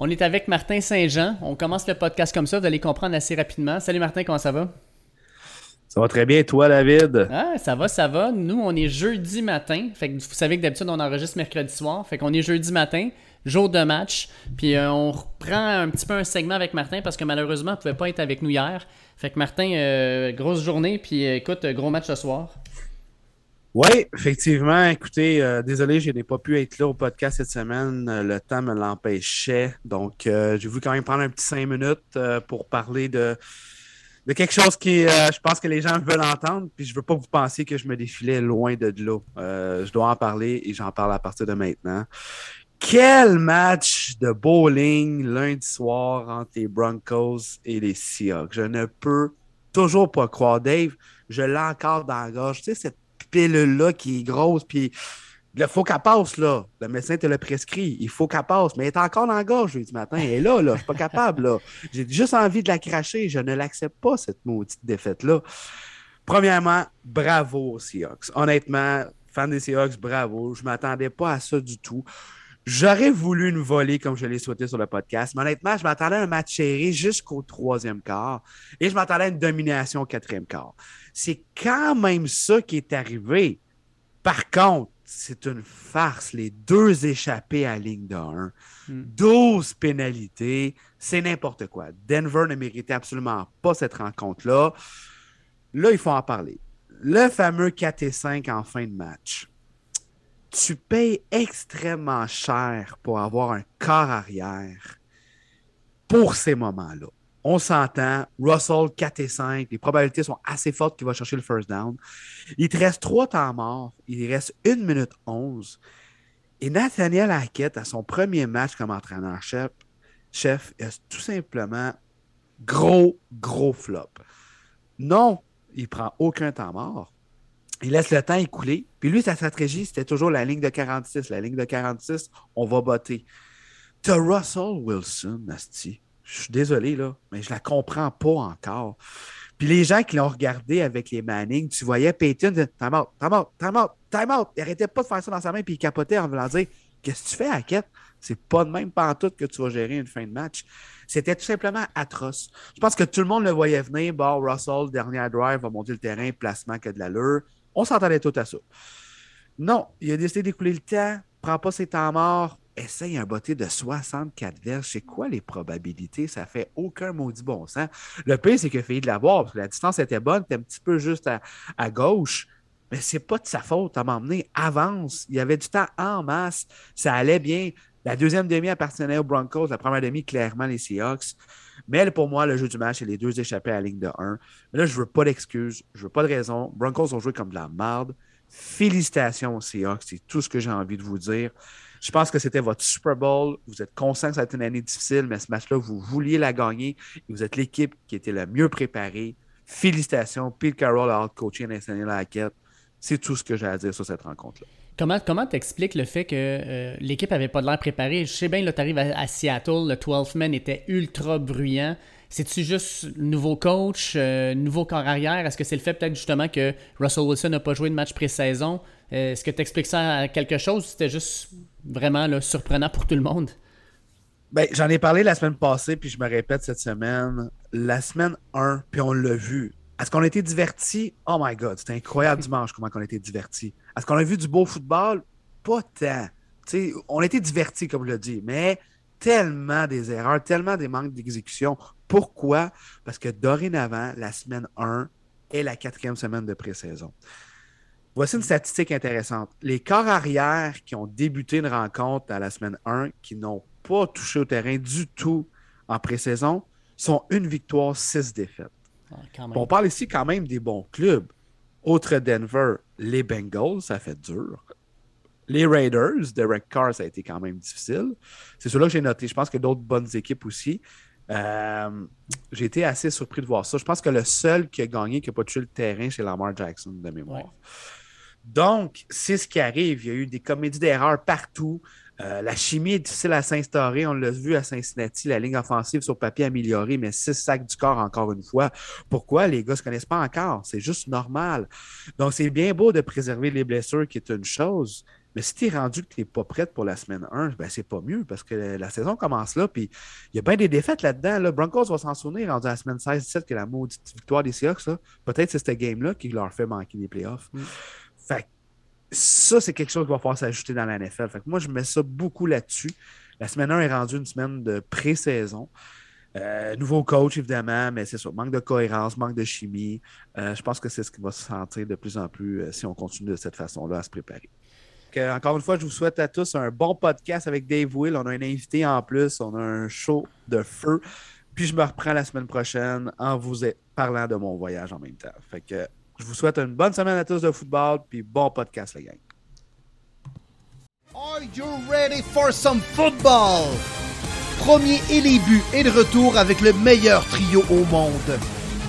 On est avec Martin Saint-Jean. On commence le podcast comme ça, vous allez comprendre assez rapidement. Salut Martin, comment ça va? Ça va très bien, toi, David? Ah, ça va, ça va. Nous, on est jeudi matin. Fait que vous savez que d'habitude, on enregistre mercredi soir. Fait qu'on est jeudi matin, jour de match. Puis euh, on reprend un petit peu un segment avec Martin parce que malheureusement, il ne pouvait pas être avec nous hier. Fait que Martin, euh, grosse journée. Puis euh, écoute, gros match ce soir. Oui, effectivement. Écoutez, euh, désolé, je n'ai pas pu être là au podcast cette semaine. Euh, le temps me l'empêchait. Donc, euh, j'ai voulu quand même prendre un petit cinq minutes pour parler de, de quelque chose qui, je pense que les gens veulent entendre. Puis, je ne veux pas vous pensiez que je me défilais loin de là. je dois en parler et j'en parle à partir de maintenant. Quel match de bowling lundi soir entre les Broncos et les Seahawks? Je ne peux toujours pas croire, Dave. Je l'ai encore dans la gorge. Tu sais, cette pilule-là qui est grosse, puis il faut qu'elle passe, là. Le médecin te l'a prescrit. Il faut qu'elle passe. Mais elle est encore dans la gorge jeudi matin. Et là, là, je suis pas capable, là. J'ai juste envie de la cracher. Je ne l'accepte pas, cette maudite défaite-là. Premièrement, bravo aux Seahawks. Honnêtement, fan des Seahawks, bravo. Je m'attendais pas à ça du tout. J'aurais voulu une volée comme je l'ai souhaité sur le podcast, mais honnêtement, je m'attendais à un match serré jusqu'au troisième quart et je m'attendais à une domination au quatrième quart. C'est quand même ça qui est arrivé. Par contre, c'est une farce. Les deux échappés à ligne de 1, 12 pénalités, c'est n'importe quoi. Denver ne méritait absolument pas cette rencontre-là. Là, il faut en parler. Le fameux 4 et 5 en fin de match tu payes extrêmement cher pour avoir un corps arrière pour ces moments-là. On s'entend, Russell 4 et 5, les probabilités sont assez fortes qu'il va chercher le first down. Il te reste trois temps morts, il reste 1 minute 11. Et Nathaniel Hackett, à son premier match comme entraîneur-chef, chef, est tout simplement gros, gros flop. Non, il prend aucun temps mort il laisse le temps écouler. Puis lui, sa stratégie, c'était toujours la ligne de 46. La ligne de 46, on va botter. T'as Russell Wilson, Nasty. Je suis désolé, là, mais je la comprends pas encore. Puis les gens qui l'ont regardé avec les Manning, tu voyais Peyton, time out, time out, time out, time out. Il arrêtait pas de faire ça dans sa main, puis il capotait en voulant dire Qu'est-ce que tu fais, Hackett? C'est pas de même pantoute que tu vas gérer une fin de match. C'était tout simplement atroce. Je pense que tout le monde le voyait venir. Bon, Russell, dernier drive, va monter le terrain, placement que de l'allure. On s'entendait tout à ça. Non, il a décidé d'écouler le temps, prend pas ses temps morts, essaye un botté de 64 verges. C'est quoi les probabilités? Ça fait aucun maudit bon sens. Le pire, c'est a failli de l'avoir parce que la distance était bonne, était un petit peu juste à, gauche. Mais c'est pas de sa faute à m'emmener. Avance. Il y avait du temps en masse. Ça allait bien. La deuxième demi appartenait aux Broncos. La première demi, clairement, les Seahawks. Mais pour moi, le jeu du match, c'est les deux échappés à la ligne de 1. Mais là, je veux pas d'excuses, je veux pas de raison. Broncos ont joué comme de la merde. Félicitations aux Seahawks, c'est tout ce que j'ai envie de vous dire. Je pense que c'était votre Super Bowl. Vous êtes conscient que ça a été une année difficile, mais ce match-là, vous vouliez la gagner et vous êtes l'équipe qui était la mieux préparée. Félicitations. Pete Carroll a out-coaché Nathaniel Hackett. C'est tout ce que j'ai à dire sur cette rencontre-là. Comment comment t'expliques le fait que euh, l'équipe avait pas de l'air préparée? Je sais bien, là, tu arrives à, Seattle, le 12 man était ultra bruyant. C'est-tu juste nouveau coach, euh, nouveau corps arrière? Est-ce que c'est le fait peut-être justement que Russell Wilson n'a pas joué de match pré-saison? Euh, est-ce que tu expliques ça à quelque chose? C'était juste vraiment surprenant pour tout le monde? Ben, j'en ai parlé la semaine passée, puis je me répète cette semaine. La semaine 1, puis on l'a vu. Est-ce qu'on a été divertis? Oh my God, c'était incroyable dimanche comment on a été divertis. Est-ce qu'on a vu du beau football? Pas tant. on a été divertis, comme je l'ai dit, mais tellement des erreurs, tellement des manques d'exécution. Pourquoi? Parce que dorénavant, la semaine 1 est la quatrième semaine de pré-saison. Voici une statistique intéressante. Les corps arrière qui ont débuté une rencontre à la semaine 1, qui n'ont pas touché au terrain du tout en pré-saison, sont une victoire, six défaites. Ah, on parle ici quand même des bons clubs. Autre Denver, les Bengals, ça fait dur. Les Raiders, Derek Carr, ça a été quand même difficile. C'est cela que j'ai noté. Je pense que d'autres bonnes équipes aussi. Euh, j'ai été assez surpris de voir ça. Je pense que le seul qui a gagné, qui n'a pas touché le terrain, c'est Lamar Jackson de mémoire. Donc, c'est ce qui arrive. Il y a eu des comédies d'erreurs partout. Euh, la chimie est difficile à s'instaurer. On l'a vu à Cincinnati, la ligne offensive sur papier améliorée, mais six sacs du corps encore une fois. Pourquoi? Les gars ne se connaissent pas encore. C'est juste normal. Donc, c'est bien beau de préserver les blessures, qui est une chose, Mais si tu es rendu que tu n'es pas prête pour la semaine 1, ben c'est pas mieux parce que la saison commence là. Puis il y a bien des défaites là-dedans. Là. Broncos va s'en souvenir rendu à la semaine 16-17 que la maudite victoire des Seahawks. Peut-être c'est cette game-là qui leur fait manquer les playoffs. Mm. Ça, c'est quelque chose qui va falloir s'ajouter dans la NFL. Fait moi, je mets ça beaucoup là-dessus. La semaine 1 est rendue une semaine de pré-saison. Euh, nouveau coach, évidemment, mais c'est ça. Manque de cohérence, manque de chimie. Euh, je pense que c'est ce qui va se sentir de plus en plus euh, si on continue de cette façon-là à se préparer. encore une fois, je vous souhaite à tous un bon podcast avec Dave Will. On a un invité en plus, on a un show de feu. Puis je me reprends la semaine prochaine en vous parlant de mon voyage en même temps. Fait que je vous souhaite une bonne semaine à tous de football, puis bon podcast, les gars. Are you ready for some football? Premier et les buts est de retour avec le meilleur trio au monde.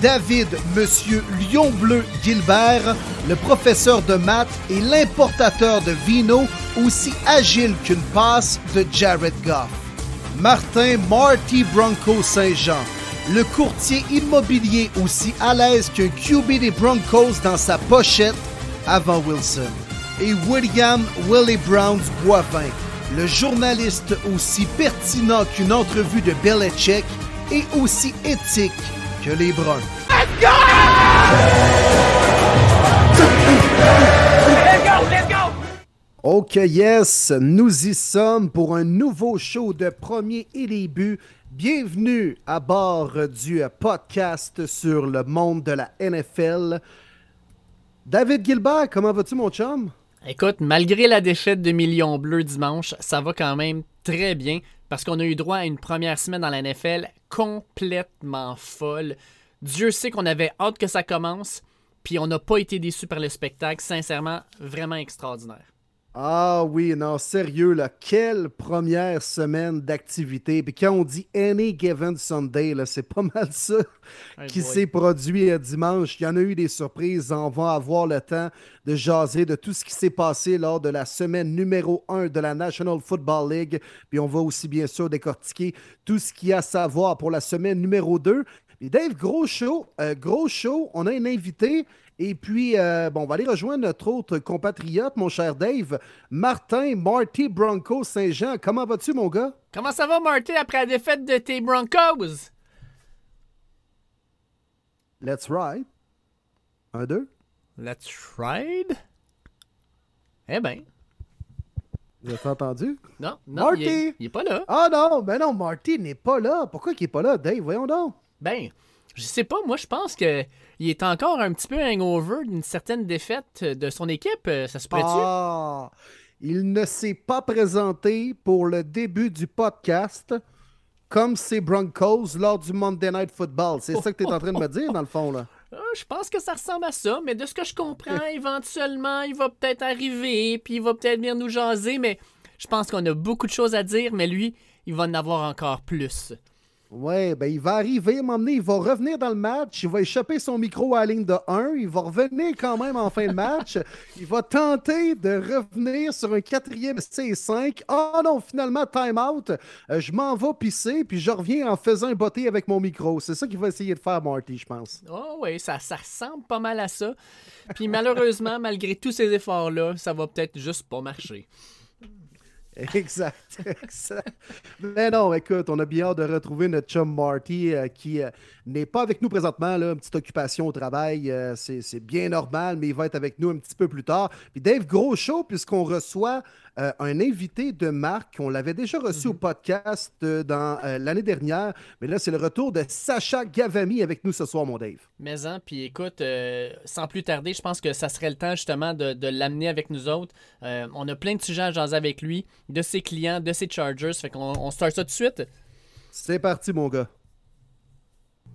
David, Monsieur Lion Bleu Gilbert, le professeur de maths et l'importateur de vino, aussi agile qu'une passe de Jared Goff. Martin Marty Bronco Saint-Jean, le courtier immobilier aussi à l'aise qu'un QB des Broncos dans sa pochette avant Wilson. Et William Willie Browns Boivin, le journaliste aussi pertinent qu'une entrevue de Belichick et aussi éthique que les Bruns. Let's go! Let's go, let's go! Ok, yes, nous y sommes pour un nouveau show de premier et début. Bienvenue à bord du podcast sur le monde de la NFL. David Gilbert, comment vas-tu, mon chum? Écoute, malgré la défaite de Millions Bleus dimanche, ça va quand même très bien parce qu'on a eu droit à une première semaine dans la NFL complètement folle. Dieu sait qu'on avait hâte que ça commence, puis on n'a pas été déçus par le spectacle. Sincèrement, vraiment extraordinaire. Ah oui, non, sérieux, là, quelle première semaine d'activité. Puis quand on dit Any Given Sunday, c'est pas mal ça qui s'est produit euh, dimanche. Il y en a eu des surprises. On va avoir le temps de jaser de tout ce qui s'est passé lors de la semaine numéro 1 de la National Football League. Puis on va aussi bien sûr décortiquer tout ce qu'il y a à savoir pour la semaine numéro 2. Et Dave, gros show, euh, gros show. On a un invité et puis, euh, bon, on va aller rejoindre notre autre compatriote, mon cher Dave, Martin Marty Bronco Saint-Jean. Comment vas-tu, mon gars? Comment ça va, Marty, après la défaite de tes Broncos? Let's ride. Un, deux. Let's ride? Eh bien. Vous avez entendu? Non, non. Marty! Il est, pas là. Ah non, ben non, Marty n'est pas là. Pourquoi il n'est pas là, Dave? Voyons donc. Ben, je sais pas, moi je pense que il est encore un petit peu hangover d'une certaine défaite de son équipe. Ça se pourrait Ah, il ne s'est pas présenté pour le début du podcast comme ses Broncos lors du Monday Night Football. C'est ça que tu es en train de me dire, dans le fond, là? Ah, je pense que ça ressemble à ça, mais de ce que je comprends, éventuellement, il va peut-être arriver, puis il va peut-être venir nous jaser, mais je pense qu'on a beaucoup de choses à dire, mais lui, il va en avoir encore plus. Ouais, ben il va arriver, m'emmener, il va revenir dans le match, il va échapper son micro à la ligne de 1, il va revenir quand même en fin de match, il va tenter de revenir sur un quatrième C5. Oh non, finalement, time out, euh, je m'en vais pisser, puis je reviens en faisant un botté avec mon micro. C'est ça qu'il va essayer de faire, Marty, je pense. Oh oui, ça, ça ressemble pas mal à ça. Puis malheureusement, malgré tous ces efforts-là, ça va peut-être juste pas marcher. Exact, exact. Mais non, écoute, on a bien hâte de retrouver notre chum Marty euh, qui euh, n'est pas avec nous présentement, une petite occupation au travail, euh, c'est bien normal, mais il va être avec nous un petit peu plus tard. Puis Dave, gros show, puisqu'on reçoit un invité de marque. On l'avait déjà reçu au mhm. podcast dans l'année dernière, mais là, c'est le retour de Sacha Gavami avec nous ce soir, mon Dave. Mais hein, puis écoute, sans plus tarder, je pense que ça serait le temps justement de, de l'amener avec nous autres. on a plein de sujets à jaser avec lui de ses clients, de ses Chargers. Fait qu'on on start ça tout de suite. C'est parti, mon gars.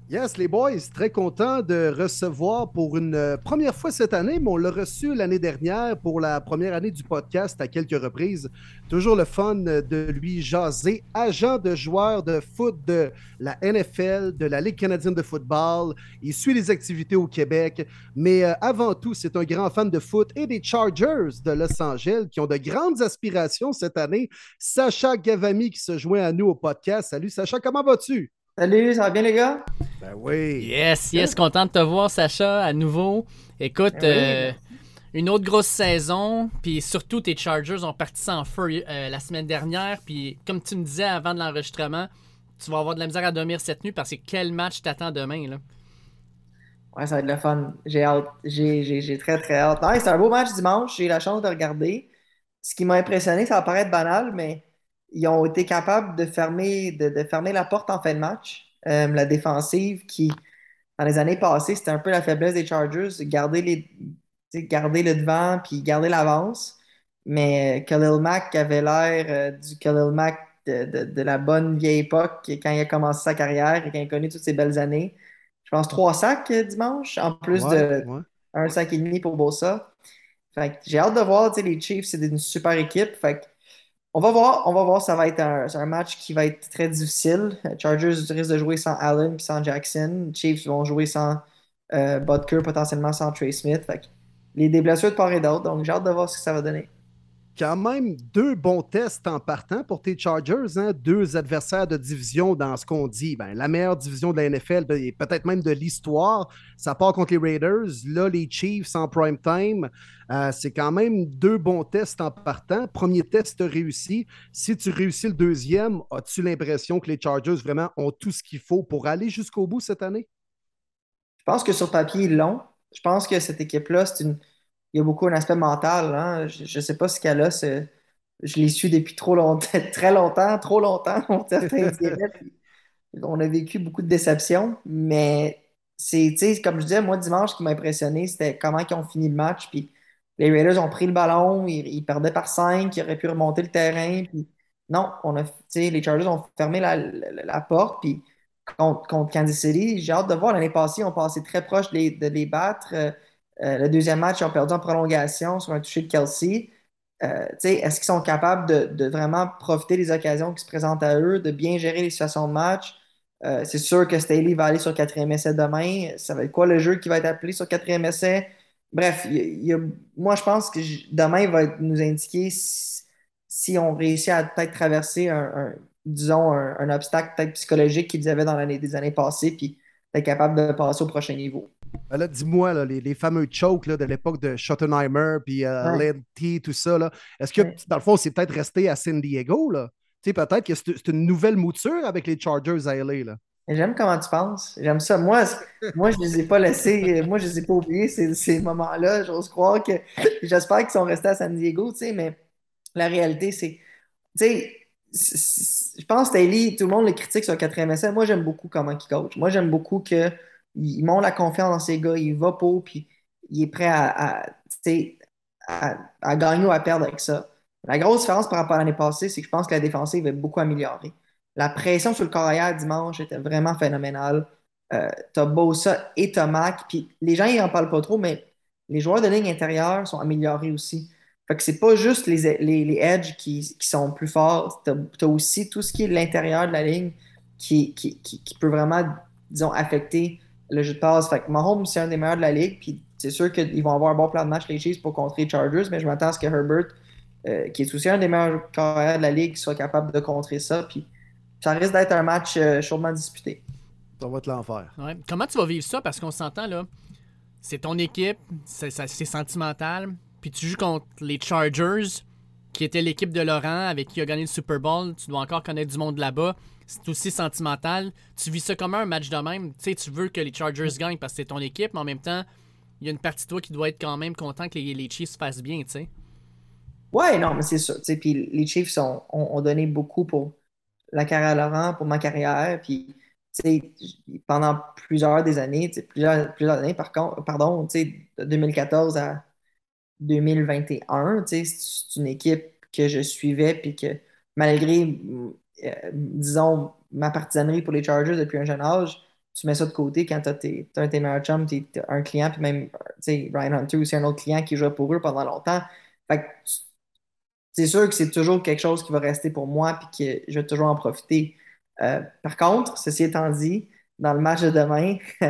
Yes, les boys, très content de recevoir pour une euh, première fois cette année, mais on l'a reçu l'année dernière pour la première année du podcast à quelques reprises. Toujours le fun de lui jaser, agent de joueur de foot de la NFL, de la Ligue canadienne de football. Il suit les activités au Québec, mais euh, avant tout, c'est un grand fan de foot et des Chargers de Los Angeles qui ont de grandes aspirations cette année. Sacha Gavami qui se joint à nous au podcast. Salut Sacha, comment vas-tu? Salut, ça va bien les gars? Ben oui. Yes, yes, content de te voir Sacha à nouveau. Écoute, ben euh, une autre grosse saison, puis surtout tes Chargers ont parti sans feu euh, la semaine dernière, puis comme tu me disais avant de l'enregistrement, tu vas avoir de la misère à dormir cette nuit parce que quel match t'attends demain là? Ouais, ça va être le fun. J'ai hâte. J'ai très très hâte. c'est un beau match dimanche, j'ai eu la chance de regarder. Ce qui m'a impressionné, ça va paraître banal, mais ils ont été capables de fermer, de, fermer la porte en fin de match. Euh, la défensive qui, dans les années passées, c'était un peu la faiblesse des Chargers, garder les, garder le devant puis garder l'avance. Mais euh, Khalil Mack avait l'air euh, du Khalil Mack de, la bonne vieille époque quand il a commencé sa carrière et quand il a connu toutes ces belles années. Je pense trois sacs dimanche, en plus de un sac et demi pour Bossa. j'ai hâte de voir, les Chiefs, c'est une super équipe. Fait on va voir, on va voir, ça va être un, match qui va être très difficile. Chargers risquent de jouer sans Allen et sans Jackson. Chiefs vont jouer sans euh, Butker, potentiellement sans Trey Smith. Fait les, des de part et d'autre. Donc, j'ai hâte de voir ce que ça va donner. Quand même deux bons tests en partant pour tes Chargers, hein? deux adversaires de division dans ce qu'on dit. Ben, la meilleure division de la NFL ben, et peut-être même de l'histoire. Ça part contre les Raiders. Là, les Chiefs en prime time. Euh, c'est quand même deux bons tests en partant. Premier test réussi. Si tu réussis le deuxième, as-tu l'impression que les Chargers vraiment ont tout ce qu'il faut pour aller jusqu'au bout cette année? Je pense que sur papier, ils l'ont je pense que cette équipe-là, c'est une... il y a beaucoup un aspect mental. Hein. Je ne sais pas ce qu'elle a. Je l'ai su depuis trop longtemps, très longtemps, trop longtemps, on a vécu beaucoup de déceptions, mais c'est, comme je disais, moi, dimanche, ce qui m'a impressionné, c'était comment ils ont fini le match. Puis les Raiders ont pris le ballon, ils, perdaient par 5, ils auraient pu remonter le terrain. Puis non, on a, les Chargers ont fermé la, la porte. Puis contre, Kansas City. J'ai hâte de voir. L'année passée, on passait très proche de les, battre. Euh, euh, le deuxième match, ils ont perdu en prolongation sur un toucher de Kelsey. Euh, est-ce qu'ils sont capables de, vraiment profiter des occasions qui se présentent à eux, de bien gérer les situations de match? c'est sûr que Staley va aller sur quatrième essai demain. Ça va être quoi le jeu qui va être appelé sur quatrième essai? Bref, moi, je pense que demain, il va nous indiquer si, on réussit à peut-être traverser un disons, un, obstacle peut-être psychologique qu'ils avaient dans l'année des années passées, puis être capable de passer au prochain niveau. Ben là, dis-moi, les, les, fameux chokes de l'époque de Schottenheimer, puis euh, tout ça, est-ce que, dans le fond, c'est peut-être resté à San Diego? Là? Peut-être que c'est une nouvelle mouture avec les Chargers à LA. Là. J'aime comment tu penses. J'aime ça. Moi, moi je ne les ai pas laissés, moi, je ne les ai pas oubliés, ces, ces moments-là. J'ose croire que j'espère qu'ils sont restés à San Diego, mais la réalité, c'est je pense que tout le monde le critique sur le quatrième essai. Moi, j'aime beaucoup comment il coach. Moi, j'aime beaucoup qu'il montre la confiance dans ses gars, il va pour, puis il est prêt à, à, gagner ou à perdre avec ça. La grosse différence par rapport à l'année passée, c'est que je pense que la défensive est beaucoup améliorée. La pression sur le carrière dimanche était vraiment phénoménale. Euh, t'as Bosa et t'as Mac, puis les gens, ils n'en parlent pas trop, mais les joueurs de ligne intérieure sont améliorés aussi. Fait que c'est pas juste les, les, les edges qui, sont plus forts, tu as, aussi tout ce qui est l'intérieur de la ligne qui, qui, qui, peut vraiment, disons, affecter le jeu de passe. Fait que Mahomes, c'est un des meilleurs de la ligue, puis c'est sûr qu'ils vont avoir un bon plan de match, les Chiefs, pour contrer les Chargers, mais je m'attends à ce que Herbert, euh, qui est aussi un des meilleurs carrières de la ligue, soit capable de contrer ça, puis ça risque d'être un match euh, chaudement disputé. Ça va être l'enfer. Ouais. Comment tu vas vivre ça? Parce qu'on s'entend, là, c'est ton équipe, c'est sentimental, puis tu joues contre les Chargers, qui était l'équipe de Laurent avec qui il a gagné le Super Bowl. Tu dois encore connaître du monde là-bas. C'est aussi sentimental. Tu vis ça comme un match de même. Tu tu veux que les Chargers gagnent parce que c'est ton équipe, mais en même temps, il y a une partie de toi qui doit être quand même content que les, les Chiefs fassent bien, tu sais. Ouais, non, mais c'est sûr. Puis les Chiefs ont, donné beaucoup pour la carrière Laurent, pour ma carrière. Puis pendant plusieurs années, plusieurs, plusieurs années, par contre, pardon, de 2014 à 2021. C'est une équipe que je suivais, puis que malgré, euh, disons, ma partisanerie pour les Chargers depuis un jeune âge, tu mets ça de côté quand tu as, un tes meilleurs chums, un client, puis même Ryan Hunter aussi un autre client qui joue pour eux pendant longtemps. c'est sûr que c'est toujours quelque chose qui va rester pour moi, puis que je vais toujours en profiter. Euh, par contre, ceci étant dit, dans le match de demain,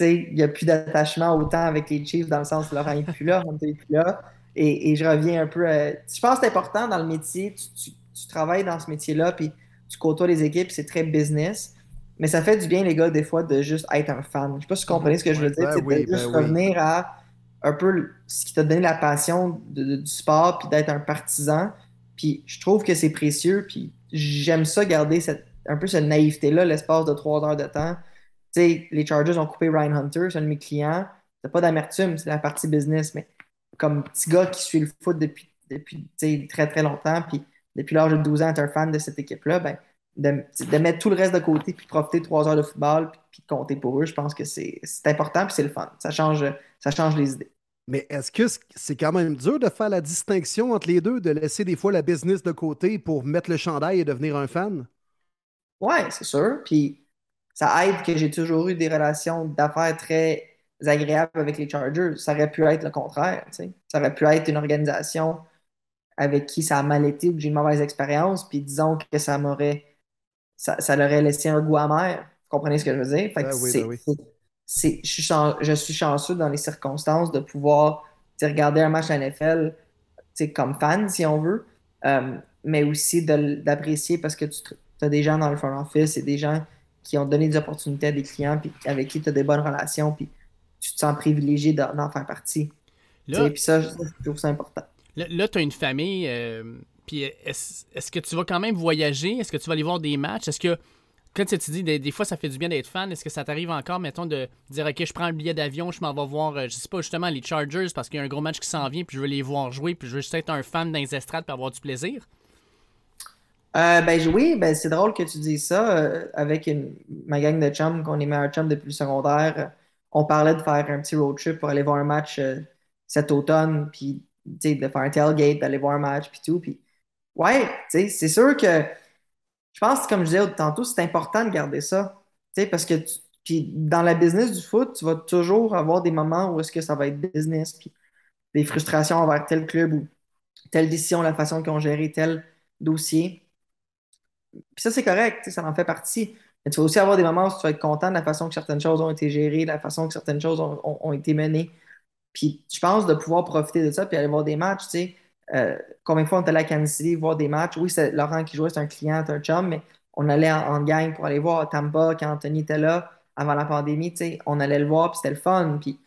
il n'y a plus d'attachement autant avec les Chiefs dans le sens où Laurent n'est plus là, n'est plus là. Et, je reviens un peu. je pense que c'est important dans le métier. Tu, travailles dans ce métier-là, puis tu côtoies les équipes, c'est très business. Mais ça fait du bien, les gars, des fois, de juste être un fan. Je ne sais pas si vous comprenez ce que je veux dire. Ben de juste ben revenir à un peu ce qui t'a donné la passion du sport, puis d'être un partisan. Puis je trouve que c'est précieux, puis j'aime ça garder cette, un peu cette naïveté-là l'espace de trois heures de temps. Tu sais, les Chargers ont coupé Ryan Hunter, c'est un de mes clients. C'est pas d'amertume, c'est la partie business, mais comme petit gars qui suit le foot depuis, depuis très très longtemps, puis depuis l'âge de 12 ans, tu es un fan de cette équipe-là, ben, de, mettre tout le reste de côté, puis profiter de trois heures de football, puis, de compter pour eux, je pense que c'est important, puis c'est le fun. Ça change, ça change les idées. Mais est-ce que c'est quand même dur de faire la distinction entre les deux, de laisser des fois la business de côté pour mettre le chandail et devenir un fan? Ouais, c'est sûr. Puis ça aide que j'ai toujours eu des relations d'affaires très agréables avec les Chargers. Ça aurait pu être le contraire. Ça aurait pu être une organisation avec qui ça a mal été ou que j'ai une mauvaise expérience. Puis disons que ça m'aurait. Ça, ça leur aurait laissé un goût amer. Vous comprenez ce que je veux dire? Fait je, suis je suis chanceux dans les circonstances de pouvoir regarder un match à NFL comme fan, si on veut, euh, mais aussi d'apprécier parce que tu as des gens dans le front office et des gens qui ont donné des opportunités à des clients puis avec qui tu as des bonnes relations puis tu te sens privilégié d'en faire partie. Puis ça, je trouve ça important. Là, tu as une famille, euh, puis est-ce que tu vas quand même voyager? Est-ce que tu vas aller voir des matchs? Est-ce que quand tu te dis, des, fois, ça fait du bien d'être fan, est-ce que ça t'arrive encore, mettons, de dire, OK, je prends un billet d'avion, je m'en vais voir, euh, je sais pas, justement, les Chargers parce qu'il y a un gros match qui s'en vient, puis je veux les voir jouer, puis je veux juste être un fan dans estrades pour avoir du plaisir? Euh, ben oui, ben, c'est drôle que tu dises ça. Euh, avec ma gang de chums, qu'on est meilleurs chums depuis le secondaire, on parlait de faire un petit road trip pour aller voir un match cet automne, puis de faire un tailgate, d'aller voir un match, puis tout. Puis, ouais, c'est sûr que je pense, comme je disais tantôt, c'est important de garder ça. Parce que dans la business du foot, tu vas toujours avoir des moments où est-ce que ça va être business, puis des frustrations envers tel club ou telle décision, la façon qu'ils ont géré tel dossier. Puis ça, c'est correct, ça en fait partie. Mais tu vas aussi avoir des moments où tu vas être content de la façon que certaines choses ont été gérées, de la façon que certaines choses ont, été menées. Puis je pense de pouvoir profiter de ça puis aller voir des matchs, tu sais. Euh, combien de fois on était allé à Kansas City voir des matchs? Oui, c'est Laurent qui jouait, c'est un client, c'est un chum, mais on allait en, gang pour aller voir Tampa quand Anthony était là avant la pandémie. On allait le voir, puis c'était le fun. Puis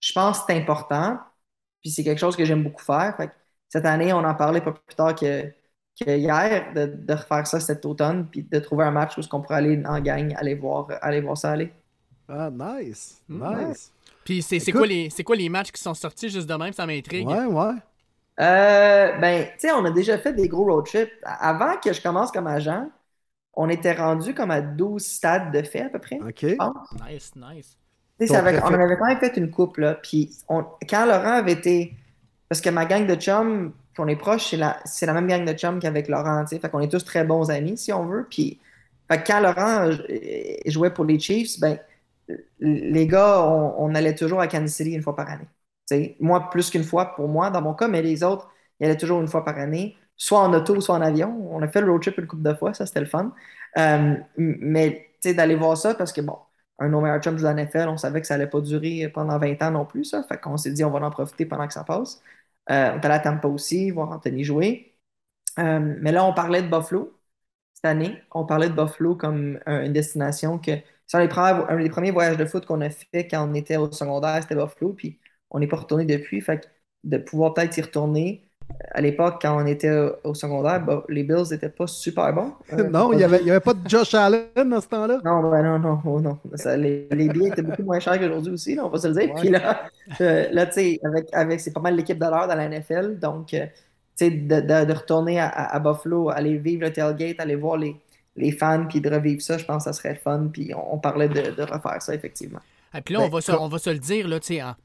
je pense que c'est important. Puis c'est quelque chose que j'aime beaucoup faire. cette année, on en parlait pas plus tard que, hier, de, refaire ça cet automne, puis de trouver un match où on pourrait aller en gang, aller voir, aller voir ça aller. Ah, nice. Hmm. Nice. Puis c'est quoi, les, quoi les matchs qui sont sortis juste de même? Ça m'intrigue. Ouais, ouais. Euh, ben, tu sais, on a déjà fait des gros road trips. Avant que je commence comme agent, on était rendu comme à 12 stades de fait à peu près. OK. Nice, nice. on avait quand même fait une coupe, là. Puis quand Laurent avait été. Parce que ma gang de chums, qu'on est proche, c'est la, la même gang de chums qu'avec Laurent, tu sais. Fait qu'on est tous très bons amis, si on veut. Puis quand Laurent euh, jouait pour les Chiefs, ben, les gars, on allait toujours à Kansas City une fois par année moi, plus qu'une fois pour moi, dans mon cas, mais les autres, il y allait toujours une fois par année, soit en auto, soit en avion. On a fait le road trip une couple de fois, ça c'était le fun. Euh, mais d'aller voir ça parce que bon, un no meilleur chum de la NFL, on savait que ça allait pas durer pendant 20 ans non plus, ça. Fait qu'on s'est dit on va en profiter pendant que ça passe. Euh, on est allé à Tampa aussi, voir Anthony jouer. Euh, mais là, on parlait de Buffalo cette année. On parlait de Buffalo comme une destination que. C'est un, un des premiers voyages de foot qu'on a fait quand on était au secondaire, c'était Buffalo. Puis on n'est pas retourné depuis. Fait de pouvoir peut-être y retourner. À l'époque, quand on était au, secondaire, bah, les Bills n'étaient pas super bons. Euh, non, il n'y avait, avait, pas de Josh Allen dans ce temps-là. Non, ben non, non, oh, non. les, billets étaient beaucoup moins chers qu'aujourd'hui aussi, on va se le dire. Puis là, euh, là tu sais, avec, avec, c'est pas mal l'équipe de l'heure dans la NFL. Donc, euh, tu sais, de, de, retourner à, Buffalo, aller vivre le tailgate, aller voir les, les fans, puis de revivre ça, je pense que ça serait fun. Puis on, on parlait de, refaire ça, effectivement. Et puis là, on, ben, va se, on va se le dire, là,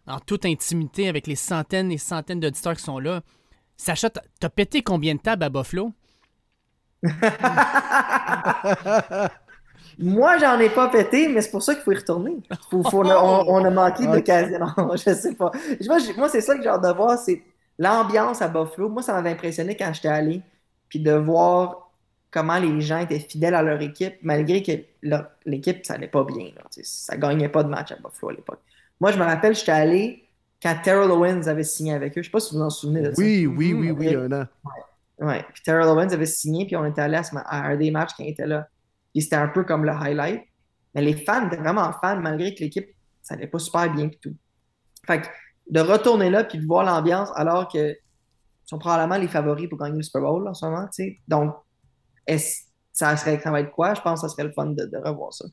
en, en toute intimité, avec les centaines et centaines d'auditeurs qui sont là. Sacha, t'as pété combien de tables à Buffalo? Moi, j'en ai pas pété, mais c'est pour ça qu'il faut y retourner. on, a manqué d'occasion. Non, je sais pas. Moi, c'est ça que j'ai hâte de voir, c'est l'ambiance à Buffalo. Moi, ça m'avait impressionné quand j'étais allé. Puis de voir comment les gens étaient fidèles à leur équipe, malgré que l'équipe, ça n'allait pas bien. ça ne gagnait pas de match à Buffalo à l'époque. Moi, je me rappelle, j'étais allé quand Terrell Owens avait signé avec eux. Je ne sais pas si vous vous en souvenez de ça. Oui, oui, oui, oui, un an. Ouais. Puis Terrell Owens avait signé, puis on était allé à, un des matchs qui était là. Puis c'était un peu comme le highlight. Mais les fans étaient vraiment fans, malgré que l'équipe, ça n'allait pas super bien et tout. Fait de retourner là puis de voir l'ambiance alors que sont probablement les favoris pour gagner le Super Bowl en ce moment. sais. Donc, ça, serait, ça va être quoi? Je pense que ça serait le fun de, revoir ça.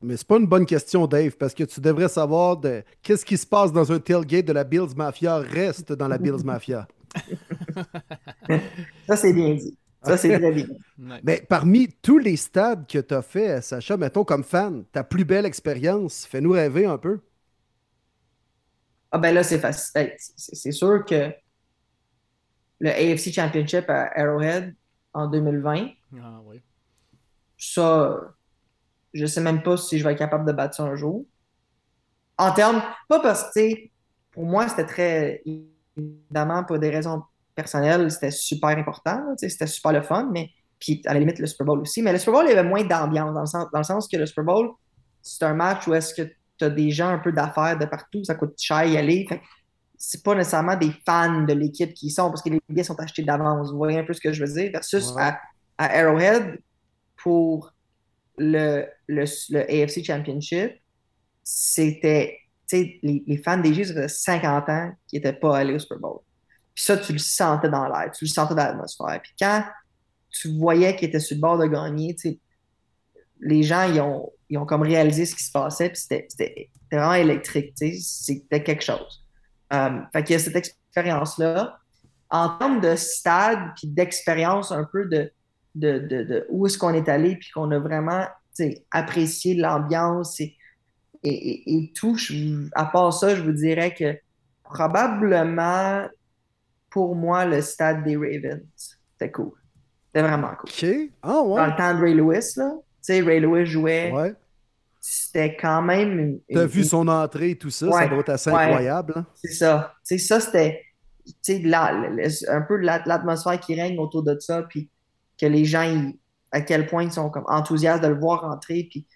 Mais c'est pas une bonne question, Dave, parce que tu devrais savoir de qu'est-ce qui se passe dans un tailgate de la Bills Mafia reste dans la Bills Mafia. ça, c'est bien dit. Ça, c'est très bien. Mais parmi tous les stades que tu as fait, Sacha, mettons comme fan, ta plus belle expérience, fais-nous rêver un peu. Ah ben là, c'est facile. C'est sûr que le AFC Championship à Arrowhead en 2020, ah, oui. ça, je sais même pas si je vais être capable de battre ça un jour. En termes, pas parce que, pour moi, c'était très, évidemment, pour des raisons personnelles, c'était super important, c'était super le fun, mais puis à la limite le Super Bowl aussi. Mais le Super Bowl, il y avait moins d'ambiance, dans, le sens, dans le sens que le Super Bowl, c'est un match où est-ce que tu as des gens un peu d'affaires de partout, ça coûte cher y aller. c'est pas nécessairement des fans de l'équipe qui y sont parce que les billets sont achetés d'avance. Vous voyez un peu ce que je veux dire? Versus à, Arrowhead, pour le, AFC Championship, c'était les, les, fans des G's, ça faisait 50 ans qui n'étaient pas allés au Super Bowl. Puis ça, tu le sentais dans l'air, tu le sentais dans l'atmosphère. Puis quand tu voyais qu'ils étaient sur le bord de gagner, les gens, ils ont, ils ont comme réalisé ce qui se passait, puis c'était vraiment électrique, c'était quelque chose. Euh, fait qu'il y a cette expérience-là. En termes de stade, puis d'expérience un peu de, de, de, où est-ce qu'on est allé, puis qu'on a vraiment apprécié l'ambiance et, et, et, tout, à part ça, je vous dirais que probablement, pour moi, le stade des Ravens, c'était cool. C'était vraiment cool. OK. Ah, ouais. Dans le temps de Ray Lewis, là. Tu sais, Ray Lewis jouait. Ouais c'était quand même. Tu as vu son entrée et tout ça, ça doit être assez incroyable. Hein? C'est ça. sais, ça, c'était un peu l'atmosphère qui règne autour de ça, puis que les gens, à quel point ils sont comme enthousiastes de le voir entrer, puis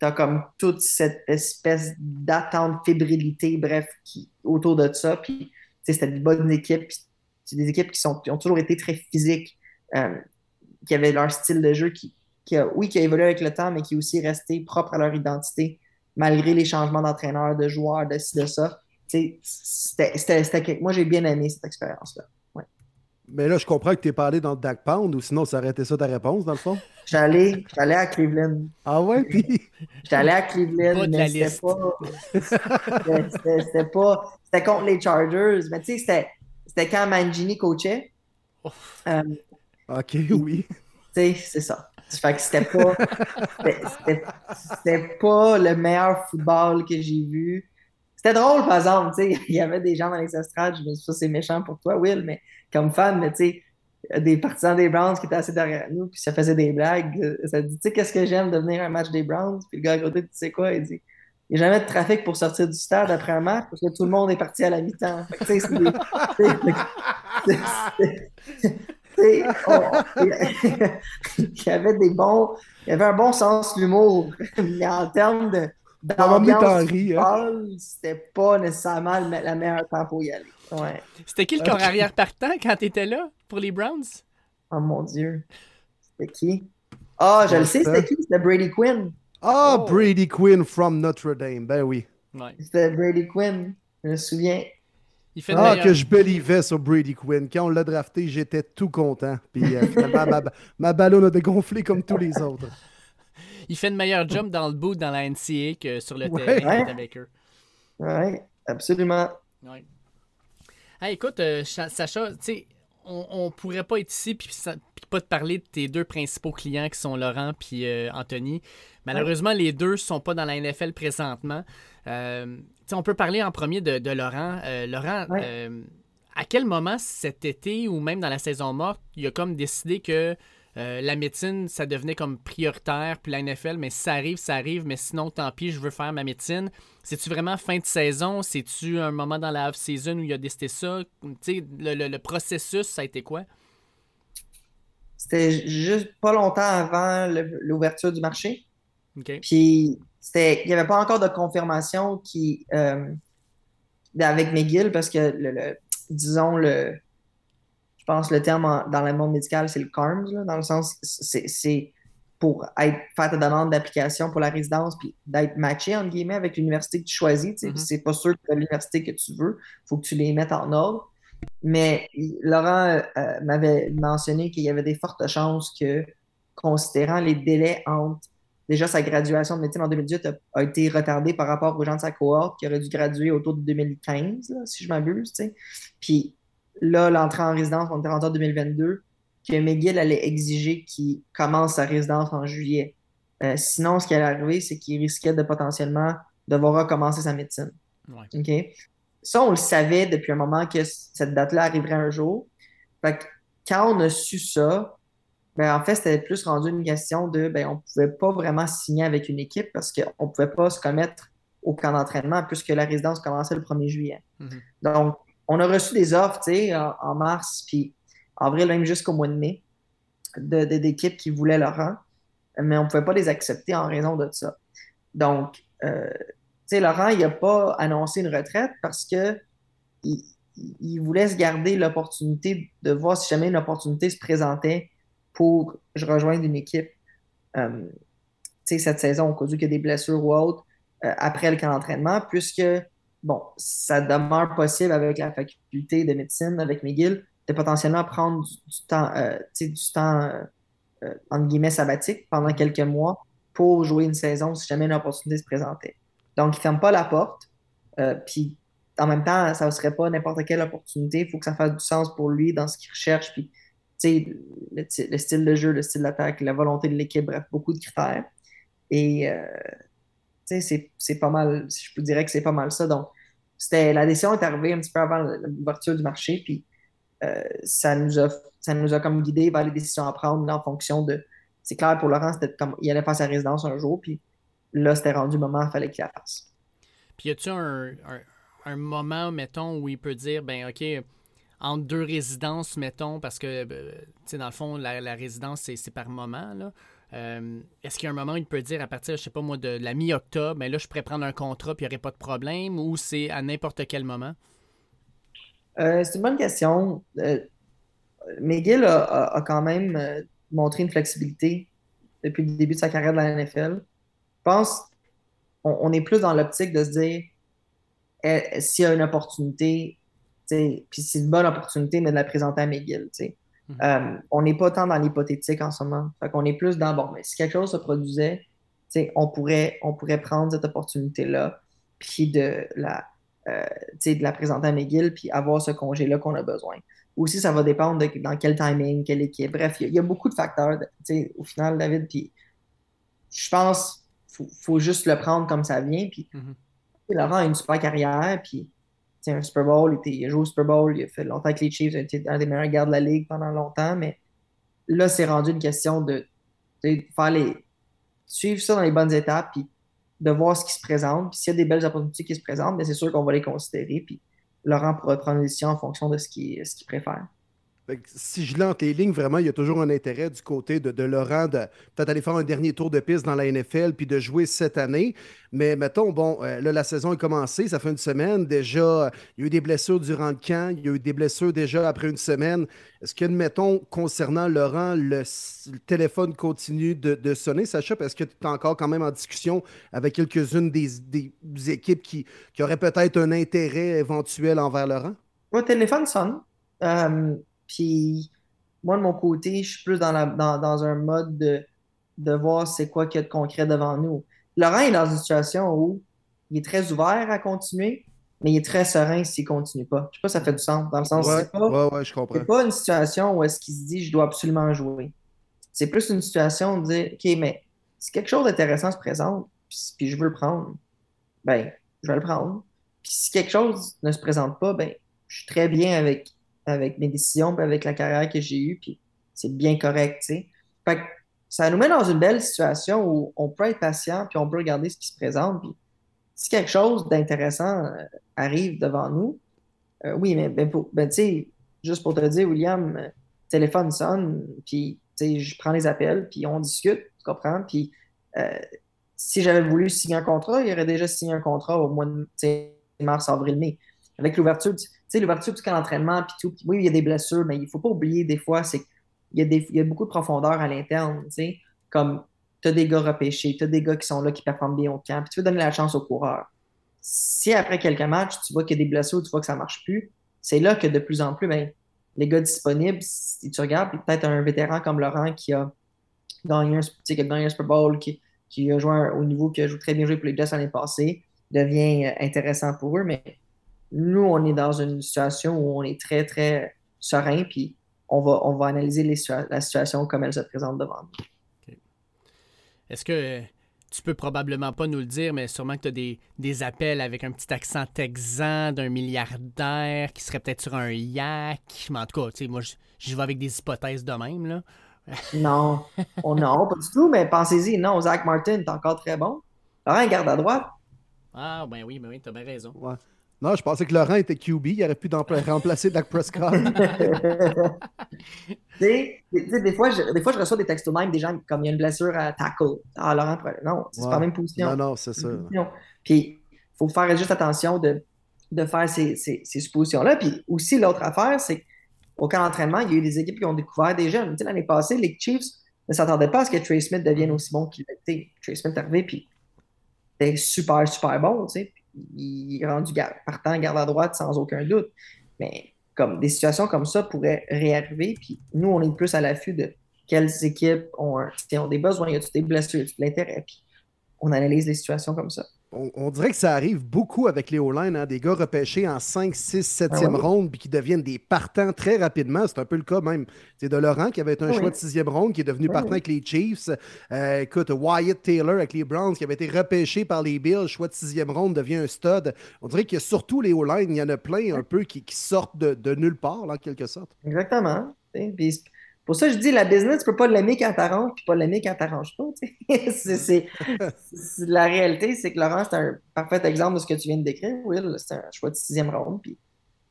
tu as comme toute cette espèce d'attente, fébrilité, bref, qui, autour de ça. Puis c'était des bonnes équipes, c'est des équipes qui, sont, qui ont toujours été très physiques, euh, qui avaient leur style de jeu qui, qui oui, qui a évolué avec le temps, mais qui est aussi resté propre à leur identité, malgré les changements d'entraîneur, de joueurs, de ci, de ça. C'était, moi, j'ai bien aimé cette expérience-là. Mais là, je comprends que tu es parlé dans le Dak Pound, ou sinon, ça aurait été ça ta réponse, dans le fond? J'allais, j'allais à Cleveland. Ah ouais, puis? J'allais à Cleveland, mais c'était pas. C'était pas. C'était contre les Chargers, mais tu sais, c'était quand Mangini coachait. Euh, ok, oui. Tu sais, c'est ça. Fait que c'était pas, c'était pas le meilleur football que j'ai vu. C'était drôle, par exemple, tu sais, il y avait des gens dans les estrades, je me suis dit, c'est méchant pour toi, Will, mais comme fan, mais tu sais, des partisans des Browns qui étaient assis derrière nous, puis ça faisait des blagues. Ça dit, tu sais, qu'est-ce que j'aime de venir à un match des Browns? Puis le gars à côté, tu sais quoi? Il dit, il n'y a jamais de trafic pour sortir du stade après un match parce que tout le monde est parti à la mi-temps. Tu sais, il y avait des bons, il y avait un bon sens de l'humour, mais en termes de d'ambiance, hein? c'était pas nécessairement la meilleure temps pour y aller. Ouais. C'était qui le corps arrière partant quand tu étais là pour les Browns? Oh mon Dieu. C'était qui? Ah, oh, je le sais, c'était qui? C'était Brady Quinn. Ah, oh, Brady Quinn from Notre Dame. Ben oui. C'était Brady Quinn. Je me souviens ah, que je believais sur Brady Quinn. Quand on l'a drafté, j'étais tout content. Puis euh, ma, ma ballon a dégonflé comme tous les autres. Il fait une meilleure jump dans le bout dans la NCA que sur le terrain avec eux. Oui, absolument. Ouais. écoute, euh, Sacha, tu sais, on, ne pourrait pas être ici puis, pas te parler de tes deux principaux clients qui sont Laurent puis euh, Anthony. Malheureusement, les deux ne sont pas dans la NFL présentement. Euh, on peut parler en premier de, Laurent. Euh, Laurent, à quel moment cet été ou même dans la saison morte, il a comme décidé que la médecine, ça devenait comme prioritaire, puis la NFL, mais ça arrive, ça arrive, mais sinon, tant pis, je veux faire ma médecine. C'est-tu vraiment fin de saison? C'est-tu un moment dans la off-season où il a décidé ça? Le, le, processus, ça a été quoi? C'était juste pas longtemps avant l'ouverture du marché. Puis il n'y avait pas encore de confirmation qui, euh, avec McGill parce que, le, disons, le, je pense le terme dans le monde médical, c'est le CARMS, dans le sens, c'est pour être, faire ta demande d'application pour la résidence, puis d'être matché, entre guillemets, avec l'université que tu choisis. Mm-hmm. C'est pas sûr que c'est l'université que tu veux. Il faut que tu les mettes en ordre. Mais Laurent euh, m'avait mentionné qu'il y avait des fortes chances que, considérant les délais entre déjà sa graduation de médecine en 2018 a, été retardée par rapport aux gens de sa cohorte qui auraient dû graduer autour de 2015, si je m'abuse. Puis là, l'entrée en résidence, on était en 2022, que McGill allait exiger qu'il commence sa résidence en juillet. Euh, sinon, ce qui allait arriver, c'est qu'il risquait de potentiellement devoir recommencer sa médecine. OK? Ça, on le savait depuis un moment que cette date-là arriverait un jour. Fait que quand on a su ça, ben, en fait, c'était plus rendu une question de ben, on ne pouvait pas vraiment signer avec une équipe parce qu'on ne pouvait pas se commettre au camp d'entraînement puisque la résidence commençait le 1er juillet. Mm-hmm. Donc, on a reçu des offres en, en mars, puis avril, même jusqu'au mois de mai, d'équipes qui voulaient Laurent, mais on ne pouvait pas les accepter en raison de ça. Donc, euh, tu sais, Laurent, il n'a pas annoncé une retraite parce que il, voulait se garder l'opportunité de voir si jamais une opportunité se présentait pour rejoindre une équipe euh, cette saison, au cas où il y a des blessures ou autres, euh, après le camp d'entraînement, puisque, bon, ça demeure possible avec la faculté de médecine, avec McGill, de potentiellement prendre du, temps, euh, du temps entre guillemets, sabbatique pendant quelques mois pour jouer une saison si jamais une opportunité se présentait. Donc, il ne ferme pas la porte. puis, en même temps, ça ne serait pas n'importe quelle opportunité. Il faut que ça fasse du sens pour lui dans ce qu'il recherche. Puis, le, style de jeu, le style d'attaque, la volonté de l'équipe, bref, beaucoup de critères. Et euh, c'est pas mal, je vous dirais que c'est pas mal ça. Donc, c'était la décision est arrivée un petit peu avant l'ouverture du marché, puis euh, ça, nous a, ça nous a comme guidé vers les décisions à prendre en fonction de. C'est clair pour Laurent, c'était comme il allait faire sa résidence un jour, puis là, c'était rendu le moment, il fallait qu'il la fasse. Puis y a-tu un, un, un, moment, mettons, où il peut dire, ben OK, entre deux résidences, mettons, parce que, euh, tu sais, dans le fond, la, résidence, c'est par moment, là. Euh, est-ce qu'il y a un moment où il peut dire à partir, je sais pas moi, de, la mi-octobre, mais ben là, je pourrais prendre un contrat puis il n'y aurait pas de problème ou c'est à n'importe quel moment? Euh, c'est une bonne question. McGill a, quand même montré une flexibilité depuis le début de sa carrière dans la NFL. Je pense on est plus dans l'optique de se dire eh, s'il y a une opportunité, puis c'est une bonne opportunité, mais de la présenter à McGill. Mhm. Euh, on n'est pas tant dans l'hypothétique en ce moment. Fait qu'on est plus dans bon, mais si quelque chose se produisait, on pourrait, on pourrait prendre cette opportunité-là, puis de la, euh, de la présenter à McGill, puis avoir ce congé-là qu'on a besoin. Aussi, ça va dépendre de dans quel timing, quelle équipe. Bref, il y, a beaucoup de facteurs au final, David. Puis je pense qu'il faut, juste le prendre comme ça vient. Puis mhm. Laurent a une super carrière, puis un Super Bowl, il, a joué au Super Bowl, il a fait longtemps avec les Chiefs, il a été un des meilleurs gardes de la ligue pendant longtemps, mais là, c'est rendu une question de, faire les. suivre ça dans les bonnes étapes, puis de voir ce qui se présente. Puis s'il y a des belles opportunités qui se présentent, c'est sûr qu'on va les considérer. Puis Laurent pourra prendre une décision en fonction de ce qu'il préfère si je lis tes lignes, vraiment, il y a toujours un intérêt du côté de, Laurent de peut-être aller faire un dernier tour de piste dans la NFL puis de jouer cette année. Mais mettons, bon, euh, là, la saison est commencée, ça fait une semaine. Déjà, il y a eu des blessures durant le camp, il y a eu des blessures déjà après une semaine. Est-ce que, mettons, concernant Laurent, le, téléphone continue de, sonner, Sacha? Est-ce que tu es encore quand même en discussion avec quelques-unes des, équipes qui, qui auraient peut-être un intérêt éventuel envers Laurent? Mon téléphone sonne. Euh, puis moi, de mon côté, je suis plus dans, dans, un mode de, de voir c'est quoi qu'il y a de concret devant nous. Laurent est dans une situation où il est très ouvert à continuer, mais il est très serein s'il ne continue pas. Je sais pas si ça fait du sens. Dans le sens, ouais, pas, ouais, je comprends. pas une situation où est-ce qu'il se dit je dois absolument jouer. C'est plus une situation de dire OK, mais si quelque chose d'intéressant se présente, puis, je veux le prendre, ben, je vais le prendre. Puis si quelque chose ne se présente pas, ben, je suis très bien avec avec mes décisions, avec la carrière que j'ai eue, puis c'est bien correct, tu sais. Ça nous met dans une belle situation où on peut être patient, puis on peut regarder ce qui se présente, puis si quelque chose d'intéressant euh, arrive devant nous, euh, oui, mais ben, ben, tu sais, juste pour te dire, William, euh, téléphone sonne, puis je prends les appels, puis on discute, tu comprends? Puis si j'avais voulu signer un contrat, il aurait déjà signé un contrat au mois de mars, avril, mai. Avec l'ouverture du, l'ouverture du camp d'entraînement, puis tout. oui, il y a des blessures, mais il ne faut pas oublier des fois, c'est qu'il y, a y a beaucoup de profondeur à l'interne, tu sais. Comme tu as des gars repêchés, tu as des gars qui sont là, qui performent bien au camp, puis tu veux donner la chance aux coureurs. Si après quelques matchs, tu vois qu'il y a des blessures, tu vois que ça ne marche plus, c'est là que de plus en plus, ben, les gars disponibles, si tu regardes, peut-être un vétéran comme Laurent qui a gagné un, Super Bowl, qui, qui a joué au niveau qui a joué très bien joué pour les Jets l'année passée, devient euh, intéressant pour eux. Mais nous, on est dans une situation où on est très, très serein, puis on va, on va analyser la situation comme elle se présente devant nous. Est-ce que tu peux probablement pas nous le dire, mais sûrement que tu as des, des, appels avec un petit accent texan d'un milliardaire qui serait peut-être sur un yak. Mais en tout cas, moi, j'y vais avec des hypothèses de même. Là. non, oh non, pas du tout, mais pensez-y, non, Zach Martin est encore très bon. Laurent garde à droite. Ah, ben oui, ben oui, t'as bien raison. Non, je pensais que Laurent était QB, il aurait pu remplacer Dak Prescott. des, fois, je, des fois, je reçois des textos même des gens comme il y a une blessure à tackle. Ah, Laurent, non, c'est pas la même position. Non, non, c'est ça. Puis, il faut faire juste attention de, de faire ces, ces, ces suppositions-là. Puis aussi, l'autre affaire, c'est au camp d'entraînement, il y a eu des équipes qui ont découvert des jeunes. L'année passée, les Chiefs ne s'attendaient pas à ce que Trey Smith devienne aussi bon qu'il était. Trey Smith est arrivé, puis était super, super bon. Tu sais. Il est rendu partant garde à droite sans aucun doute. Mais comme des situations comme ça pourraient réarriver, puis nous, on est plus à l'affût de quelles équipes ont, des besoins, y a des blessures, y a de l'intérêt, puis on analyse les situations comme ça on, dirait que ça arrive beaucoup avec les O-line, hein, des gars repêchés en 5, 6, 7e ronde, puis qui deviennent des partants très rapidement. C'est un peu le cas même c'est de Laurent, qui avait été un choix de 6e ronde, qui est devenu partant avec les Chiefs. Euh, écoute, Wyatt Taylor avec les Browns, qui avait été repêché par les Bills, choix de 6e ronde, devient un stud. On dirait que surtout les O-line, il y en a plein un peu qui, sortent de, nulle part, en quelque sorte. Exactement. Pour ça, je dis, la business, tu peux pas l'aimer quand t'arranges, puis pas l'aimer quand t'arranges pas. c'est, la réalité, c'est que Laurent, c'est un parfait exemple de ce que tu viens de décrire, Will. C'est un choix de sixième ronde, puis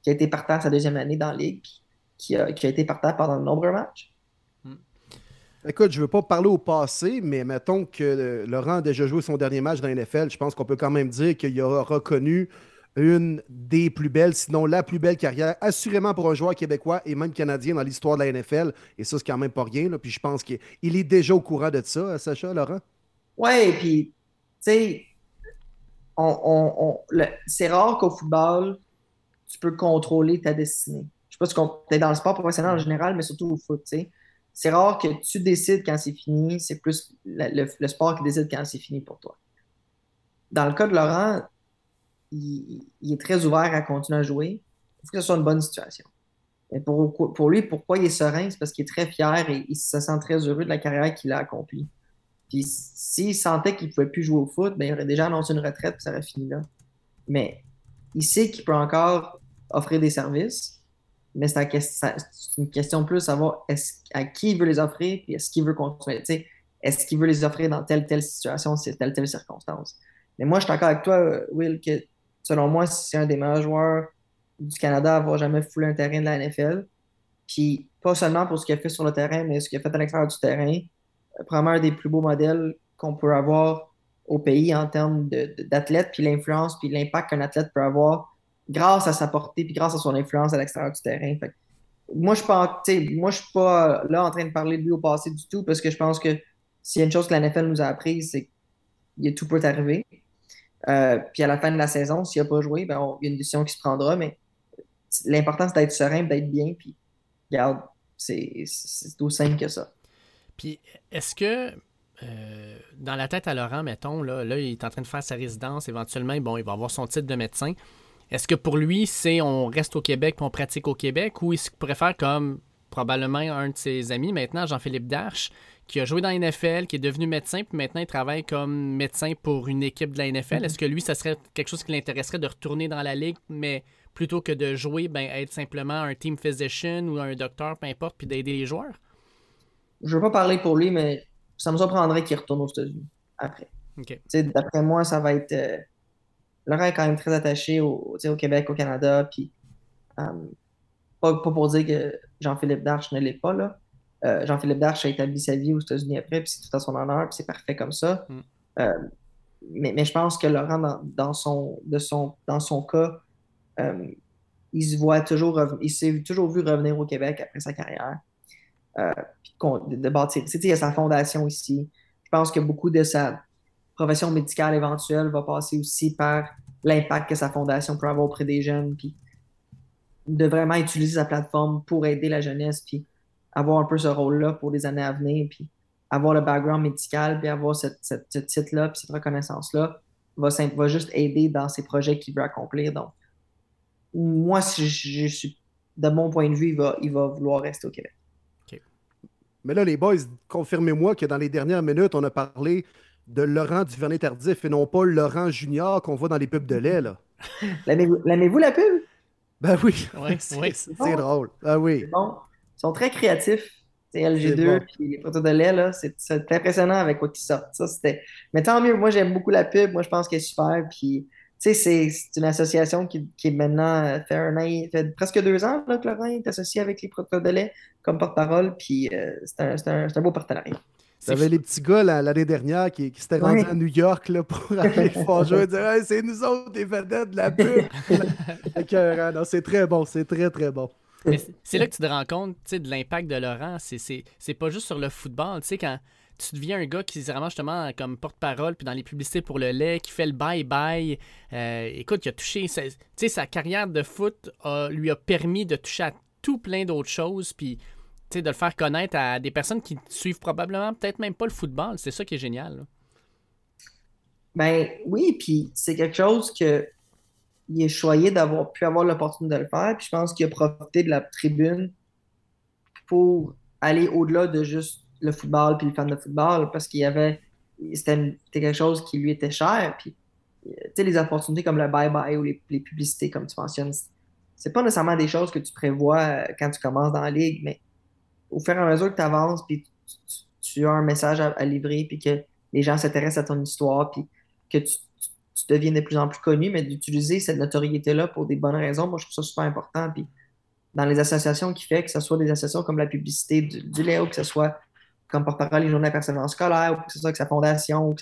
qui a été partant sa deuxième année dans la Ligue, puis qui a, qui a été partant pendant de nombreux matchs. Hmm. Écoute, je ne veux pas parler au passé, mais mettons que Laurent a déjà joué son dernier match dans la NFL. Je pense qu'on peut quand même dire qu'il aura reconnu une des plus belles, sinon la plus belle carrière, assurément pour un joueur québécois et même canadien dans l'histoire de la NFL. Et ça, c'est quand même pas rien. Puis je pense qu'il est déjà au courant de ça, Sacha, Laurent? Ouais, puis, tu sais, c'est rare qu'au football, tu peux contrôler ta destinée. Je sais pas si tu es dans le sport professionnel en général, mais surtout au foot, tu sais. C'est rare que tu décides quand c'est fini, c'est plus le sport qui décide quand c'est fini pour toi. Dans le cas de Laurent, il, est très ouvert à continuer à jouer. Il faut que ce soit une bonne situation. Mais pour, pour lui, pourquoi il est serein? C'est parce qu'il est très fier et il se sent très heureux de la carrière qu'il a accomplie. Puis s'il sentait qu'il ne pouvait plus jouer au foot, ben, il aurait déjà annoncé une retraite et ça aurait fini là. Mais il sait qu'il peut encore offrir des services, mais c'est une question plus de savoir à qui il veut les offrir et est-ce qu'il veut continuer? Est-ce qu'il veut les offrir dans telle telle situation, telle telle circonstance? Mais moi, je suis d'accord avec toi, Will, que selon moi, c'est un des meilleurs joueurs du Canada à avoir jamais foulé un terrain de la NFL. Puis pas seulement pour ce qu'il a fait sur le terrain, mais ce qu'il a fait à l'extérieur du terrain. Probablement un des plus beaux modèles qu'on peut avoir au pays en termes d'athlète, puis l'influence, puis l'impact qu'un athlète peut avoir grâce à sa portée, puis grâce à son influence à l'extérieur du terrain. moi, je ne moi, je suis pas là en train de parler de lui au passé du tout, parce que je pense que s'il y a une chose que la NFL nous a apprise, c'est que tout peut arriver. Euh, puis à la fin de la saison, s'il n'a pas joué, ben, il y a une décision qui se prendra, mais l'important, c'est d'être serein, d'être bien, puis regarde, c'est aussi simple que ça. Puis est-ce que euh, dans la tête à Laurent, mettons, là, là, il est en train de faire sa résidence, éventuellement, bon, il va avoir son titre de médecin. Est-ce que pour lui, c'est on reste au Québec puis on pratique au Québec ou est-ce qu'il pourrait faire comme probablement un de ses amis maintenant, Jean-Philippe Darche, qui a joué dans la NFL, qui est devenu médecin, puis maintenant il travaille comme médecin pour une équipe de la NFL. Mhm. Est-ce que lui, ça serait quelque chose qui l'intéresserait de retourner dans la ligue, mais plutôt que de jouer, ben, être simplement un team physician ou un docteur, peu importe, puis d'aider les joueurs? Je ne veux pas parler pour lui, mais ça me surprendrait qu'il retourne aux États-Unis après. D'après moi, ça va être. Euh, Laurent est quand même très attaché au, au Québec, au Canada, puis euh, pas, pas, pour dire que Jean-Philippe Darche ne l'est pas, là, euh, Jean-Philippe Darche a établi sa vie aux États-Unis après, puis c'est tout à son honneur, puis c'est parfait comme ça. Mm. Euh, mais, je pense que Laurent, dans, son, de son, dans son cas, euh, il se voit toujours, il s'est toujours vu revenir au Québec après sa carrière. de, bâtir. il y a sa fondation ici. Je pense que beaucoup de sa profession médicale éventuelle va passer aussi par l'impact que sa fondation peut avoir auprès des jeunes, puis de vraiment utiliser sa plateforme pour aider la jeunesse, puis avoir un peu ce rôle-là pour les années à venir, puis avoir le background médical, puis avoir ce titre-là, puis cette reconnaissance-là, va, va juste aider dans ces projets qu'il veut accomplir. Donc, moi, si je, suis, de mon point de vue, il va, il va vouloir rester au Québec. Mais là, les boys, confirmez-moi que dans les dernières minutes, on a parlé de Laurent Duvernay-Tardif et non pas Laurent Junior qu'on voit dans les pubs de lait. L'aimez-vous la pub? Ben oui, c'est drôle. Ben oui. Bon. Ils sont très créatifs. C'est LG2 puis les photos de lait, c'est impressionnant avec quoi ils sortent. Ça, Mais tant mieux, moi j'aime beaucoup la pub, moi je pense qu'elle est super. Puis c'est une association qui, qui, est maintenant euh, fait un an, fait presque deux ans là, que Laurent est associé avec les photos de lait comme porte-parole, puis euh, c'est un, un, beau partenariat. Avez les petits gars l'année dernière qui, qui s'étaient rendus à New York là, pour aller faire jouer et dire c'est nous autres les vedettes de la pub. c'est très bon, c'est très très bon. C'est là que tu te rends compte de l'impact de Laurent. C'est pas juste sur le football. Tu sais, quand tu deviens un gars qui est vraiment justement comme porte-parole, puis dans les publicités pour le lait, qui fait le bye-bye. Euh, écoute, qui a touché. Sa, sa carrière de foot lui a permis de toucher à tout plein d'autres choses, puis de le faire connaître à des personnes qui suivent probablement peut-être même pas le football. C'est ça qui est génial. Ben oui, puis c'est quelque chose que il est choyé d'avoir pu avoir l'opportunité de le faire. Puis je pense qu'il a profité de la tribune pour aller au-delà de juste le football puis le fan de football parce qu'il y avait c'était quelque chose qui lui était cher. Puis tu sais, les opportunités comme le bye-bye ou les, publicités, comme tu mentionnes, c'est pas nécessairement des choses que tu prévois euh, quand tu commences dans la ligue, mais au fur et à mesure que tu avances, puis tu, as un message à, à livrer, puis que les gens s'intéressent à ton histoire, puis que tu, tu deviens de plus en plus connu, mais d'utiliser cette notoriété-là pour des bonnes raisons, moi, je trouve ça super important. Puis dans les associations qui fait, que ce soit des associations comme la publicité du, Léo, que ce soit comme porte-parole les journées personnellement scolaire, ou que ce soit avec sa fondation.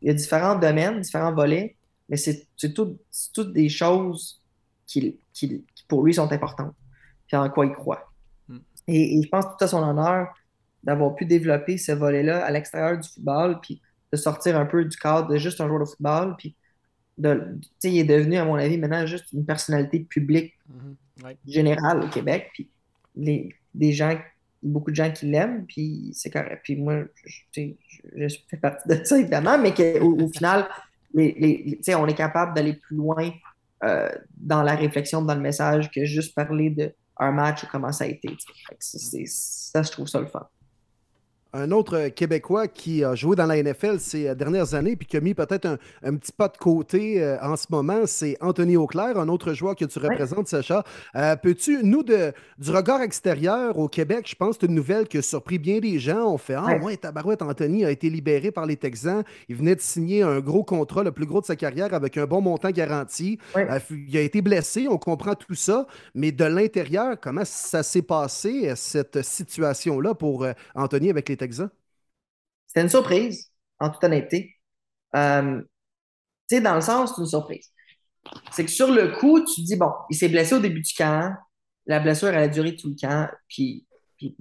Il y a différents domaines, différents volets, mais c'est toutes des choses qui, qui, pour lui, sont importantes, puis en quoi il croit. Hmm. Et, et, je pense tout à son honneur d'avoir pu développer ce volet-là à l'extérieur du football, puis de sortir un peu du cadre de juste un joueur de football. Puis, de, il est devenu, à mon avis, maintenant juste une personnalité publique mm-hmm. générale au Québec. Puis, les, des gens, beaucoup de gens qui l'aiment, puis c'est correct. Puis moi, je, je, fais partie de ça, évidemment, mais qu'au au final, les, les, on est capable d'aller plus loin euh, dans la réflexion, dans le message, que juste parler d'un match ou comment ça a été. ça, je trouve ça le fun un autre Québécois qui a joué dans la NFL ces dernières années puis qui a mis peut-être un, petit pas de côté euh, en ce moment, c'est Anthony Auclair, un autre joueur que tu représentes, Sacha. Euh, peux-tu, nous, de, du regard extérieur au Québec, je pense que c'est une nouvelle qui a surpris bien des gens. On fait Ah, ouais, Tabarouette, Anthony a été libéré par les Texans. Il venait de signer un gros contrat, le plus gros de sa carrière, avec un bon montant garanti. Euh, il a été blessé, on comprend tout ça. Mais de l'intérieur, comment ça s'est passé, cette situation-là pour Anthony avec les c'était une surprise, en toute honnêteté. Euh, dans le sens, c'est une surprise. C'est que sur le coup, tu dis, bon, il s'est blessé au début du camp, la blessure, a duré tout le camp, puis,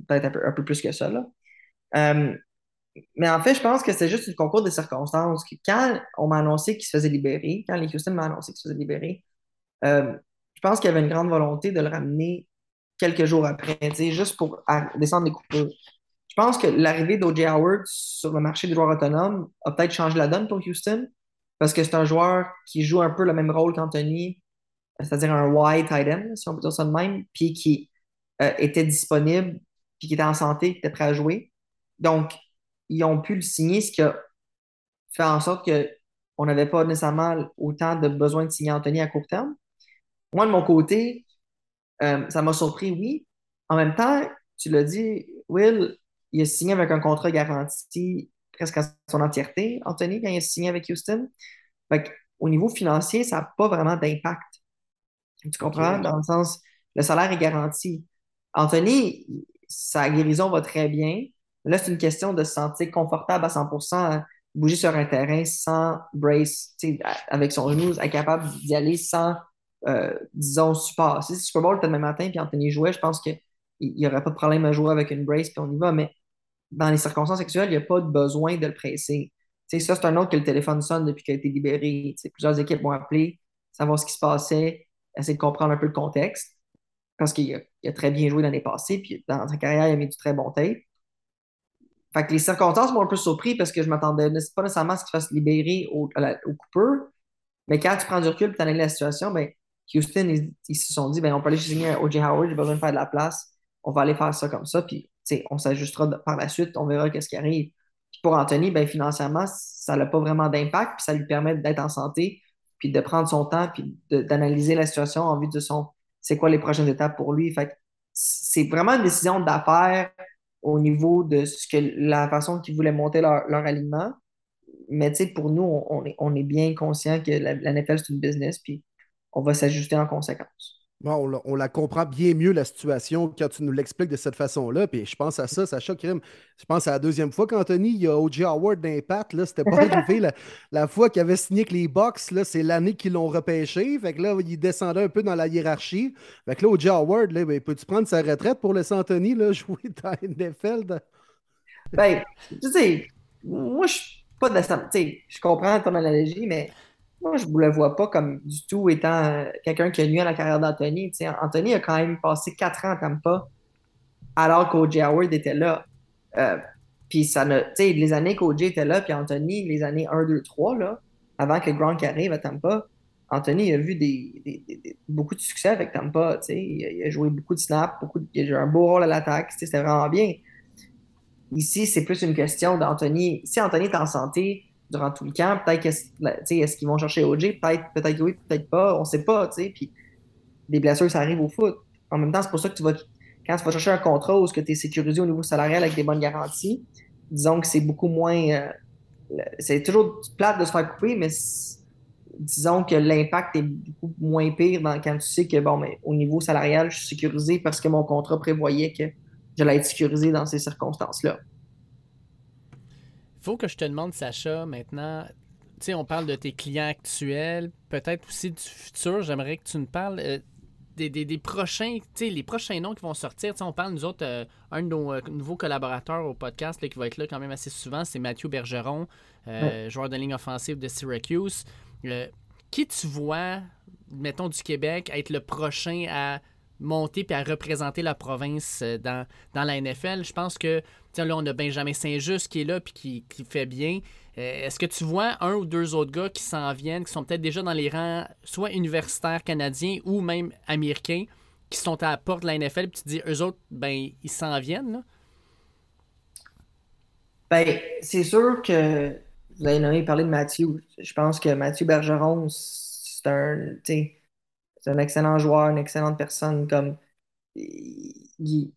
peut-être un peu, plus que ça. Là. Euh, mais en fait, je pense que c'est juste une concours de circonstances. quand on m'a annoncé qu'il se faisait libérer, quand les Houston m'a annoncé qu'il se faisait libérer, euh, je pense qu'il y avait une grande volonté de le ramener quelques jours après, juste pour descendre les coupures. Je pense que l'arrivée d'O.J. Howard sur le marché des joueurs autonomes a peut-être changé la donne pour Houston parce que c'est un joueur qui joue un peu le même rôle qu'Anthony, c'est-à-dire un wide tight si on peut dire ça de même, puis qui euh, était disponible, puis qui était en santé, qui était prêt à jouer. Donc, ils ont pu le signer, ce qui a fait en sorte qu'on n'avait pas nécessairement autant de besoin de signer Anthony à court terme. Moi, de mon côté, euh, ça m'a surpris, oui. En même temps, tu l'as dit, Will, il a signé avec un contrat garanti presque à son entièreté, Anthony, quand il a signé avec Houston. au niveau financier, ça n'a pas vraiment d'impact. Tu comprends? Dans le sens, le salaire est garanti. Anthony, sa guérison va très bien. Là, c'est une question de se sentir confortable à 100% bouger sur un terrain sans brace, avec son genou, être capable d'y aller sans, euh, disons, support. Si Super Bowl était demain matin puis Anthony jouait, je pense qu'il n'y aurait pas de problème à jouer avec une brace puis on y va. Mais dans les circonstances actuelles, il n'y a pas de besoin de le presser. ça, c'est un autre que le téléphone sonne depuis qu'il a été libéré. plusieurs équipes m'ont appelé, savoir ce qui se passait, essayer de comprendre un peu le contexte, parce qu'il a, très bien joué l'année passée, puis dans sa carrière, il a mis du très bon tape. Fait que les circonstances m'ont un peu surpris parce que je m'attendais pas nécessairement à ce qu'il fasse libérer au, au Cooper. Mais quand tu prends du recul et tu analyses la situation, ben, Houston, ils, se sont dit ben, on peut aller signer O.J. Howard, j'ai besoin de faire de la place. On va aller faire ça comme ça. Puis on s'ajustera par la suite, on verra qu'est-ce qui arrive. Pour Anthony, ben, financièrement, ça n'a pas vraiment d'impact, puis ça lui permet d'être en santé, puis de prendre son temps, puis d'analyser la situation en vue de son c'est quoi les prochaines étapes pour lui. C'est vraiment une décision d'affaires au niveau de ce que la façon qu'ils voulaient monter leur, leur alignement. Mais pour nous, on, est, on est bien conscient que la, la NFL, c'est une business, puis on va s'ajuster en conséquence on, la, comprend bien mieux, la situation, quand tu nous l'expliques de cette façon-là. Puis je pense à ça, ça choque Je pense à la deuxième fois qu'Anthony, il y a O.J. Howard d'impact. C'était pas arrivé la, la, fois qu'il avait signé avec les Bucks. C'est l'année qu'ils l'ont repêché. Fait que là, il descendait un peu dans la hiérarchie. Fait que là, O.J. Howard, là, ben, peux-tu prendre sa retraite pour laisser Anthony là, jouer dans NFL? Ben, tu sais, moi, je suis pas de la. Tu sais, je comprends ton analogie, mais moi, je ne le vois pas comme du tout étant euh, quelqu'un qui a nuit à la carrière d'Anthony. Anthony a quand même passé quatre ans à Tampa alors qu'O.J. Howard était là. Euh, puis ça les années qu'O.J. était là, puis Anthony, les années 1, 2, 3, là, avant que Gronk arrive à Tampa, Anthony a vu des, beaucoup de succès avec Tampa. Il a, il a joué beaucoup de snaps, beaucoup il a joué un beau rôle à l'attaque. C'était vraiment bien. Ici, c'est plus une question d'Anthony. Si Anthony est en santé, durant tout le camp. Peut-être est-ce qu'ils vont chercher OJ? Peut-être peut oui, peut-être pas. On sait pas. Puis des blessures, ça arrive au foot. En même temps, c'est pour ça que tu vas, quand tu vas chercher un contrat où tu es sécurisé au niveau salarial avec des bonnes garanties, disons que c'est beaucoup moins. Euh, c'est toujours plate de se faire couper, mais disons que l'impact est beaucoup moins pire quand tu sais que, bon, mais au niveau salarial, je suis sécurisé parce que mon contrat prévoyait que j'allais être sécurisé dans ces circonstances-là faut que je te demande, Sacha, maintenant, tu sais, on parle de tes clients actuels, peut-être aussi du futur. J'aimerais que tu nous parles euh, des, des, prochains, tu sais, les prochains noms qui vont sortir. on parle, nous autres, euh, un de nos euh, nouveaux collaborateurs au podcast qui va être là quand même assez souvent, c'est Mathieu Bergeron, joueur de ligne offensive de Syracuse. qui tu vois, mettons, du Québec, être le prochain à monter puis à représenter la province dans, dans la NFL? Je pense que là, on a Benjamin Saint-Just qui est là puis qui, fait bien. Euh, est-ce que tu vois un ou deux autres gars qui s'en viennent, qui sont peut-être déjà dans les rangs soit universitaires canadiens ou même américains, qui sont à la porte de la NFL, puis tu te dis, eux autres, ben, ils s'en viennent, là? Ben, c'est sûr que vous avez parler de Mathieu. Je pense que Mathieu Bergeron, c'est un, c'est un excellent joueur, une excellente personne. Comme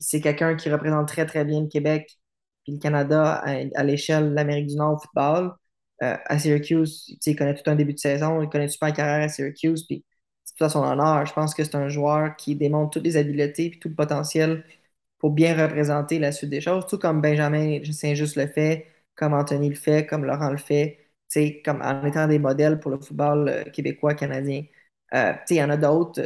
c'est quelqu'un qui représente très très bien le Québec puis le Canada à, l'échelle de l'Amérique du Nord au football. Euh, à Syracuse, il connaît tout un début de saison, il connaît super carrière à Syracuse, puis c'est tout à son honneur. Je pense que c'est un joueur qui démontre toutes les habiletés et tout le potentiel pour bien représenter la suite des choses, tout comme Benjamin Saint-Just le fait, comme Anthony le fait, comme Laurent le fait, comme en étant des modèles pour le football euh, québécois, canadien. Euh, il y en a d'autres.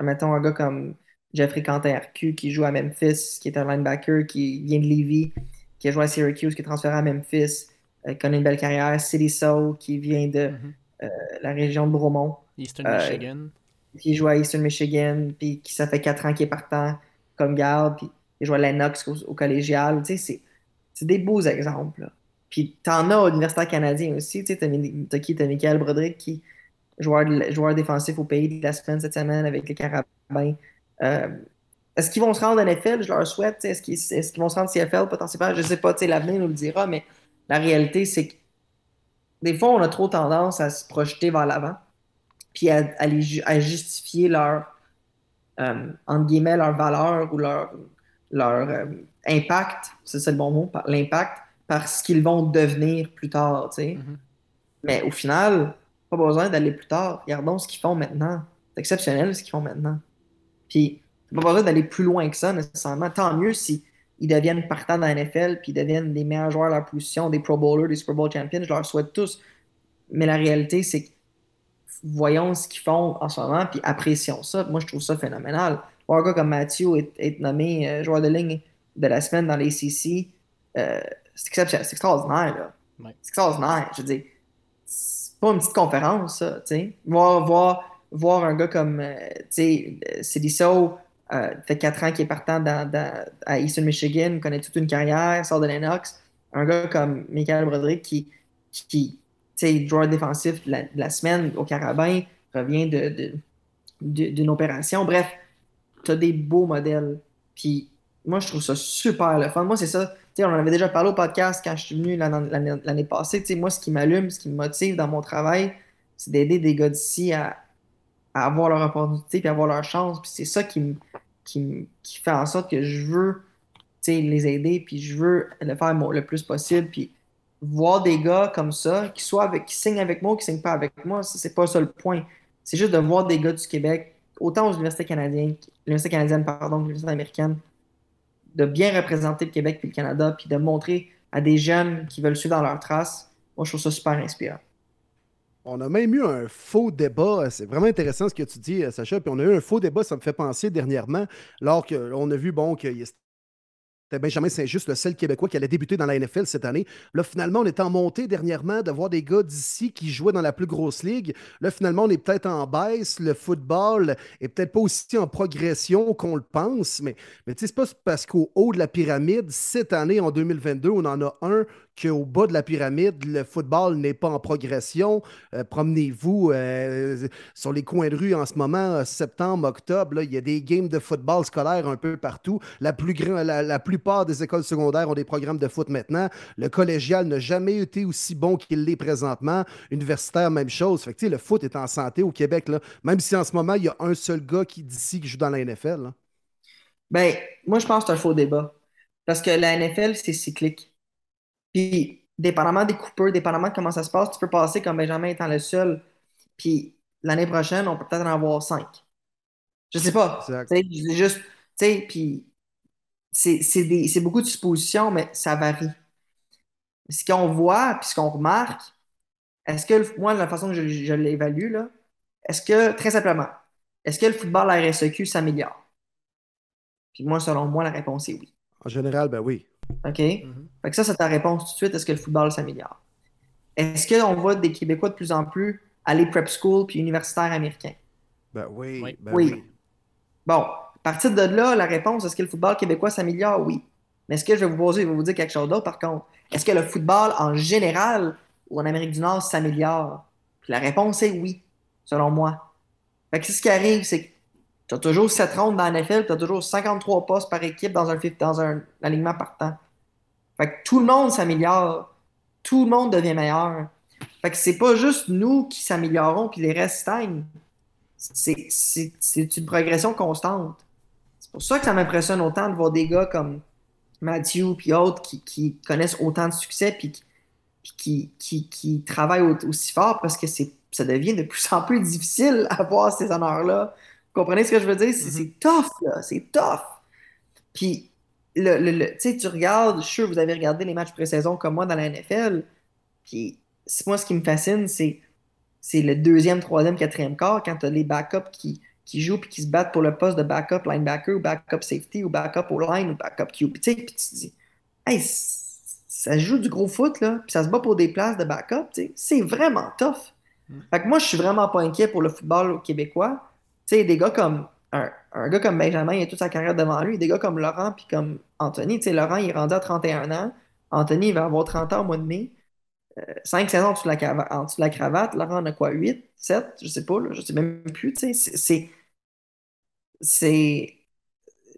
mettons un gars comme Jeffrey Quentin RQ qui joue à Memphis, qui est un linebacker qui vient de Levy, qui a joué à Syracuse, qui est transféré à Memphis, euh, qui connaît une belle carrière. City Soul qui vient de mhm. euh, la région de Bromont. Eastern Michigan. Euh, qui joue à Eastern Michigan, puis qui ça fait quatre ans qu'il est partant comme garde, puis il joue à Lennox au, collégial. Tu sais, c'est des beaux exemples. Puis t'en as au universitaire canadien aussi. Tu qui? T'as Michael Broderick qui joueur, joueur défensif au pays de la semaine cette semaine avec les Carabins. Euh, est-ce qu'ils vont se rendre en NFL? Je leur souhaite. Est-ce qu'ils vont se rendre CFL potentiellement? Je ne sais pas, l'avenir nous le dira, mais la réalité, c'est que des fois, on a trop tendance à se projeter vers l'avant, puis à, justifier leur, euh, entre guillemets, leur valeur ou leur, leur euh, impact, c'est ça le bon mot, l'impact, par ce qu'ils vont devenir plus tard. Mm-hmm. Mais au final, pas besoin d'aller plus tard. Regardons ce qu'ils font maintenant. C'est exceptionnel ce qu'ils font maintenant. Puis, pas besoin d'aller plus loin que ça nécessairement. Tant mieux si ils deviennent partants dans la NFL, puis ils deviennent les meilleurs joueurs à leur position, des Pro Bowlers, des Super Bowl champions. Je leur souhaite tous. Mais la réalité, c'est que voyons ce qu'ils font en ce moment, puis apprécions ça. Moi, je trouve ça phénoménal. Voir un gars comme Mathieu être, nommé euh, joueur de ligne de la semaine dans les CC, euh, c'est exceptionnel, c'est extraordinaire. Là. Ouais. C'est extraordinaire. Je veux dire, pas une petite conférence, ça. tu sais. Voir, voir, voir un gars comme euh, tu sais, Sidiso, euh, fait 4 ans qu'il est partant dans, à Eastern Michigan, connaît toute une carrière, sort de Lennox. Un gars comme Michael Broderick qui, qui tu sais, joueur défensif de la, semaine au Carabin, revient de- d'une opération. Bref, tu as des beaux modèles. Puis moi, je trouve ça super le fun. Moi, c'est ça. Tu sais, on en avait déjà parlé au podcast quand je suis venu l'an- l'année passée. Tu sais, moi, ce qui m'allume, ce qui me motive dans mon travail, c'est d'aider des gars d'ici à, à avoir leur opportunité puis avoir leur chance. C'est ça qui, qui, qui fait en sorte que je veux les aider, puis je veux le faire le plus possible. Puis voir des gars comme ça, qui, avec, qui signent avec moi ou qui signent pas avec moi, c'est pas ça le point. C'est juste de voir des gars du Québec, autant aux universités canadiennes, l'université canadienne, pardon, l'université américaine, de bien représenter le Québec puis le Canada, puis de montrer à des jeunes qui veulent suivre dans leurs traces. Moi, je trouve ça super inspirant. On a même eu un faux débat. C'est vraiment intéressant ce que tu dis, Sacha. Puis on a eu un faux débat, ça me fait penser dernièrement, alors qu'on a vu bon, que Benjamin Saint-Just, le seul Québécois qui allait débuter dans la NFL cette année. Là, finalement, on est en montée dernièrement de voir des gars d'ici qui jouaient dans la plus grosse ligue. Là, finalement, on est peut-être en baisse. Le football est peut-être pas aussi en progression qu'on le pense. Mais, mais c'est pas parce qu'au haut de la pyramide, cette année, en 2022, on en a un qu'au bas de la pyramide, le football n'est pas en progression. Euh, Promenez-vous euh, sur les coins de rue en ce moment, euh, septembre, octobre, là, il y a des games de football scolaire un peu partout. La, plus la, la plupart des écoles secondaires ont des programmes de foot maintenant. Le collégial n'a jamais été aussi bon qu'il l'est présentement. Universitaire, même chose. Fait que, le foot est en santé au Québec, là, même si en ce moment, il y a un seul gars qui d'ici qui joue dans la NFL. Ben, moi, je pense que c'est un faux débat. Parce que la NFL, c'est cyclique. Puis, dépendamment des coupeurs, dépendamment de comment ça se passe, tu peux passer comme Benjamin étant le seul. Puis, l'année prochaine, on peut peut-être en avoir cinq. Je sais pas. Dis juste, tu sais, puis c'est c'est des- c'est beaucoup de suppositions, mais ça varie. Ce qu'on voit, puis ce qu'on remarque, est-ce que, moi, la façon que je, je l'évalue, là, est-ce que, très simplement, est-ce que le football à RSEQ s'améliore? Puis moi, selon moi, la réponse est oui. En général, ben oui. OK? Mhm. Fait que ça, c'est ta réponse tout de suite. Est-ce que le football s'améliore? Est-ce qu'on voit des Québécois de plus en plus aller prep school puis universitaire américain? Ben oui. Oui. ben Oui. Bon, à partir de là, la réponse, est-ce que le football québécois s'améliore? Oui. Mais est-ce que je vais vous poser, je vais vous dire quelque chose d'autre par contre? Est-ce que le football en général ou en Amérique du Nord s'améliore? Puis la réponse est oui, selon moi. Fait que c'est ce qui arrive, c'est que tu as toujours 7 rondes dans la NFL, tu as toujours 53 postes par équipe dans un, dans un alignement partant. Fait que tout le monde s'améliore. Tout le monde devient meilleur. Fait que c'est pas juste nous qui s'améliorons puis les restes stagnent. C'est une progression constante. C'est pour ça que ça m'impressionne autant de voir des gars comme Matthew puis autres qui, qui connaissent autant de succès puis qui, qui, qui, travaillent au- aussi fort parce que ça devient de plus en plus difficile à voir ces honneurs-là. Vous comprenez ce que je veux dire? C'est Mhm. c'est tough, là. C'est tough. Puis, le, le- le- tu sais, tu regardes, je suis sûr vous avez regardé les matchs pré-saison comme moi dans la NFL. Puis, c'est- moi, ce qui me fascine, c'est le deuxième, troisième, quatrième quart quand tu as les backups qui, qui jouent puis qui se battent pour le poste de backup linebacker ou backup safety ou backup au line ou backup QB. Tu sais, puis tu te dis, hey, ça joue du gros foot, là, puis ça se bat pour des places de backup. tu sais. C'est vraiment tough. Mm. Fait que moi, je suis vraiment pas inquiet pour le football québécois. Tu sais, des gars comme un, un gars comme Benjamin, il a toute sa carrière devant lui. Des gars comme Laurent puis comme Anthony. Tu sais, Laurent, il est rendu à 31 ans. Anthony, il va avoir 30 ans au mois de mai. Euh, cinq saisons en dessous de la, cava- en dessous de la cravate. Laurent en a quoi? 8, 7? Je sais pas, là, je sais même plus. tu sais. C'est. c'est- C'est.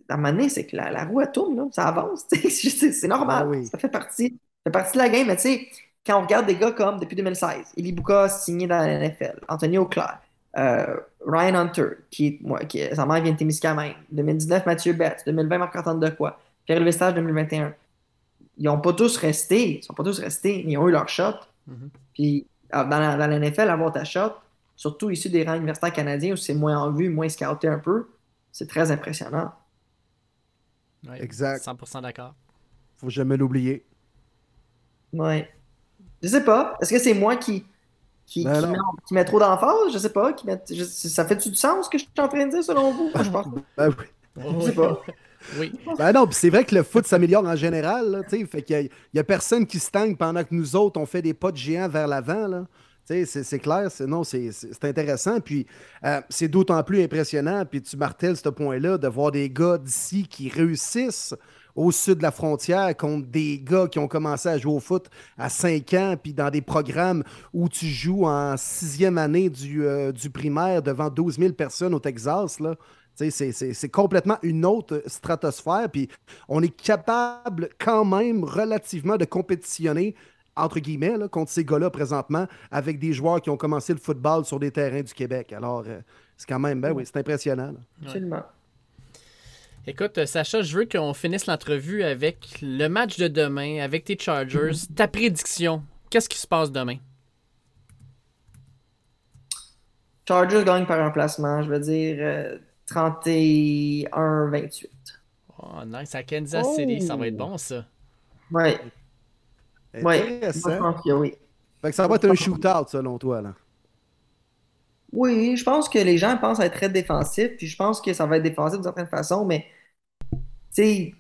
À un moment donné, c'est que la, la roue, elle tourne, là, ça avance. C'est c'est normal. Ah oui. Ça fait partie, ça fait partie de la game. Mais tu sais, quand on regarde des gars comme depuis 2016, Eli Buka signé dans la NFL, Anthony Auclair, euh, Ryan Hunter, qui, est- moi, qui sa mère vient de Témiscamingue, 2019, Mathieu Betts, 2020, Marc-Antoine Decoy, Pierre Lestage, 2021. Ils n'ont pas tous resté, ils sont pas tous restés, mais ils ont eu leur shot. Mhm. Puis ah, dans la, dans la NFL, avoir ta shot, surtout issu des rangs universitaires canadiens où c'est moins en vue, moins scouté un peu, c'est très impressionnant. Ouais, Exact. 100% d'accord. Faut jamais l'oublier. Ouais. Je sais pas. Est-ce que c'est moi qui, qui, Ben qui met, qui met trop d'emphase? Je sais pas. Qui met, je- ça fait-tu du sens ce que je suis en train de dire selon vous? Je pense. Ben oui. Je sais pas. Oui. Ben non, puis c'est vrai que le foot s'améliore en général. Là, tu sais, fait qu'il n'y a, a personne qui stagne pendant que nous autres, on fait des pas de géants vers l'avant. là. Tu sais, C'est clair, c'est non, c'est c'est intéressant. Puis euh, c'est d'autant plus impressionnant, puis tu martèles ce point-là, de voir des gars d'ici qui réussissent au sud de la frontière contre des gars qui ont commencé à jouer au foot à 5 ans, puis dans des programmes où tu joues en sixième année du, euh, du primaire devant 12 000 personnes au Texas. Là. Tu sais, C'est c'est- c'est complètement une autre stratosphère. Puis on est capable quand même relativement de compétitionner, entre guillemets, là, contre ces gars-là présentement, avec des joueurs qui ont commencé le football sur des terrains du Québec. Alors, euh, c'est quand même, ben oui, c'est impressionnant. là. Absolument. Écoute, euh, Sacha, je veux qu'on finisse l'entrevue avec le match de demain, avec tes Chargers. Ta prédiction, qu'est-ce qui se passe demain? Chargers gagne par un placement, je veux dire euh, 31-28. Oh, nice, à Kansas City, ça va être bon, ça. Ouais, ouais. Que oui. Fait que ça va être un shootout, selon toi. Là. Oui, je pense que les gens pensent être très défensifs, puis je pense que ça va être défensif d'une certaine façon, mais sais,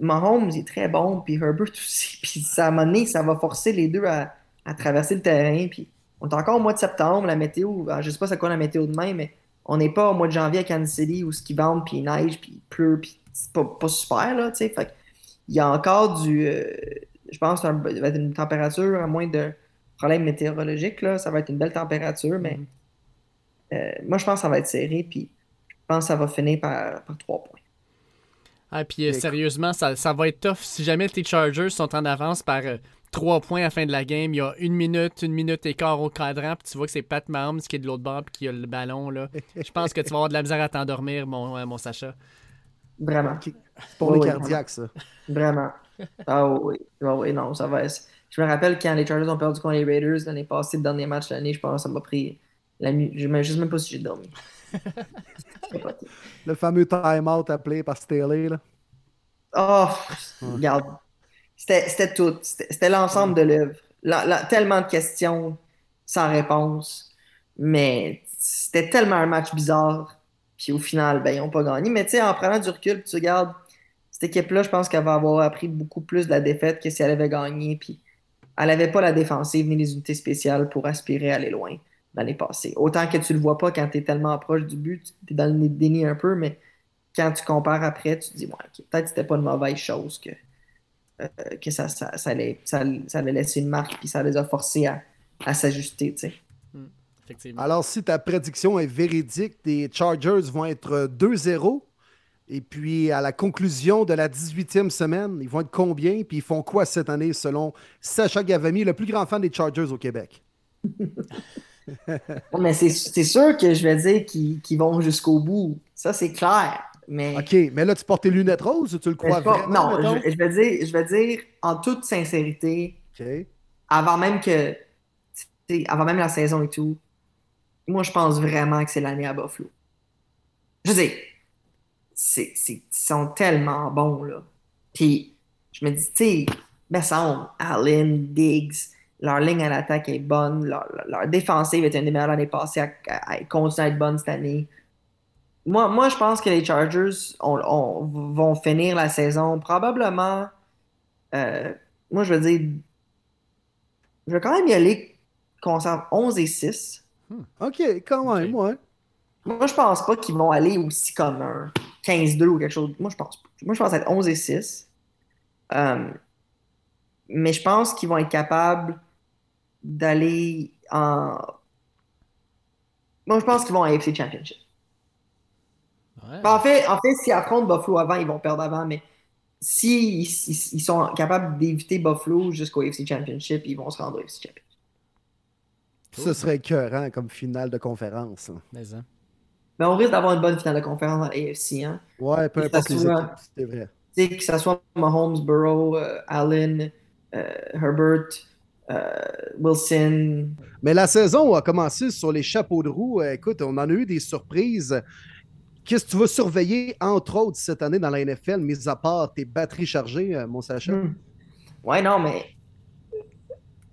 Mahomes est très bon, puis Herbert aussi, puis ça, à un moment donné, ça va forcer les deux à, à traverser le terrain, puis on est encore au mois de septembre, la météo, alors, je sais pas c'est quoi la météo demain, mais on n'est pas au mois de janvier à Kansas City où ce qui vente, puis il neige, puis il pleut, puis c'est pas, pas super, là, tu sais, fait il y a encore du, euh, je pense, ça va être une température, à moins de problèmes météorologiques, là, ça va être une belle température, mais euh, moi, je pense que ça va être serré, puis je pense que ça va finir par, par trois points. Ah, puis euh, sérieusement, ça, ça va être tough. Si jamais tes Chargers sont en avance par 3 points à la fin de la game, il y a une minute, une minute et quart au cadran, puis tu vois que c'est Pat Mahomes qui est de l'autre bord, puis qui a le ballon. là. Je pense que tu vas avoir de la misère à t'endormir, mon, euh, mon Sacha. Vraiment. C'est pour Oui, les oui, cardiaques, ça. Vraiment. Ah oui. Ah oui, non, ça va. être- Je me rappelle quand les Chargers ont perdu contre les Raiders l'année passée, le dernier match de l'année, je pense que ça m'a pris la nuit. Je ne sais même pas si j'ai dormi. Capoté. Le fameux time-out appelé par Staley. Là. Oh, regarde. C'était tout. C'était l'ensemble de l'œuvre. Tellement de questions sans réponse. Mais c'était tellement un match bizarre. Puis au final, ben, ils n'ont pas gagné. Mais tu sais, en prenant du recul, tu regardes, cette équipe-là, je pense qu'elle va avoir appris beaucoup plus de la défaite que si elle avait gagné. Puis elle n'avait pas la défensive ni les unités spéciales pour aspirer à aller loin l'année passée. Autant que tu le vois pas quand tu es tellement proche du but, tu es dans le déni un peu, mais quand tu compares après, tu te dis, ouais, ok, peut-être que c'était pas une mauvaise chose que, euh, que ça, ça, ça, allait, ça, ça allait laisser une marque, puis ça les a forcés à, à s'ajuster, tu sais. Effectivement. Alors, si ta prédiction est véridique, les Chargers vont être euh, 2-0. Et puis, à la conclusion de la 18e semaine, ils vont être combien? Puis, ils font quoi cette année, selon Sacha Gavami, le plus grand fan des Chargers au Québec? Mais c'est sûr que je vais dire qu'ils vont jusqu'au bout. Ça, c'est clair. Mais OK, mais là, tu portes tes lunettes roses ou tu le crois pas- vraiment? non, je, je vais dire, je vais dire en toute sincérité, avant même que, sais, avant même la saison et tout, moi, je pense vraiment que c'est l'année à Buffalo. Je veux dire, c'est, ils sont tellement bons, là. Puis, je me dis, tu sais, semble, Allen, Diggs, leur ligne à l'attaque est bonne, leur, défensive était une des meilleures l'année passée, elle, continue à être bonne cette année. Moi, moi, je pense que les Chargers on- on- vont finir la saison probablement, euh, moi, je veux dire, je vais quand même y aller concernant 11 et 6. OK, quand même, ouais. Moi, je pense pas qu'ils vont aller aussi comme un 15-2 ou quelque chose. Moi, je pense pas. Moi, je pense être 11 et 6. Euh, mais je pense qu'ils vont être capables d'aller en. Moi, je pense qu'ils vont à AFC Championship. Ouais. Ben, en fait, en fait, s'ils affrontent Buffalo avant, ils vont perdre avant, mais s'ils ils, ils sont capables d'éviter Buffalo jusqu'au AFC Championship, ils vont se rendre au AFC Championship. Ce serait écœurant comme finale de conférence. Mais, hein. Mais on risque d'avoir une bonne finale de conférence dans l'AFC, hein. Ouais, peu Que importe ça les soit- équipes, c'est vrai. Que ce soit Mahomes, Burrow, euh, Allen, euh, Herbert, euh, Wilson. Mais la saison a commencé sur les chapeaux de roue. Euh, Écoute, on en a eu des surprises. Qu'est-ce que tu vas surveiller, entre autres, cette année dans la NFL, mis à part tes batteries chargées, euh, mon Sacha? Hmm. Ouais, non, mais.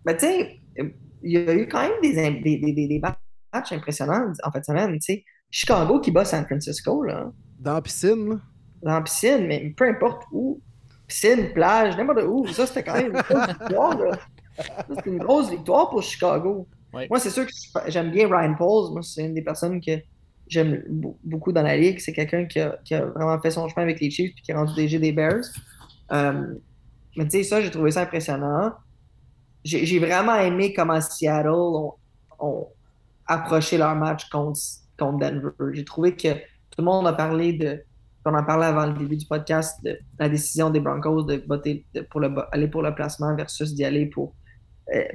Ben, tu sais, euh, il y a eu quand même des, des, des, des- matchs impressionnants en fin de semaine. Tu sais, Chicago qui bat San Francisco, là. Dans la piscine, là? dans la piscine, mais peu importe où. Piscine, plage, n'importe où. Ça, c'était quand même une victoire. C'était une grosse victoire pour Chicago. Moi, c'est sûr que j'aime bien Ryan Pauls. Moi, c'est une des personnes que j'aime beaucoup dans la ligue. C'est quelqu'un qui a, vraiment fait son chemin avec les Chiefs et qui est rendu DG des Bears. Euh, mais tu sais, ça, j'ai trouvé ça impressionnant. J'ai vraiment aimé comment Seattle ont, approché leur match contre, contre Denver. J'ai trouvé que tout le monde a parlé de. On en parlait avant le début du podcast de la décision des Broncos de voter pour le, aller pour le placement versus d'y aller pour,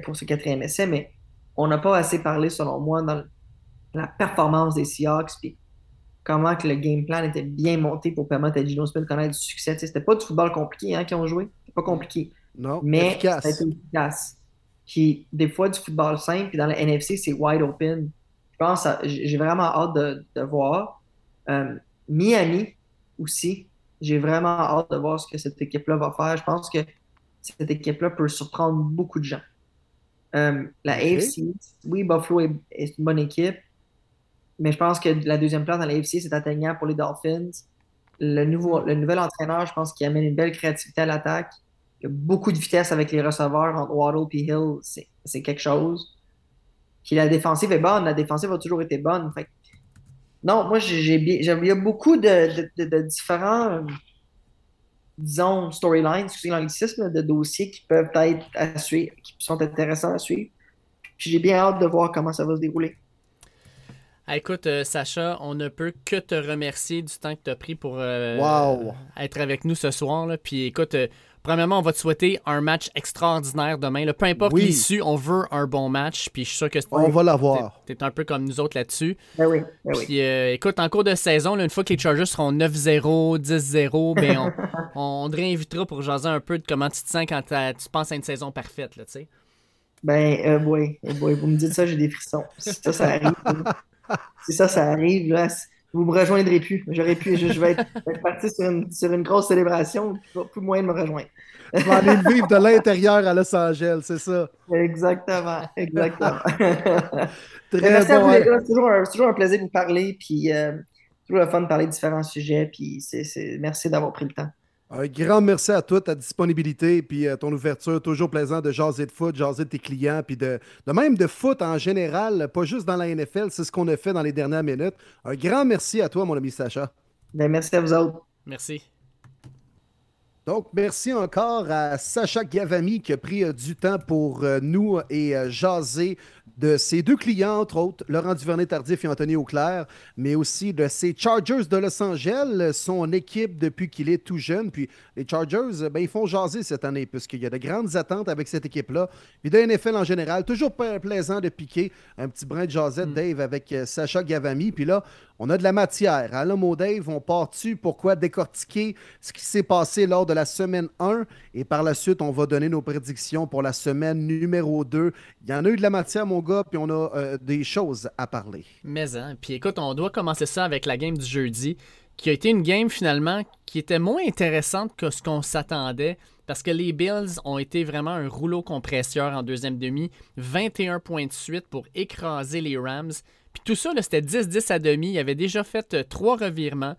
pour ce quatrième essai. Mais on n'a pas assez parlé, selon moi, dans la performance des Seahawks, puis comment que le game plan était bien monté pour permettre à Gino Smith de connaître du succès. C'était pas du football compliqué hein, qu'ils ont joué. C'était pas compliqué. Non, mais efficace. été efficace. Qui, des fois, du football simple, puis dans la NFC, c'est wide open. Je pense, j'ai vraiment hâte de, voir. Euh, Miami aussi, j'ai vraiment hâte de voir ce que cette équipe-là va faire. Je pense que cette équipe-là peut surprendre beaucoup de gens. Euh, la AFC, oui, Buffalo est, une bonne équipe, mais je pense que la deuxième place dans la AFC, c'est atteignable pour les Dolphins. Le, nouveau, le nouvel entraîneur, je pense qu'il amène une belle créativité à l'attaque. Il y a beaucoup de vitesse avec les receveurs entre Waddle et Hill, c'est quelque chose. Puis la défensive est bonne, la défensive a toujours été bonne. non, moi, j'ai il y a beaucoup de, de différents disons, storylines, excusez l'anglicisme, de dossiers qui peuvent être à suivre, qui sont intéressants à suivre. J'ai bien hâte de voir comment ça va se dérouler. Ah, écoute, euh, Sacha, on ne peut que te remercier du temps que tu as pris pour euh, être avec nous ce soir. Puis écoute, euh, Premièrement, on va te souhaiter un match extraordinaire demain. Peu importe l'issue, on veut un bon match. Puis je suis sûr que on va l'avoir. Tu es, un peu comme nous autres là-dessus. Ben oui. Ben puis euh, écoute, en cours de saison, une fois que les Chargers seront 9-0, 10-0, ben on, te réinvitera pour jaser un peu de comment tu te sens quand tu penses à une saison parfaite. Là, ben euh, oui, vous me dites ça, j'ai des frissons. Si ça, ça arrive. si ça, ça arrive, là, vous me rejoindrez plus. J'aurais pu, je, vais être, parti sur une, sur une, grosse célébration, plus moyen de me rejoindre. Je vais aller vivre de l'intérieur à Los Angeles, c'est ça. Exactement, exactement. Très merci bon, à vous. C'est toujours, toujours, un plaisir de vous parler, puis euh, toujours le fun de parler de différents sujets, puis merci d'avoir pris le temps. Un grand merci à toi, ta disponibilité, puis euh, ton ouverture. Toujours plaisant de jaser de foot, jaser de tes clients, puis de, de même de foot en général, pas juste dans la NFL. C'est ce qu'on a fait dans les dernières minutes. Un grand merci à toi, mon ami Sacha. Ben, merci à vous autres. Merci. Donc, merci encore à Sacha Gavami qui a pris euh, du temps pour euh, nous et jaser de ses deux clients, entre autres, Laurent Duvernay-Tardif et Anthony Auclair, mais aussi de ses Chargers de Los Angeles, son équipe depuis qu'il est tout jeune. Puis les Chargers, ben, ils font jaser cette année, puisqu'il y a de grandes attentes avec cette équipe-là. Puis de NFL en général, toujours plaisant de piquer un petit brin de jasette, mm. Dave, avec euh, Sacha Gavami. Puis là, on a de la matière. À l'homme Dave, on part dessus pourquoi décortiquer ce qui s'est passé lors de la semaine 1 et par la suite, on va donner nos prédictions pour la semaine numéro 2. Il y en a eu de la matière, puis on a euh, des choses à parler. Mais, hein, puis écoute, on doit commencer ça avec la game du jeudi, qui a été une game finalement qui était moins intéressante que ce qu'on s'attendait. Parce que les Bills ont été vraiment un rouleau compresseur en deuxième demi. 21 points de suite pour écraser les Rams. Puis tout ça, c'était 10-10 à demi. Il avait déjà fait euh, trois revirements.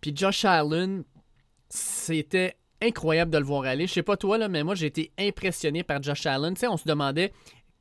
Puis Josh Allen, c'était incroyable de le voir aller. Je sais pas toi, là, mais moi, j'ai été impressionné par Josh Allen. Tu sais, on se demandait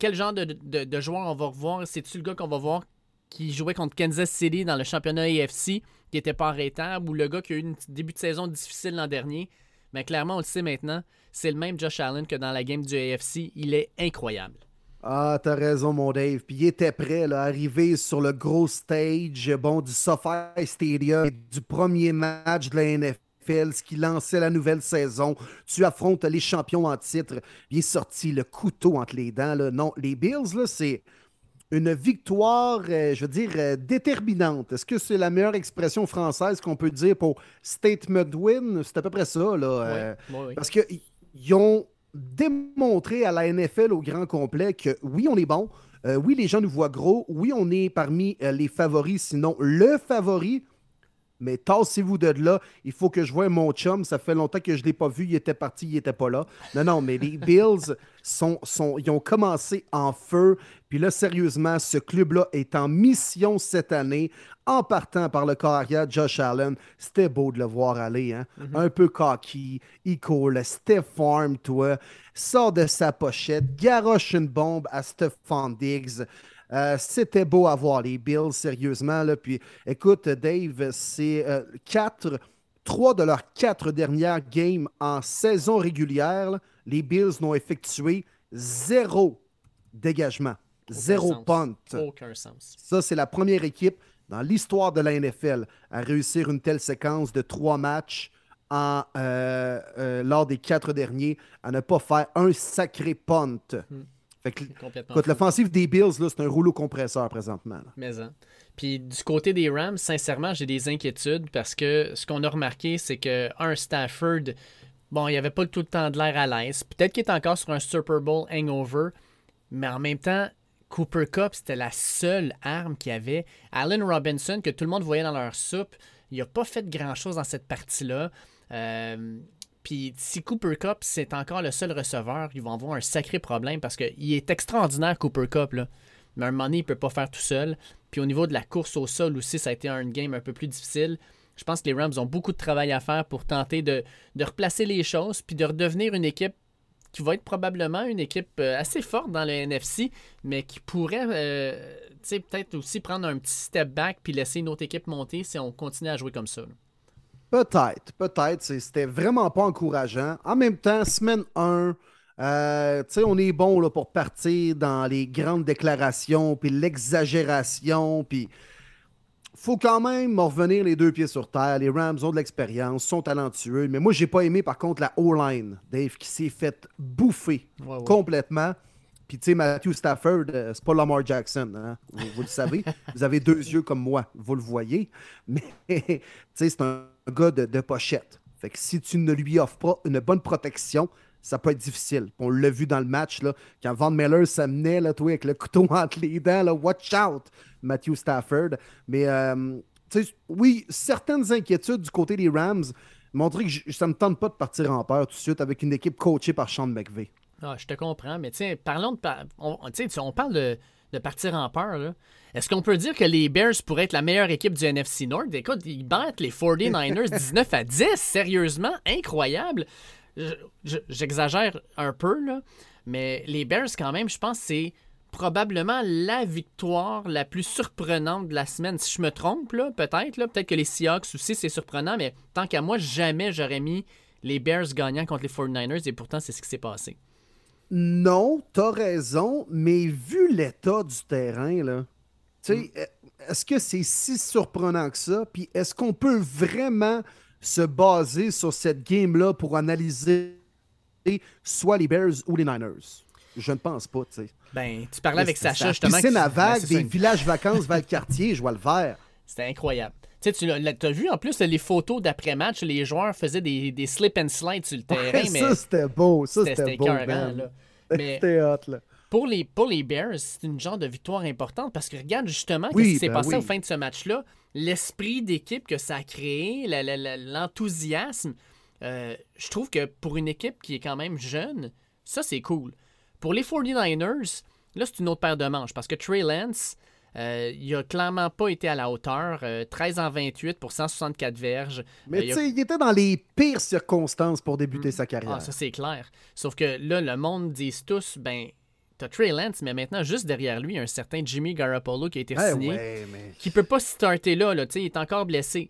quel genre de, joueur on va revoir? C'est-tu le gars qu'on va voir qui jouait contre Kansas City dans le championnat AFC, qui n'était pas arrêtable, ou le gars qui a eu un début de saison difficile l'an dernier? Mais clairement, on le sait maintenant, c'est le même Josh Allen que dans la game du AFC. Il est incroyable. Ah, t'as raison, mon Dave. Puis il était prêt, là, arriver sur le gros stage bon, du SoFi Stadium, du premier match de la NFL, ce qui lançait la nouvelle saison. Tu affrontes les champions en titre. Il est sorti le couteau entre les dents. Là. Non, les Bills, là, c'est une victoire, euh, je veux dire, euh, déterminante. Est-ce que c'est la meilleure expression française qu'on peut dire pour statement win? C'est à peu près ça, là. Euh, parce qu'ils ont démontrer à la NFL au grand complet que oui, on est bon. Oui, les gens nous voient gros. Oui, on est parmi les favoris, sinon le favori. Mais tassez-vous de là. Il faut que je voie mon chum. Ça fait longtemps que je ne l'ai pas vu. Il était parti, il n'était pas là. Non, non, mais les Bills, sont, sont, ils ont commencé en feu. Puis là, sérieusement, ce club-là est en mission cette année en partant par le carrière Josh Allen. C'était beau de le voir aller. Hein? Mhm. Un peu cocky, il court, Steph Farm, toi, sort de sa pochette, garoche une bombe à Stephon Diggs. Euh, C'était beau à voir les Bills, sérieusement. Là. Puis écoute, Dave, c'est euh, quatre, trois de leurs quatre dernières games en saison régulière. là, les Bills n'ont effectué zéro dégagement, zéro sens. punt. Aucun sens. Ça, c'est la première équipe dans l'histoire de la NFL à réussir une telle séquence de trois matchs en, euh, euh, lors des quatre derniers, à ne pas faire un sacré punt. Hmm. Fait que, Complètement. écoute, l'offensive des Bills, là, c'est un rouleau compresseur présentement. là. Mais hein. Puis du côté des Rams, sincèrement, j'ai des inquiétudes parce que ce qu'on a remarqué, c'est que un Stafford, bon, il avait pas tout le temps de l'air à l'aise. Peut-être qu'il est encore sur un Super Bowl hangover, mais en même temps, Cooper Cup, c'était la seule arme qu'il y avait. Allen Robinson, que tout le monde voyait dans leur soupe, il n'a pas fait grand-chose dans cette partie-là. Euh, puis si Cooper Cup, c'est encore le seul receveur, ils vont avoir un sacré problème parce qu'il est extraordinaire, Cooper Cup, là. Mais à un moment il ne peut pas faire tout seul. Puis au niveau de la course au sol aussi, ça a été un game un peu plus difficile. Je pense que les Rams ont beaucoup de travail à faire pour tenter de, de replacer les choses puis de redevenir une équipe qui va être probablement une équipe euh, assez forte dans le NFC, mais qui pourrait euh, peut-être aussi prendre un petit step back puis laisser une autre équipe monter si on continue à jouer comme ça. Peut-être, peut-être. C'était vraiment pas encourageant. En même temps, semaine 1, euh, tu sais, on est bon là, pour partir dans les grandes déclarations, puis l'exagération, puis faut quand même revenir les deux pieds sur terre. Les Rams ont de l'expérience, sont talentueux, mais moi, j'ai pas aimé par contre la O-line, Dave, qui s'est fait bouffer Ouais, ouais. complètement. Puis, tu sais, Matthew Stafford, euh, c'est pas Lamar Jackson, hein? vous, vous le savez. vous avez deux yeux comme moi, vous le voyez. Mais, tu sais, c'est un gars de, pochette. Fait que si tu ne lui offres pas une bonne protection, ça peut être difficile. On l'a vu dans le match, là, quand Van Miller s'amenait, là, toi, avec le couteau entre les dents, là, watch out, Matthew Stafford. Mais, euh, oui, certaines inquiétudes du côté des Rams montraient que ça ne me tente pas de partir en peur tout de suite avec une équipe coachée par Sean McVay. Ah, je te comprends, mais tiens, parlons de. On, on parle de, de partir en peur. là. Est-ce qu'on peut dire que les Bears pourraient être la meilleure équipe du NFC North? Écoute, ils battent les 49ers 19 à 10. Sérieusement, incroyable. Je- je- J'exagère un peu, là, mais les Bears, quand même, je pense que c'est probablement la victoire la plus surprenante de la semaine. Si je me trompe, là, peut-être, là, peut-être que les Seahawks aussi, c'est surprenant, mais tant qu'à moi, jamais j'aurais mis les Bears gagnants contre les 49ers et pourtant, c'est ce qui s'est passé. Non, t'as raison, mais vu l'état du terrain, là, tu sais, euh, est-ce que c'est si surprenant que ça? Puis est-ce qu'on peut vraiment se baser sur cette game-là pour analyser soit les Bears ou les Niners? Je ne pense pas, tu sais. Ben, tu parlais avec C'est- Sacha c'est la justement. Ben, c'est des ça, une- villages vacances Valcartier, je vois le vert. C'était incroyable. Tu sais, tu t'as vu en plus les photos d'après-match, les joueurs faisaient des, des slip and slide sur le terrain, mais ça, c'était beau. Ça, c'était beau. Mais C'était hot, là. pour les, pour les Bears, c'est une genre de victoire importante parce que regarde justement Oui, ce qui s'est ben passé oui. au fin de ce match-là, l'esprit d'équipe que ça a créé, l'enthousiasme. euh, je trouve que pour une équipe qui est quand même jeune, ça c'est cool. Pour les 49ers, là c'est une autre paire de manches parce que Trey Lance, euh, il a clairement pas été à la hauteur. euh, 13 en 28 pour 164 verges. Mais Euh, tu a- sais, il était dans les pires circonstances pour débuter sa carrière. Ah, ça c'est clair. Sauf que là, le monde dit tous, ben, t'as Trey Lance, mais maintenant, juste derrière lui, il y a un certain Jimmy Garoppolo qui a été Eh signé, ouais, mais... qui peut pas starter là, là tu sais, il est encore blessé.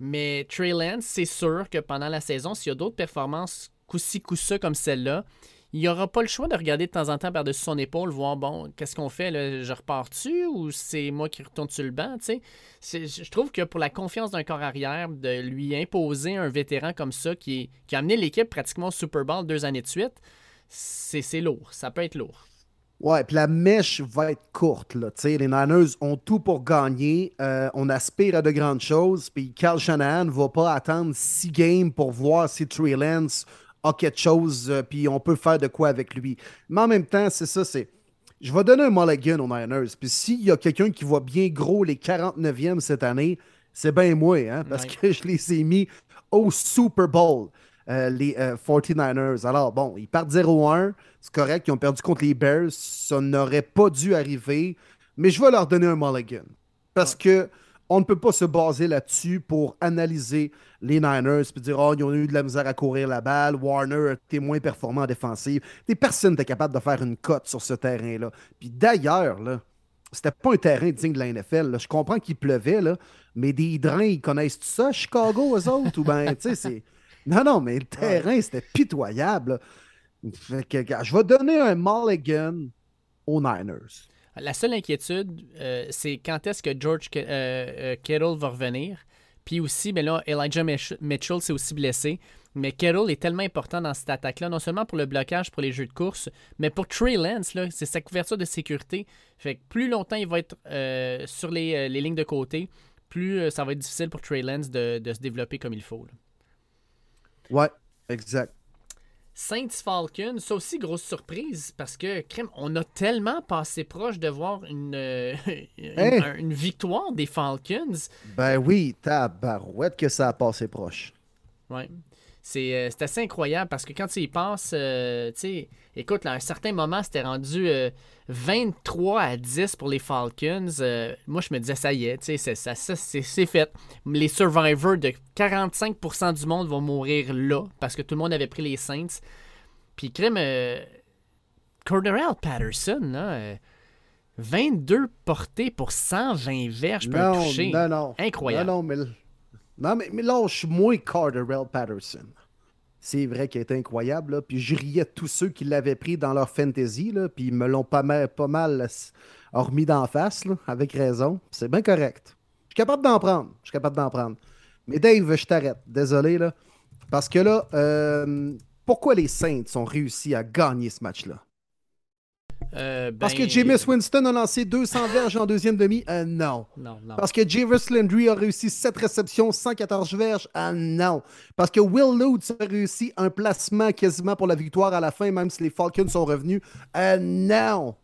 Mais Trey Lance, c'est sûr que pendant la saison, s'il y a d'autres performances coup-ci, coup-ça comme celle-là, il n'y aura pas le choix de regarder de temps en temps par-dessus son épaule, voir, bon, qu'est-ce qu'on fait, là, je repars-tu ou c'est moi qui retourne sur le banc, tu sais? Je trouve que pour la confiance d'un corps arrière, de lui imposer un vétéran comme ça qui, a amené l'équipe pratiquement au Super Bowl deux années de suite, c'est lourd, ça peut être lourd. Ouais, puis la mèche va être courte. Là. Tu sais, les Niners ont tout pour gagner. Euh, on aspire à de grandes choses. Puis Carl Shanahan ne va pas attendre six games pour voir si Trey Lance a quelque chose, euh, puis on peut faire de quoi avec lui. Mais en même temps, c'est ça, c'est. Je vais donner un mulligan aux Niners. Puis s'il y a quelqu'un qui voit bien gros les 49e cette année, c'est bien moi, hein, parce Ouais. que je les ai mis au Super Bowl. euh, les 49ers. Alors, bon, ils partent 0-1. C'est correct. Ils ont perdu contre les Bears. Ça n'aurait pas dû arriver. Mais je vais leur donner un mulligan. Parce que on ne peut pas se baser là-dessus pour analyser les Niners et dire Oh, ils ont eu de la misère à courir la balle. Warner était moins performant en défensive. Des personnes étaient capables de faire une cote sur ce terrain-là. Puis d'ailleurs, là, c'était pas un terrain digne de la NFL. Je comprends qu'il pleuvait, là, mais des drains, ils connaissent tout ça, Chicago, eux autres? Ou ben, tu sais, c'est. Non, non, mais le terrain, c'était pitoyable. je vais donner un mulligan aux Niners. La seule inquiétude, euh, c'est quand est-ce que George euh, euh, Kittle va revenir? Puis aussi, ben là, Elijah Mitchell s'est aussi blessé. Mais Kittle est tellement important dans cette attaque-là, non seulement pour le blocage, pour les jeux de course, mais pour Trey Lance, c'est sa couverture de sécurité. Fait que plus longtemps il va être sur les, lignes de côté, plus ça va être difficile pour Trey Lance de, se développer comme il faut. Ouais, exact. Saints Falcons, ça aussi grosse surprise parce que crème, on a tellement passé proche de voir une, euh, une, victoire des Falcons. Ben oui, tabarouette que ça a passé proche. Ouais. Euh, c'est assez incroyable parce que quand tu y penses, euh, tu sais, écoute, à un certain moment, c'était rendu 23 à 10 pour les Falcons. moi, je me disais, ça y est, tu sais, ça, c'est fait. Les survivors de 45% du monde vont mourir là parce que tout le monde avait pris les Saints. Puis, crème, Corderell Patterson, là. 22 portées pour 120 verges per toucher. Non, non. Incroyable. Non, non, mais non, mais, mais lâche moins Carterell Patterson. C'est vrai qu'il était incroyable. Là. Puis je riais tous ceux qui l'avaient pris dans leur fantasy. Là, puis ils me l'ont pas mal, pas mal remis d'en face, là, avec raison. C'est bien correct. Je suis capable d'en prendre. Je suis capable d'en prendre. Mais Dave, je t'arrête. Désolé. Là. Parce que là, euh, pourquoi les Saints ont réussi à gagner ce match-là? Euh, Parce que ben, Jameis Winston a lancé 200 verges en deuxième demi? Euh, non. non. Non, Parce que Jarvis Landry a réussi 7 réceptions, 114 verges? Ah non. Parce que Will Lutz a réussi un placement quasiment pour la victoire à la fin, même si les Falcons sont revenus? Ah non.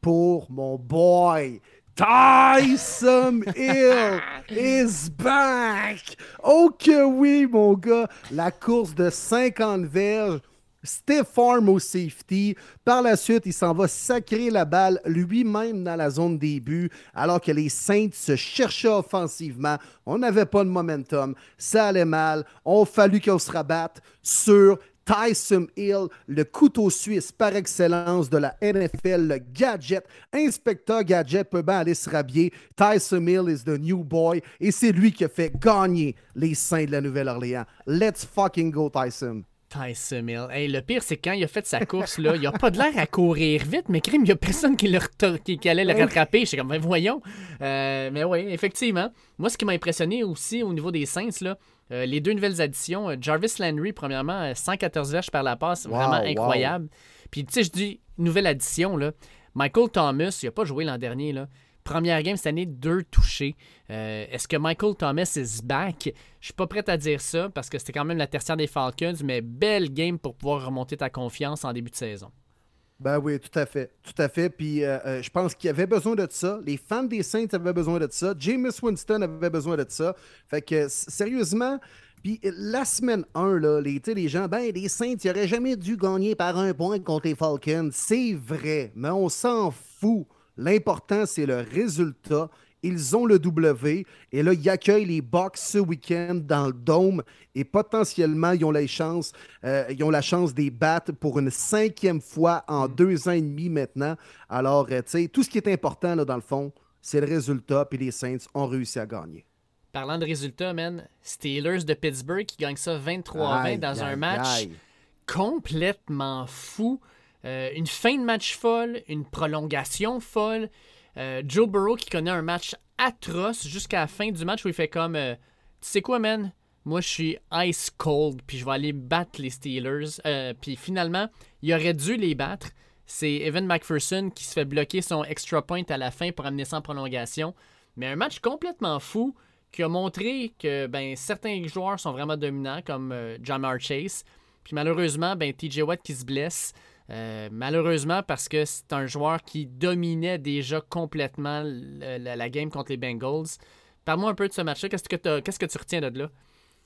Pour mon boy, Tyson Hill is back! Oh que oui, mon gars! La course de 50 verges Stiff arm au safety. Par la suite, il s'en va sacrer la balle lui-même dans la zone début, alors que les Saints se cherchaient offensivement. On n'avait pas de momentum. Ça allait mal. On fallu qu'on se rabatte sur Tyson Hill, le couteau suisse par excellence de la NFL, le gadget. Inspecteur Gadget peut bien aller se rabier. Tyson Hill is the new boy et c'est lui qui a fait gagner les Saints de la Nouvelle-Orléans. Let's fucking go, Tyson. Tyson Hill. le pire, c'est quand il a fait sa course, là, il a pas de l'air à courir vite, mais crime, il n'y a personne qui, le qui, allait le rattraper. Je suis comme, ben, voyons. Euh, mais oui, effectivement. Moi, ce qui m'a impressionné aussi au niveau des Saints, là, euh, les deux nouvelles additions, euh, Jarvis Landry, premièrement, 114 verges par la passe, vraiment incroyable. Puis, tu sais, je dis nouvelle addition, là. Michael Thomas, il n'a pas joué l'an dernier, là. Première game cette année, deux touchés. Euh, est-ce que Michael Thomas is back? Je suis pas prêt à dire ça parce que c'était quand même la tertiaire des Falcons, mais belle game pour pouvoir remonter ta confiance en début de saison. Ben oui, tout à fait. Tout à fait. Puis euh, euh, je pense qu'il y avait besoin de ça. Les fans des Saints avaient besoin de ça. James Winston avait besoin de ça. Fait que sérieusement, puis la semaine 1, là, les, les gens, ben les Saints, ils n'auraient jamais dû gagner par un point contre les Falcons. C'est vrai, mais on s'en fout. L'important, c'est le résultat. Ils ont le W et là, ils accueillent les Bucks ce week-end dans le Dôme et potentiellement, ils ont, la chance, euh, ils ont la chance des battre pour une cinquième fois en mm. deux ans et demi maintenant. Alors, euh, tu sais, tout ce qui est important, là, dans le fond, c'est le résultat, puis les Saints ont réussi à gagner. Parlant de résultats, man, Steelers de Pittsburgh qui gagnent ça 23-20 dans un match complètement fou. Euh, une fin de match folle, une prolongation folle. Euh, Joe Burrow qui connaît un match atroce jusqu'à la fin du match où il fait comme euh, Tu sais quoi, man? Moi, je suis ice cold, puis je vais aller battre les Steelers. puis finalement, il aurait dû les battre. C'est Evan McPherson qui se fait bloquer son extra point à la fin pour amener ça prolongation. Mais un match complètement fou qui a montré que ben, certains joueurs sont vraiment dominants, comme Jamar Chase. Puis malheureusement, ben, TJ Watt qui se blesse. Euh, malheureusement, parce que c'est un joueur qui dominait déjà complètement la, game contre les Bengals. Parle-moi un peu de ce match-là. Qu'est-ce que, qu'est-ce que tu retiens de là?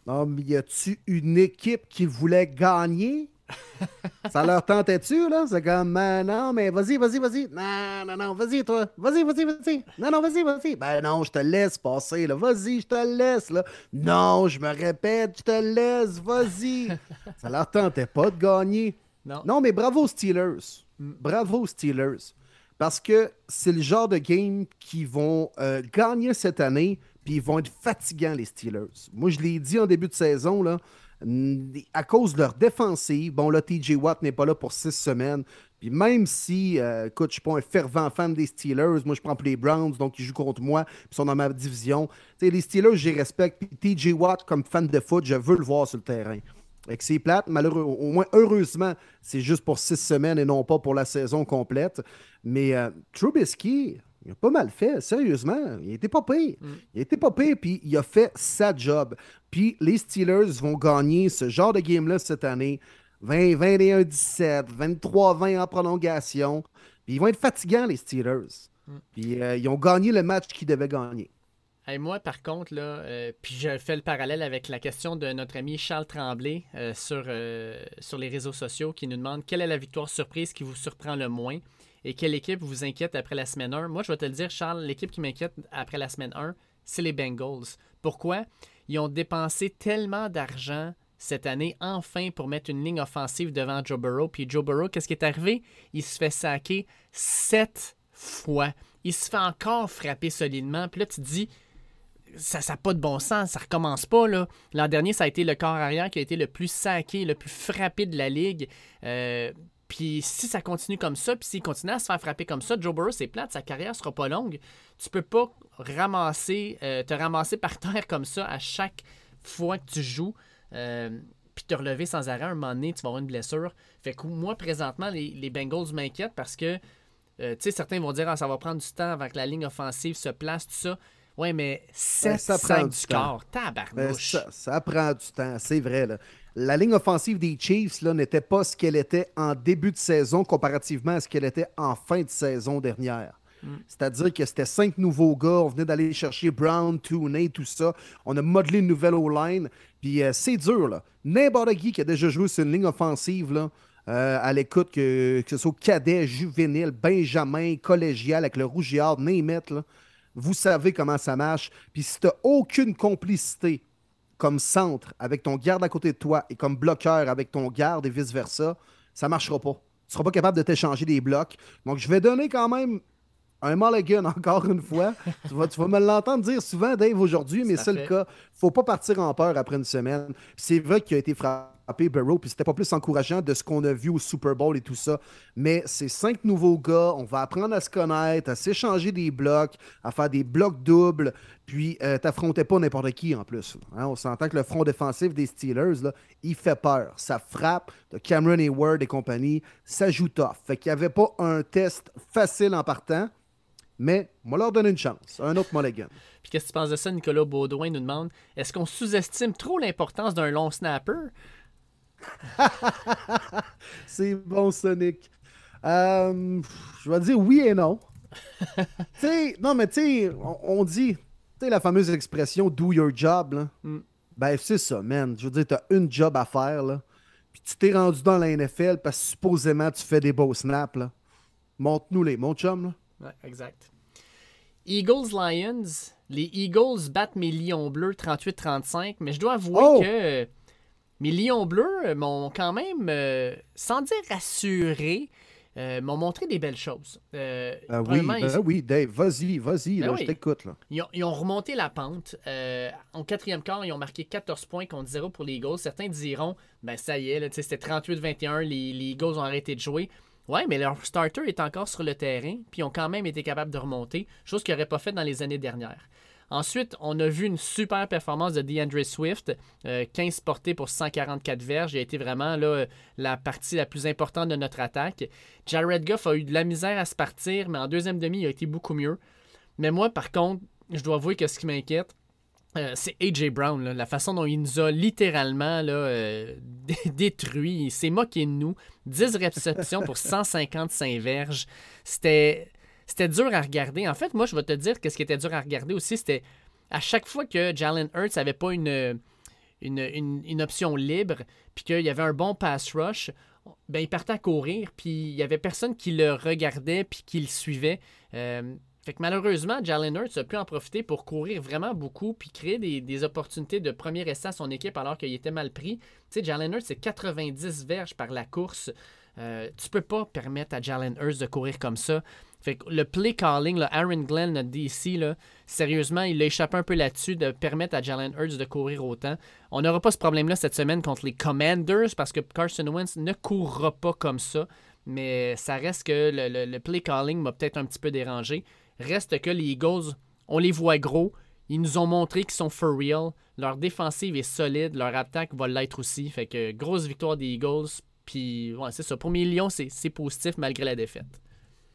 Non, mais y a-tu une équipe qui voulait gagner? ça leur tentait-tu, là? C'est comme, non, mais vas-y, vas-y, vas-y. Non, non, non, vas-y, toi. Vas-y, vas-y, vas-y. Non, non, vas-y, vas-y. Ben non, je te laisse passer, là. Vas-y, je te laisse, là. Non, je me répète, je te laisse, vas-y. ça leur tentait pas de gagner. Non. Non, mais bravo, Steelers. Bravo, Steelers. Parce que c'est le genre de game qui vont euh, gagner cette année, puis ils vont être fatigants, les Steelers. Moi, je l'ai dit en début de saison, là à cause de leur défensive, bon là, TJ Watt n'est pas là pour six semaines. Puis même si, euh, écoute, je suis pas un fervent fan des Steelers, moi je prends pour les Browns, donc ils jouent contre moi, puis ils sont dans ma division. les Steelers, je les respecte. Puis TJ Watt, comme fan de foot, je veux le voir sur le terrain. Avec ses plates, malheureux, au moins heureusement, c'est juste pour six semaines et non pas pour la saison complète. Mais euh, Trubisky, il a pas mal fait, sérieusement. Il était pas pire. Mm. Il était pas pire, puis il a fait sa job. Puis les Steelers vont gagner ce genre de game-là cette année. 20, 21, 17, 23, 20 en prolongation. Puis ils vont être fatigants, les Steelers. Mm. Puis euh, ils ont gagné le match qu'ils devaient gagner. Et moi, par contre, là, euh, puis je fais le parallèle avec la question de notre ami Charles Tremblay euh, sur, sur les réseaux sociaux qui nous demande quelle est la victoire surprise qui vous surprend le moins et quelle équipe vous inquiète après la semaine 1. Moi, je vais te le dire, Charles, l'équipe qui m'inquiète après la semaine 1, c'est les Bengals. Pourquoi? Ils ont dépensé tellement d'argent cette année, enfin, pour mettre une ligne offensive devant Joe Burrow. Puis Joe Burrow, qu'est-ce qui est arrivé? Il se fait saquer sept fois. Il se fait encore frapper solidement. Puis là, tu te dis, ça n'a pas de bon sens, ça recommence pas. L'an dernier, ça a été le corps arrière qui a été le plus saqué, le plus frappé de la ligue. Euh, puis si ça continue comme ça, puis s'il continue à se faire frapper comme ça, Joe Burrow, c'est plate, sa carrière sera pas longue. Tu peux pas ramasser, euh, te ramasser par terre comme ça à chaque fois que tu joues. Euh, puis te relever sans arrêt, un moment donné, tu vas avoir une blessure. Fait que moi, présentement, les, Bengals m'inquiètent parce que, tu sais, certains vont dire, ah, ça va prendre du temps avant que la ligne offensive se place, tout ça. Ouais, mais 7 ça prend du score. Tabarnouche. Ça, ça, prend du temps, c'est vrai. Là la ligne offensive des Chiefs n'était pas ce qu'elle était en début de saison comparativement à ce qu'elle était en fin de saison dernière. Mm. C'est-à-dire que c'était cinq nouveaux gars. On venait d'aller chercher Brown, Tooney, tout ça. On a modelé une nouvelle O-line. Puis euh, c'est dur, là. N'importe qui qui a déjà joué sur une ligne offensive, là, euh, à l'écoute, que, ce soit cadet, juvénile, benjamin, collégial, avec le rougeard, name là, vous savez comment ça marche. Puis si tu n'as aucune complicité comme centre avec ton garde à côté de toi et comme bloqueur avec ton garde et vice-versa, ça ne marchera pas. Tu ne seras pas capable de t'échanger des blocs. Donc, je vais donner quand même un mulligan encore une fois. tu, vas, tu vas me l'entendre dire souvent, Dave, aujourd'hui, mais c'est le cas. faut pas partir en peur après une semaine. C'est vrai qu'il a été frappé Burrow, puis c'était pas plus encourageant de ce qu'on a vu au Super Bowl et tout ça. Mais c'est cinq nouveaux gars, on va apprendre à se connaître, à s'échanger des blocs, à faire des blocs doubles, puis euh, t'affrontais pas n'importe qui en plus. Hein. On s'entend que le front défensif des Steelers, là, il fait peur. Ça frappe de Cameron Hayward et compagnie, ça joue tough. Fait qu'il n'y avait pas un test facile en partant. Mais on leur donner une chance. Un autre mulligan. Puis qu'est-ce que tu penses de ça? Nicolas Baudouin nous demande est-ce qu'on sous-estime trop l'importance d'un long snapper? c'est bon, Sonic. Euh, je vais dire oui et non. non, mais tu sais, on, dit, la fameuse expression do your job, là. Mm. Ben, c'est ça, man. Je veux dire, tu as une job à faire, là. Puis tu t'es rendu dans la NFL parce que supposément tu fais des beaux snaps, là. Montre-nous les, mon chum, là. Ouais, exact. Eagles Lions. Les Eagles battent mes Lions bleus 38-35, mais je dois avouer oh! que mes Lions bleus euh, m'ont quand même, euh, sans dire rassuré, euh, m'ont montré des belles choses. Ah oui, ben oui, Dave, vas-y, vas-y, ben je t'écoute. Ils, ont remonté la pente. en quatrième quart, ils ont marqué 14 points contre 0 pour les Eagles. Certains diront, ben ça y est, c'était 38-21, les, les Eagles ont arrêté de jouer. Ouais, mais leur starter est encore sur le terrain, puis ils ont quand même été capables de remonter, chose qu'ils n'auraient pas fait dans les années dernières. Ensuite, on a vu une super performance de DeAndre Swift, 15 euh, portées pour 144 verges. Il a été vraiment la partie la plus importante de notre attaque. Jared Goff a eu de la misère à se partir, mais en deuxième demi, il a été beaucoup mieux. Mais moi, par contre, je dois avouer que ce qui m'inquiète, euh, c'est AJ Brown, la façon dont il nous a littéralement là, euh, détruit. Il s'est moqué de nous. 10 réceptions pour 155 verges. C'était c'était dur à regarder. En fait, moi, je vais te dire que ce qui était dur à regarder aussi, c'était à chaque fois que Jalen Hurts n'avait pas une, une, option libre, puis qu'il y avait un bon pass rush, ben, il partait à courir, puis il y avait personne qui le regardait, puis qui le suivait. Euh, fait que malheureusement, Jalen Hurts a pu en profiter pour courir vraiment beaucoup puis créer des, opportunités de premier essai à son équipe alors qu'il était mal pris. Tu sais, Jalen Hurts, c'est 90 verges par la course. Euh, tu peux pas permettre à Jalen Hurts de courir comme ça. Fait que le play calling, Aaron Glenn, notre DC, là, sérieusement, il a échappé un peu là-dessus de permettre à Jalen Hurts de courir autant. On n'aura pas ce problème-là cette semaine contre les Commanders parce que Carson Wentz ne courra pas comme ça. Mais ça reste que le play calling m'a peut-être un petit peu dérangé. Reste que les Eagles, on les voit gros. Ils nous ont montré qu'ils sont for real. Leur défensive est solide. Leur attaque va l'être aussi. Fait que grosse victoire des Eagles. Puis, ouais, c'est ça. Pour mes Lions, c'est positif malgré la défaite.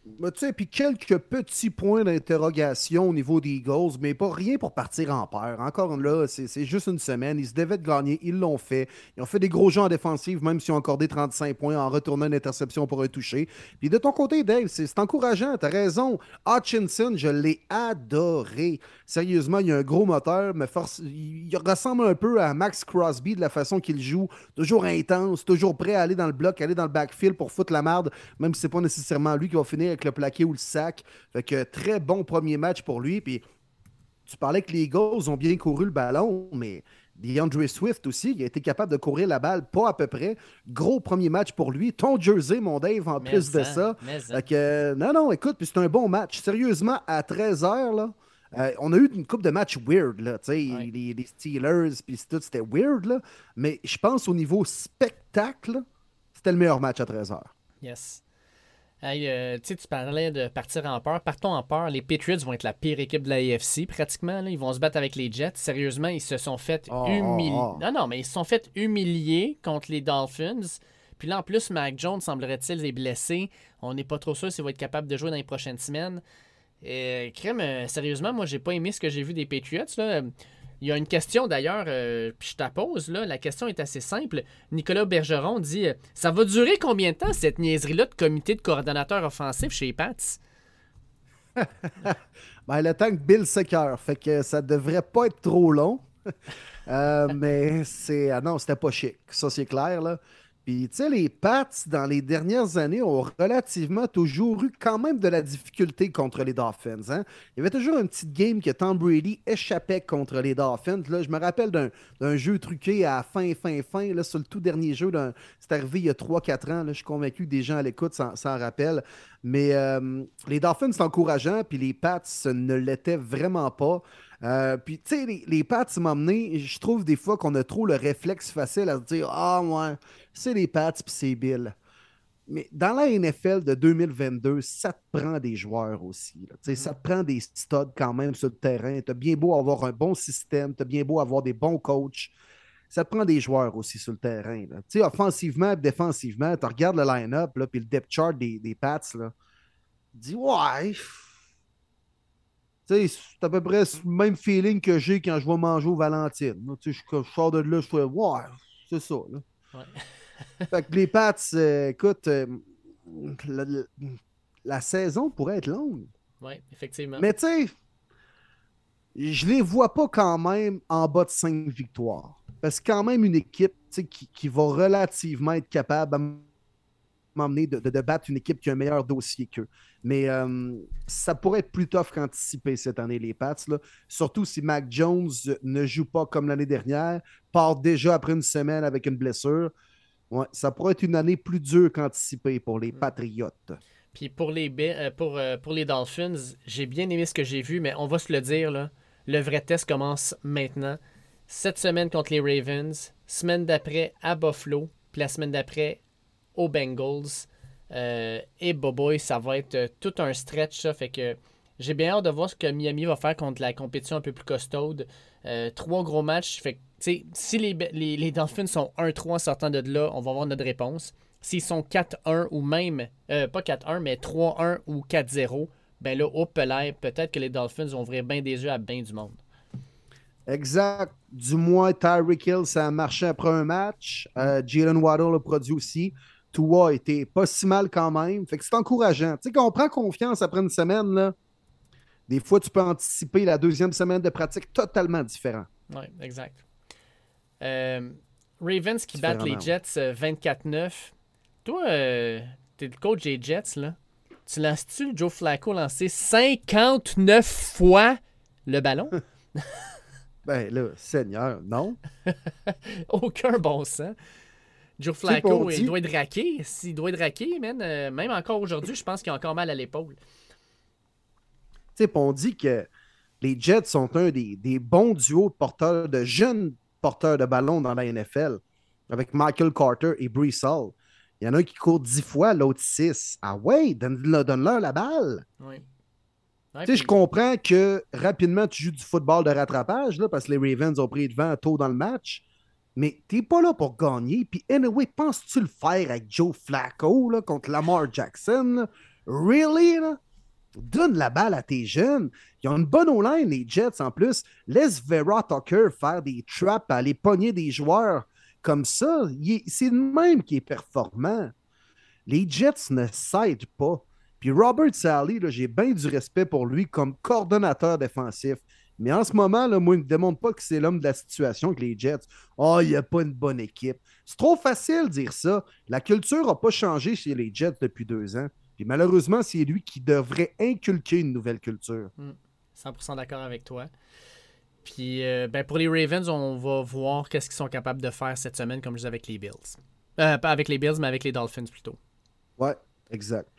Tu sais, puis quelques petits points d'interrogation au niveau des Eagles, mais pas rien pour partir en peur. Encore là, c'est juste une semaine. Ils se devaient de gagner, ils l'ont fait. Ils ont fait des gros jeux en défensive, même s'ils ont accordé 35 points en retournant une interception pour un toucher. Puis de ton côté, Dave, c'est encourageant, t'as raison. Hutchinson, je l'ai adoré. Sérieusement, il a un gros moteur, mais force... il ressemble un peu à Max Crosby de la façon qu'il joue. Toujours intense, toujours prêt à aller dans le bloc, aller dans le backfield pour foutre la merde, même si c'est pas nécessairement lui qui va finir avec le plaqué ou le sac. Fait que très bon premier match pour lui. Puis tu parlais que les Eagles ont bien couru le ballon, mais DeAndre Swift aussi, il a été capable de courir la balle, pas à peu près. Gros premier match pour lui. Ton jersey, mon Dave, en plus de ça. Fait que, non, non, écoute, puis c'est un bon match. Sérieusement, à 13h, là, euh, on a eu une coupe de matchs weird, là, les, les, Steelers, puis tout, c'était weird, là. Mais je pense au niveau spectacle, c'était le meilleur match à 13h. Yes. Euh, tu parlais de partir en peur. Partons en peur. Les Patriots vont être la pire équipe de la AFC pratiquement. Ils vont se battre avec les Jets. Sérieusement, ils se sont fait oh, humilier. Oh, oh. Non, non, mais ils se sont fait humilier contre les Dolphins. Puis là, en plus, Mac Jones, semblerait-il, est blessé. On n'est pas trop sûr s'il va être capable de jouer dans les prochaines semaines. Et, crème, euh, sérieusement, moi, j'ai pas aimé ce que j'ai vu des Patriots. Là. Il y a une question d'ailleurs, euh, puis je te pose, là. La question est assez simple. Nicolas Bergeron dit euh, Ça va durer combien de temps cette niaiserie-là de comité de coordonnateur offensif chez les Pats ben, le temps que Bill Secker, fait que ça devrait pas être trop long. Euh, mais c'est. Ah non, c'était pas chic. Ça, c'est clair, là. Puis, tu sais, les Pats, dans les dernières années, ont relativement toujours eu quand même de la difficulté contre les Dolphins. Hein? Il y avait toujours une petite game que Tom Brady échappait contre les Dolphins. Je me rappelle d'un jeu truqué à fin, fin, fin, là, sur le tout dernier jeu. C'est arrivé il y a 3-4 ans. Là, je suis convaincu que des gens à l'écoute s'en rappellent. Mais euh, les Dolphins, c'est encourageant, puis les Pats ne l'étaient vraiment pas. Euh, puis, tu sais, les, les Pats m'ont je trouve des fois qu'on a trop le réflexe facile à se dire Ah, ouais, c'est les Pats puis c'est Bill. Mais dans la NFL de 2022, ça te prend des joueurs aussi. Là. Ça te prend des studs quand même sur le terrain. Tu as bien beau avoir un bon système, tu as bien beau avoir des bons coachs. Ça te prend des joueurs aussi sur le terrain. Là. Offensivement et défensivement, tu regardes le line-up puis le depth chart des, des Pats. Là. dis Ouais, c'est à peu près le même feeling que j'ai quand je vais manger au Valentine. Je, je, sors de là, je fais Ouais, c'est ça. Là. fait que les Pats, euh, écoute, euh, la, saison pourrait être longue. Oui, effectivement. Mais tu sais, je les vois pas quand même en bas de 5 victoires. Parce que quand même une équipe qui, qui va relativement être capable à m'emmener de, de, battre une équipe qui a un meilleur dossier qu'eux. Mais euh, ça pourrait être plus tough qu'anticipé cette année, les Pats. Là. Surtout si Mac Jones ne joue pas comme l'année dernière, part déjà après une semaine avec une blessure. Ouais, ça pourrait être une année plus dure qu'anticipé pour les mm. Patriotes. Puis pour les, euh, pour, euh, pour les Dolphins, j'ai bien aimé ce que j'ai vu, mais on va se le dire, là, le vrai test commence maintenant. Cette semaine contre les Ravens, semaine d'après à Buffalo, puis la semaine d'après aux Bengals. Euh, et Boboy, ça va être euh, tout un stretch, ça. Fait que j'ai bien hâte de voir ce que Miami va faire contre la compétition un peu plus costaude. Euh, trois gros matchs. Fait si les, Dolphins sont 1-3 en sortant de là, on va avoir notre réponse. S'ils sont 4-1 ou même, pas 4-1, mais 3-1 ou 4-0, ben là, au peut-être que les Dolphins vont ouvrir bien des yeux à bien du monde. Exact. Du moins, Tyreek Hill, ça a marché après un match. Jalen Waddle a produit aussi. Tua était pas si mal quand même. Fait que c'est encourageant. Tu sais, quand on prend confiance après une semaine, là, des fois, tu peux anticiper la deuxième semaine de pratique totalement différent. Oui, exact. Euh, Ravens qui battent les Jets 24-9. Euh, Toi, euh, t'es le coach des Jets, là. Tu lances-tu Joe Flacco lancer 59 fois le ballon? ben là, Seigneur, non. Aucun bon sens. Joe Flacco, il doit être raqué. S'il doit être raqué, man, même encore aujourd'hui, je pense qu'il a encore mal à l'épaule. Tu sais, on dit que les Jets sont un des, des bons duos de porteurs, de jeunes porteurs de ballon dans la NFL, avec Michael Carter et Brees Hall. Il y en a un qui court 10 fois, l'autre 6. Ah ouais, donne-leur la balle. Oui. tu sais, je comprends que rapidement tu joues du football de rattrapage, là, parce que les Ravens ont pris devant tôt dans le match. Mais t'es pas là pour gagner. Puis anyway, penses-tu le faire avec Joe Flacco contre Lamar Jackson? Really? Donne la balle à tes jeunes. Ils ont une bonne O-line, les Jets en plus. Laisse Vera Tucker faire des traps, à aller pogner des joueurs comme ça. C'est le même qui est performant. Les Jets ne cèdent pas. Puis Robert Sally, j'ai bien du respect pour lui comme coordonnateur défensif. Mais en ce moment, là, moi, il ne me démontre pas que c'est l'homme de la situation avec les Jets. Oh, il n'y a pas une bonne équipe. C'est trop facile de dire ça. La culture n'a pas changé chez les Jets depuis deux ans. Et malheureusement, c'est lui qui devrait inculquer une nouvelle culture. 100% hmm. d'accord avec toi. Puis euh, ben pour les Ravens, on va voir qu'est-ce qu'ils sont capables de faire cette semaine, comme je disais avec les Bills. Euh, pas avec les Bills, mais avec les Dolphins plutôt. Ouais, exact.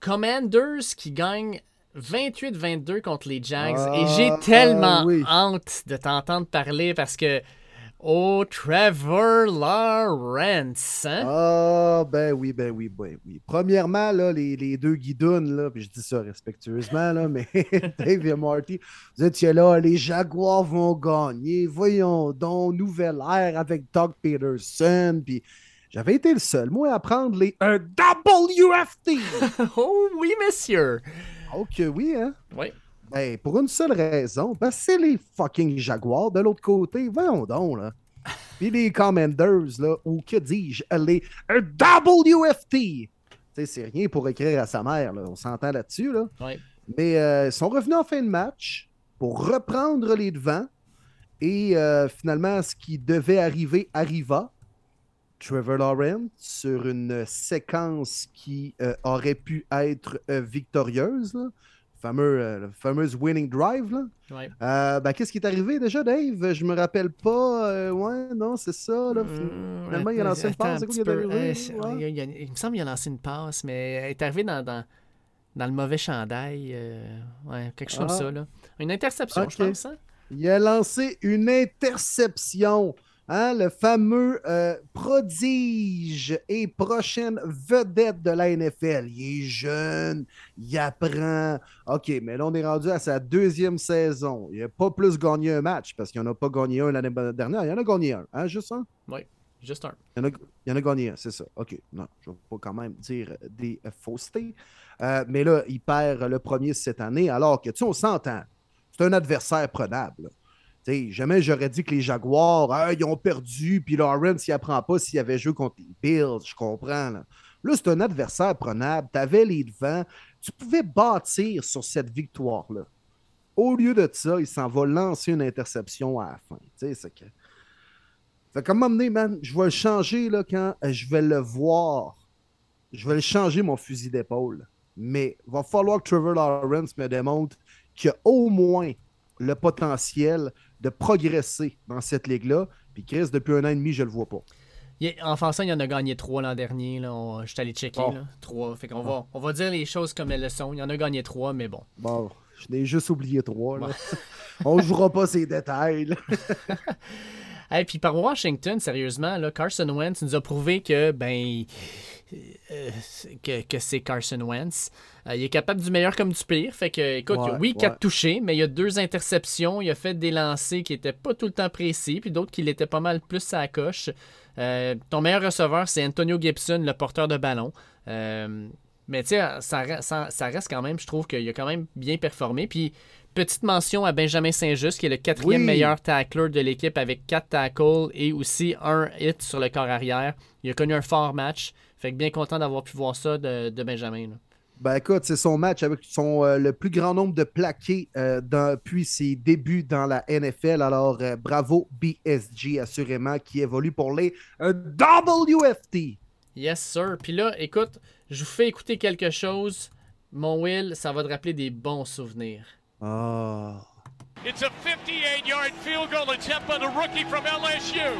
Commanders qui gagnent 28-22 contre les Jags. et j'ai ah, tellement hâte de t'entendre parler parce que Oh, Trevor Lawrence. Hein? Ah, ben oui, ben oui, ben oui. Premièrement, là, les, les deux guidounes, là, puis je dis ça respectueusement, là, mais Dave et Marty, vous étiez là, les Jaguars vont gagner. Voyons donc, nouvelle ère avec Doug Peterson, puis j'avais été le seul, moi, à prendre les un WFT. oh oui, monsieur. Ok, oui, hein? Oui. Ben, pour une seule raison, ben, c'est les fucking Jaguars de l'autre côté. Voyons donc, là. Puis les Commanders, là, ou que dis-je, les WFT. Tu sais, c'est rien pour écrire à sa mère, là. On s'entend là-dessus, là. Mais euh, ils sont revenus en fin de match pour reprendre les devants. Et euh, finalement, ce qui devait arriver arriva. Trevor Lawrence sur une séquence qui euh, aurait pu être victorieuse. Là fameux, euh, fameuse winning drive. Là. Euh, ben, Qu'est-ce qui est arrivé déjà, Dave? Je me rappelle pas. Euh, ouais, non, c'est ça. Là. Mmh, Finalement, il a lancé une passe. Quoi il, me semble qu'il a lancé une passe, mais il est arrivé dans, dans, dans le mauvais chandail. ouais, quelque chose comme ah. ça. Là. Une interception, je pense. Hein? Il a lancé une interception. Hein, le fameux euh, prodige et prochaine vedette de la NFL. Il est jeune, il apprend. OK, mais là, on est rendu à sa deuxième saison. Il n'a pas plus gagné un match parce qu'il n'en a pas gagné un l'année dernière. Il en a gagné un, hein, juste un? Oui, juste un. Il en a, il en a gagné un, c'est ça. OK, non, je ne vais pas quand même dire des faussetés. Euh, mais là, il perd le premier cette année alors que, tu sais, on s'entend. C'est un adversaire prenable jamais j'aurais dit que les Jaguars, ils ont perdu, puis Lawrence, il apprend pas s'il avait joué contre les Bills, je comprends. Là, là c'est un adversaire prenable, tu avais les devants, tu pouvais bâtir sur cette victoire-là. Au lieu de ça, il s'en va lancer une interception à la fin. C'est que... Fait comme m'amener, man, je vais le changer là, quand je vais le voir. Je vais le changer mon fusil d'épaule. Mais il va falloir que Trevor Lawrence me démontre qu'il a au moins le potentiel de progresser dans cette ligue-là. Puis Chris, depuis un an et demi, je le vois pas. En français, il y en a gagné trois l'an dernier. Là. Je suis allé checker. Trois. Fait qu'on va, on va dire les choses comme elles le sont. Il y en a gagné trois, mais bon. Bon, je n'ai juste oublié trois. Là. on ne jouera pas ces détails. Et puis par Washington, sérieusement, là, Carson Wentz nous a prouvé que ben euh, que, c'est Carson Wentz. Euh, il est capable du meilleur comme du pire. Fait que, écoute, oui, quatre touchés, mais il y a deux interceptions. Il a fait des lancers qui n'étaient pas tout le temps précis, puis d'autres qui l'étaient pas mal plus à la coche. Euh, ton meilleur receveur, c'est Antonio Gibson, le porteur de ballon. mais tu sais, ça, ça, reste quand même, je trouve qu'il a quand même bien performé. Puis Petite mention à Benjamin Saint-Just, qui est le quatrième meilleur tackler de l'équipe avec quatre tackles et aussi un hit sur le corps arrière. Il a connu un fort match. Fait que bien content d'avoir pu voir ça de, Benjamin. Ben écoute, c'est son match avec son, euh, le plus grand nombre de plaqués euh, depuis ses débuts dans la NFL. Alors, euh, bravo BSG, assurément, qui évolue pour les WFT. Yes, sir. Puis là, écoute, je vous fais écouter quelque chose. Mon Will, ça va te rappeler des bons souvenirs. Ah. It's a 58-yard field goal attempt by the rookie from LSU.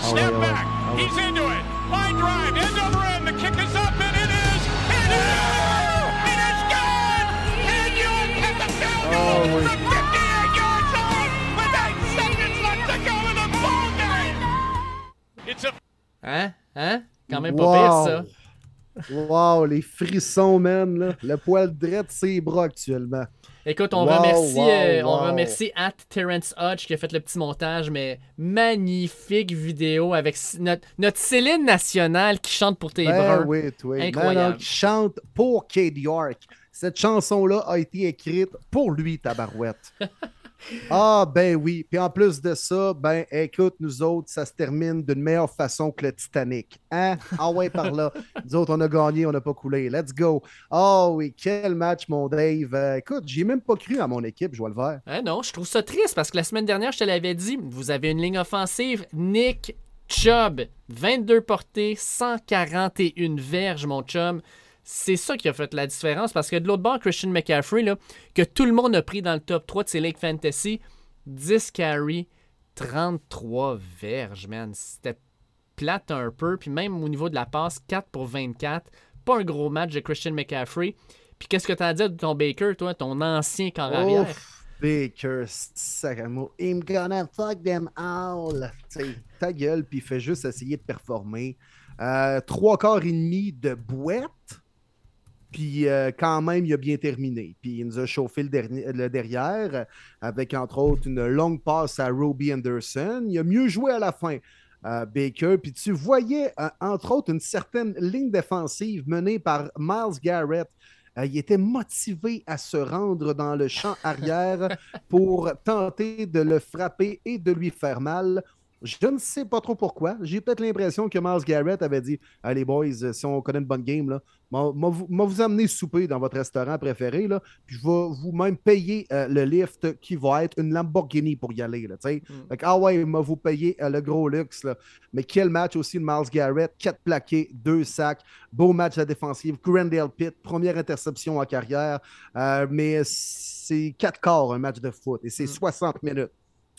Snap ouais. back. He's into it. Line drive. End over end. The kick is up, and it is. It is. It is good. And York has the field goal Oh, from 58 yards out with eight seconds left to go in the ball game. It's a Hein? Hein? Quand même pas Wow. pire, ça. Wow, les frissons, man. Là. Le poil drette ses bras actuellement. Écoute, on Wow, remercie, wow, euh, on remercie at Terrence Hodge qui a fait le petit montage, mais magnifique vidéo avec notre, notre Céline nationale qui chante pour tes Ben bruns. oui, oui. Incroyable. Non, non, qui chante pour Cade York. Cette chanson-là a été écrite pour lui, Tabarouette. ah, ben oui. Puis en plus de ça, ben écoute, nous autres, ça se termine d'une meilleure façon que le Titanic. Hein? Ah ouais, par là. Nous autres, on a gagné, on n'a pas coulé. Let's go. Ah oui, quel match, mon Dave. Euh, écoute, j'ai même pas cru à mon équipe, je vois le vert. Hein, non, je trouve ça triste parce que la semaine dernière, je te l'avais dit, vous avez une ligne offensive. Nick Chubb, 22 portées, 141 verges, mon chum. C'est ça qui a fait la différence parce que de l'autre bord, Christian McCaffrey, là, que tout le monde a pris dans le top 3 de ses Lake Fantasy, 10 carry, 33 verges, man. C'était plate un peu. Puis même au niveau de la passe, 4 pour 24. Pas un gros match de Christian McCaffrey. Puis qu'est-ce que tu as à dire de ton Baker, toi, ton ancien camp arrière? Baker, sacrément. I'm gonna fuck them all. T'sais, ta gueule, puis il fait juste essayer de performer. Euh, trois quarts et demi de boîte, puis euh, quand même, il a bien terminé. Puis il nous a chauffé le, dernier- le derrière, avec entre autres une longue passe à Roby Anderson. Il a mieux joué à la fin. euh, Baker, puis tu voyais euh, entre autres une certaine ligne défensive menée par Miles Garrett, il était motivé à se rendre dans le champ arrière pour tenter de le frapper et de lui faire mal. Je ne sais pas trop pourquoi. J'ai peut-être l'impression que Miles Garrett avait dit Allez, boys, euh, si on connaît une bonne game, là, m'a vous vous amener souper dans votre restaurant préféré, là, puis je vais vous-même payer euh, le lift qui va être une Lamborghini pour y aller. Là, que, ah ouais, m'a vous payer euh, le gros luxe. Là. Mais quel match aussi de Miles Garrett 4 plaqués, 2 sacs. Beau match à la défensive. Grandale Pitt, première interception en carrière. Euh, mais c'est 4 quarts un match de foot et c'est 60 minutes.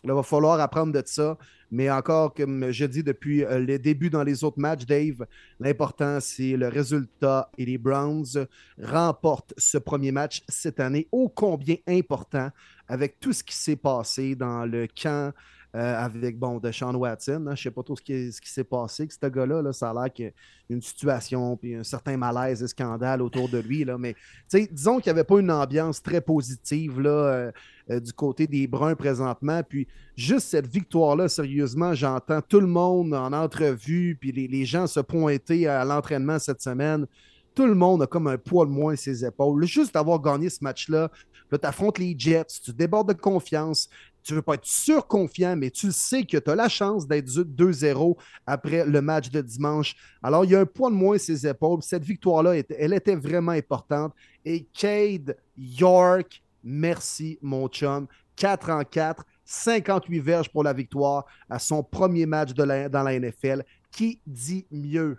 Il va falloir apprendre de ça. Mais encore, comme je dis depuis euh, le début dans les autres matchs, Dave, l'important, c'est le résultat. Et les Browns remportent ce premier match cette année, ô combien important, avec tout ce qui s'est passé dans le camp euh, avec, bon, de Sean Watson. hein. Je ne sais pas trop ce qui, ce qui s'est passé avec ce gars-là. là. ça a l'air qu'il y a une situation, puis un certain malaise et scandale autour de lui. Là. Mais disons qu'il n'y avait pas une ambiance très positive là, euh, euh, du côté des Bruns présentement. Puis juste cette victoire-là, sérieusement, j'entends tout le monde en entrevue, puis les, gens se pointer à l'entraînement cette semaine. Tout le monde a comme un poids de moins ses épaules. Juste d'avoir gagné ce match-là, là, tu affrontes les Jets, tu débordes de confiance, tu ne veux pas être surconfiant, mais tu sais que tu as la chance d'être 2-0 après le match de dimanche. Alors, il y a un poids de moins ses épaules. Cette victoire-là, elle était vraiment importante. Et Cade York, merci, mon chum. 4 en 4, 58 verges pour la victoire à son premier match de la- dans la NFL. Qui dit mieux?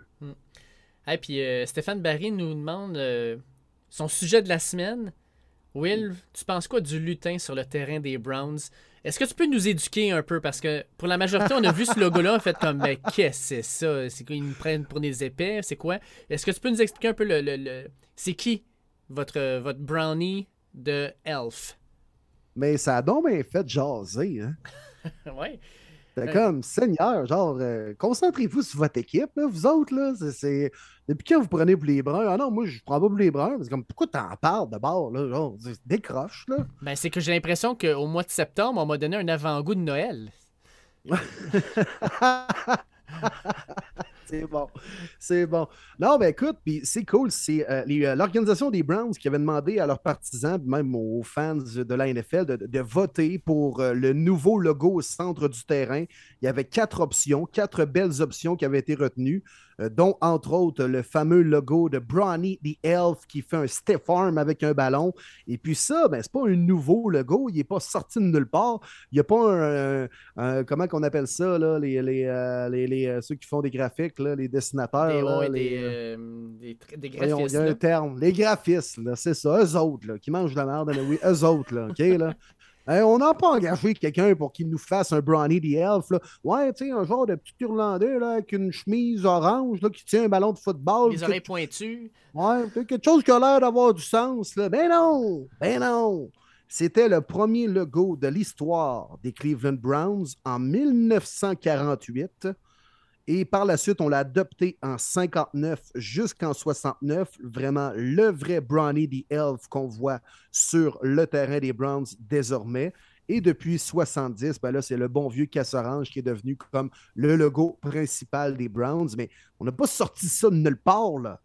Et puis euh, Stéphane Barry nous demande euh, son sujet de la semaine. Will, tu penses quoi du lutin sur le terrain des Browns? Est-ce que tu peux nous éduquer un peu? Parce que pour la majorité, on a vu ce logo-là, on fait comme, mais qu'est-ce que c'est ça? C'est quoi, ils nous prennent pour des épais? C'est quoi? Est-ce que tu peux nous expliquer un peu le... le- le- C'est qui votre, votre brownie? De Elf? Mais ça a donc bien fait jaser. Hein? ouais. C'est Ouais. comme, Seigneur, genre, euh, concentrez-vous sur votre équipe, là, vous autres, là. c'est- Depuis quand vous prenez pour les bruns? Ah non, moi, je prends pas pour les bruns. C'est comme, pourquoi t'en parles d'abord, là? Genre, décroche, là. Ben, c'est que j'ai l'impression qu'au mois de septembre, on m'a donné un avant-goût de Noël. c'est bon. C'est bon. Non, ben écoute, puis c'est cool. C'est euh, euh, l'organisation des Browns qui avait demandé à leurs partisans, même aux fans de la NFL, de, de voter pour euh, le nouveau logo au centre du terrain. Il y avait quatre options, quatre belles options qui avaient été retenues. Euh, dont entre autres le fameux logo de Brawny the Elf qui fait un stiff arm avec un ballon. Et puis ça, ben, c'est pas un nouveau logo, il n'est pas sorti de nulle part. Il n'y a pas un, un- un- comment qu'on appelle ça, là, les, les, euh, les- les, euh, ceux qui font des graphiques, là, les dessinateurs. Des, là, ouais, les, des, euh, graphistes. Il y a un terme. Les graphistes, c'est ça. Eux autres, là, qui mangent de la merde, mais oui, eux autres, là, OK, là. Hein, on n'a pas engagé quelqu'un pour qu'il nous fasse un Brownie the Elf, là. Ouais, tu sais, un genre de petit Irlandais, là, avec une chemise orange, là, qui tient un ballon de football. Les oreilles pointues. Ouais, quelque chose qui a l'air d'avoir du sens, là. Ben non! Ben non! C'était le premier logo de l'histoire des Cleveland Browns en 1948. Et par la suite, on l'a adopté en 59 jusqu'en 69. Vraiment le vrai Brownie the Elf qu'on voit sur le terrain des Browns désormais. Et depuis 70, ben là, c'est le bon vieux casse-orange qui est devenu comme le logo principal des Browns. Mais on n'a pas sorti ça de nulle part.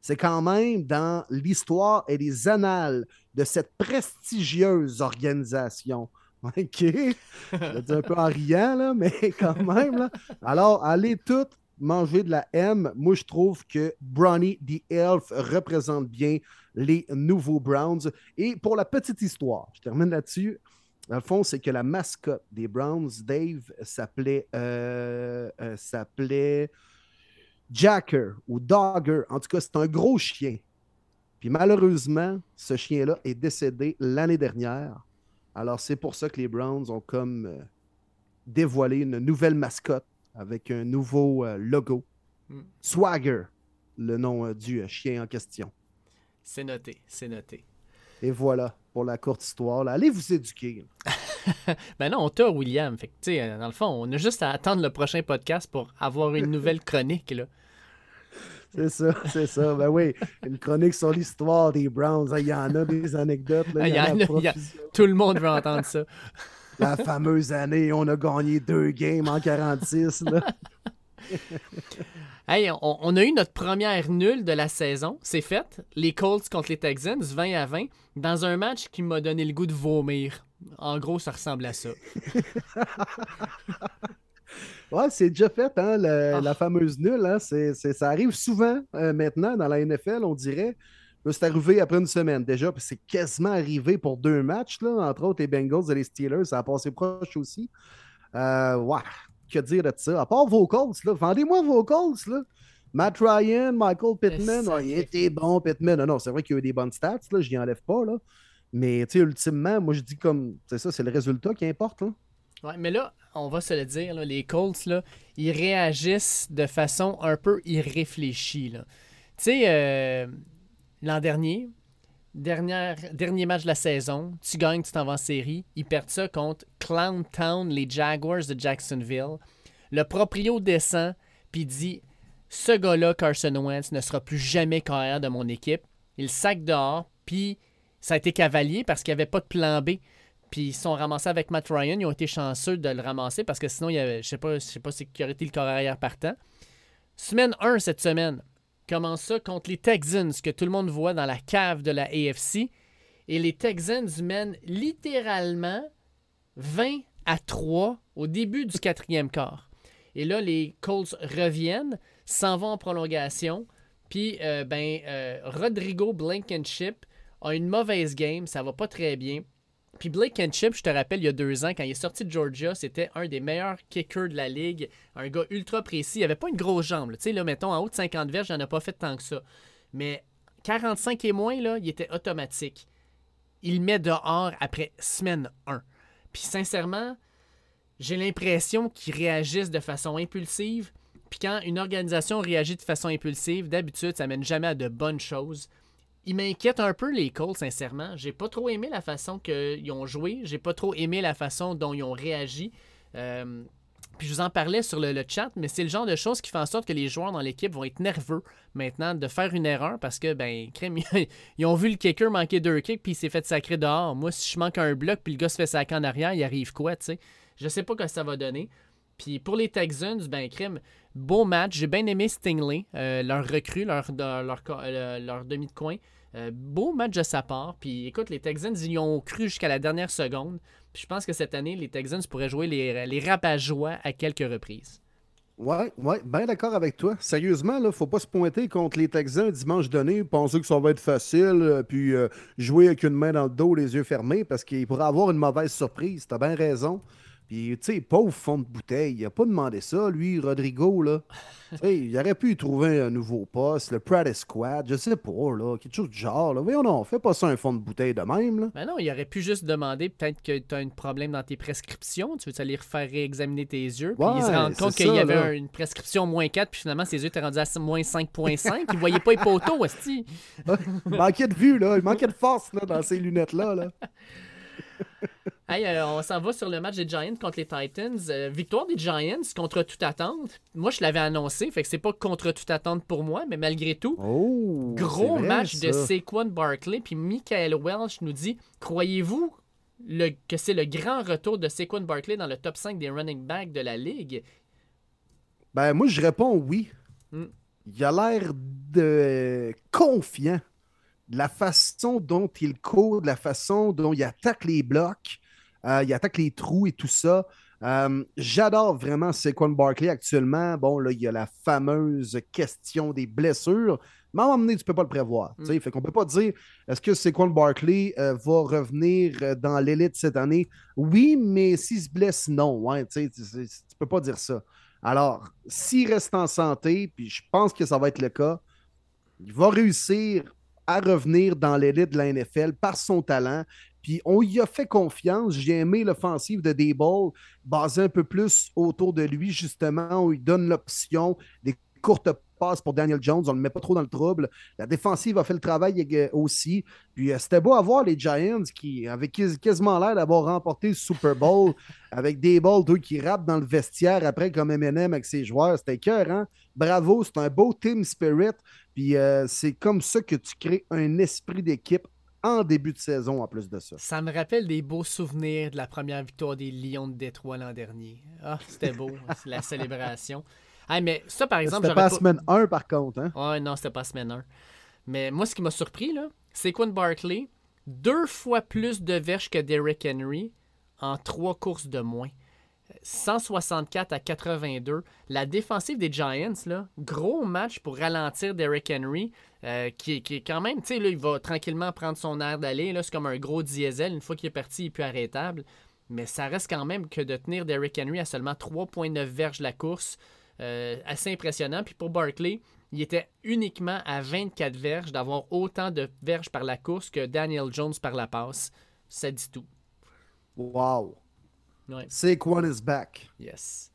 C'est quand même dans l'histoire et les annales de cette prestigieuse organisation. OK? Je le dis un peu en riant, là, mais quand même. Là. Alors, allez toutes manger de la M. Moi, je trouve que Brownie the Elf représente bien les nouveaux Browns. Et pour la petite histoire, je termine là-dessus. Dans le fond, c'est que la mascotte des Browns, Dave, s'appelait euh, euh, s'appelait Jacker ou Dogger. En tout cas, c'est un gros chien. Puis malheureusement, ce chien-là est décédé l'année dernière. Alors, c'est pour ça que les Browns ont comme euh, dévoilé une nouvelle mascotte avec un nouveau euh, logo. Mm. Swagger, le nom euh, du chien en question. C'est noté, c'est noté. Et voilà pour la courte histoire. là. Allez vous éduquer. Ben non, on t'a, William. Fait que, tu sais, dans le fond, on a juste à attendre le prochain podcast pour avoir une nouvelle chronique, là. C'est ça, c'est ça. Ben oui, une chronique sur l'histoire des Browns. Il y en a des anecdotes. là, il y en a y a-. Tout le monde veut entendre ça. La fameuse année, on a gagné deux games en 46. là. Hey, on, on a eu notre première nulle de la saison. C'est fait. Les Colts contre les Texans, 20 à 20, dans un match qui m'a donné le goût de vomir. En gros, ça ressemble à ça. Ouais, c'est déjà fait, hein, le- Ah. la fameuse nulle. Hein, c'est, ça arrive souvent euh, maintenant dans la NFL, on dirait. Là, C'est arrivé après une semaine déjà, puis c'est quasiment arrivé pour deux matchs, là, entre autres les Bengals et les Steelers. Ça a passé proche aussi. Euh, ouais, que dire de ça? À part vos Colts, là, vendez-moi vos Colts. Là. Matt Ryan, Michael Pittman, ouais, il était bon, Pittman. Non, non, c'est vrai qu'il y a eu des bonnes stats, là, je n'y enlève pas. Là. Mais tu sais, ultimement, moi je dis comme, c'est ça, c'est le résultat qui importe. Là. Ouais, mais là, on va se le dire, les Colts, là, ils réagissent de façon un peu irréfléchie. Tu sais, euh, l'an dernier, dernier match de la saison, tu gagnes, tu t'en vas en série. Ils perdent ça contre Clown Town, les Jaguars de Jacksonville. Le proprio descend, puis dit Ce gars-là, Carson Wentz, ne sera plus jamais carrière de mon équipe. Il sac dehors, puis ça a été cavalier parce qu'il n'y avait pas de plan B. Puis ils sont ramassés avec Matt Ryan. Ils ont été chanceux de le ramasser parce que sinon, il y avait, je sais pas, je sais pas aurait été le corps arrière partant. Semaine 1 cette semaine. Commence ça contre les Texans, que tout le monde voit dans la cave de la AFC. Et les Texans mènent littéralement 20 à 3 au début du quatrième quart. Et là, les Colts reviennent, s'en vont en prolongation. Puis, euh, ben, euh, Rodrigo Blankenship a une mauvaise game, ça va pas très bien. Puis Blankenship, je te rappelle, il y a deux ans, quand il est sorti de Georgia, c'était un des meilleurs kickers de la ligue. Un gars ultra précis. Il avait pas une grosse jambe. Tu sais, là, mettons, en haut de 50 verges, il n'en a pas fait tant que ça. Mais 45 et moins, là, il était automatique. Il met dehors après semaine 1. Puis sincèrement, j'ai l'impression qu'ils réagissent de façon impulsive. Puis quand une organisation réagit de façon impulsive, d'habitude, ça mène jamais à de bonnes choses. Il m'inquiète un peu les Colts, sincèrement. J'ai pas trop aimé la façon qu'ils ont joué. J'ai pas trop aimé la façon dont ils ont réagi. Euh, puis je vous en parlais sur le, le chat, mais c'est le genre de choses qui fait en sorte que les joueurs dans l'équipe vont être nerveux maintenant de faire une erreur parce que, ben, crème, ils ont vu le kicker manquer deux kicks puis il s'est fait sacrer dehors. Moi, si je manque un bloc puis le gars se fait sacrer en arrière, il arrive quoi, tu sais? Je sais pas ce que ça va donner. Puis pour les Texans, ben, crème, beau match. J'ai bien aimé Stingley, euh, leur recrue, leur, euh, leur demi de coin. Euh, beau match de sa part. Puis écoute, les Texans, ils y ont cru jusqu'à la dernière seconde. Puis je pense que cette année, les Texans pourraient jouer les, les rabat-joie à quelques reprises. Ouais, ouais, bien d'accord avec toi. Sérieusement, là, faut pas se pointer contre les Texans dimanche donné, penser que ça va être facile, euh, puis euh, jouer avec une main dans le dos, les yeux fermés, parce qu'il pourrait avoir une mauvaise surprise. T'as bien raison. Puis, tu sais, pauvre fond de bouteille, il a pas demandé ça, lui, Rodrigo, là. Tu sais, il aurait pu trouver un nouveau poste, le Practice Squad, je sais pas, là, quelque chose du genre, là. Voyons, non, fais pas ça un fond de bouteille de même, là. Ben non, il aurait pu juste demander peut-être que tu as un problème dans tes prescriptions. Tu veux aller refaire réexaminer tes yeux. Puis il se rend compte qu'il y avait là. une prescription moins 4, puis finalement ses yeux étaient rendus à moins 5.5. il voyait pas les poteaux, esti. Il manquait de vue, là. Il manquait de force, là, dans ces lunettes-là, là. Hey, euh, on s'en va sur le match des Giants contre les Titans. Euh, victoire des Giants contre toute attente. Moi, je l'avais annoncé, fait que c'est pas contre toute attente pour moi, mais malgré tout, Oh! gros vrai, match de. Saquon Barkley. Puis Michael Welch nous dit Croyez-vous le- que c'est le grand retour de Saquon Barkley dans le top 5 des running backs de la ligue? Ben, moi, je réponds oui. Hmm. Il a l'air de confiant la façon dont il court, la façon dont il attaque les blocs, euh, il attaque les trous et tout ça. Euh, J'adore vraiment Saquon Barkley actuellement. Bon, là, il y a la fameuse question des blessures. Mais à un moment donné, tu ne peux pas le prévoir. sais. Fait qu'on peut pas dire est-ce que Saquon Barkley euh, va revenir dans l'élite cette année? Oui, mais s'il se blesse, non. Ouais, tu sais, tu sais, tu peux pas dire ça. Alors, s'il reste en santé, puis je pense que ça va être le cas, il va réussir à revenir dans l'élite de la NFL par son talent. Puis on y a fait confiance. J'ai aimé l'offensive de Dayball, basée un peu plus autour de lui, justement, où il donne l'option des courtes passes pour Daniel Jones. On ne le met pas trop dans le trouble. La défensive a fait le travail euh, aussi. Puis euh, c'était beau à voir les Giants qui avaient quas- quasiment l'air d'avoir remporté le Super Bowl avec des balles, deux qui rappent dans le vestiaire après comme M&M avec ses joueurs. C'était cœur, hein? Bravo, c'est un beau team spirit. Puis euh, c'est comme ça que tu crées un esprit d'équipe en début de saison en plus de ça. Ça me rappelle des beaux souvenirs de la première victoire des Lions de Détroit l'an dernier. Ah, c'était beau, la célébration. Hey, mais ça, par exemple, C'était pas la semaine 1 par contre. Hein? Ouais, non, c'était pas semaine 1. Mais moi, ce qui m'a surpris, là, c'est Quinn Barkley, deux fois plus de verges que Derrick Henry en trois courses de moins. 164 à 82. La défensive des Giants, là, gros match pour ralentir Derrick Henry, euh, qui, qui est quand même, tu sais, là, il va tranquillement prendre son air d'aller. là, C'est comme un gros diesel. Une fois qu'il est parti, il est plus arrêtable. Mais ça reste quand même que de tenir Derrick Henry à seulement 3,9 verges la course, euh, assez impressionnant. Puis pour Barkley, il était uniquement à 24 verges, d'avoir autant de verges par la course que Daniel Jones par la passe. Ça dit tout. Wow. Ouais. Saquon is back? Yes.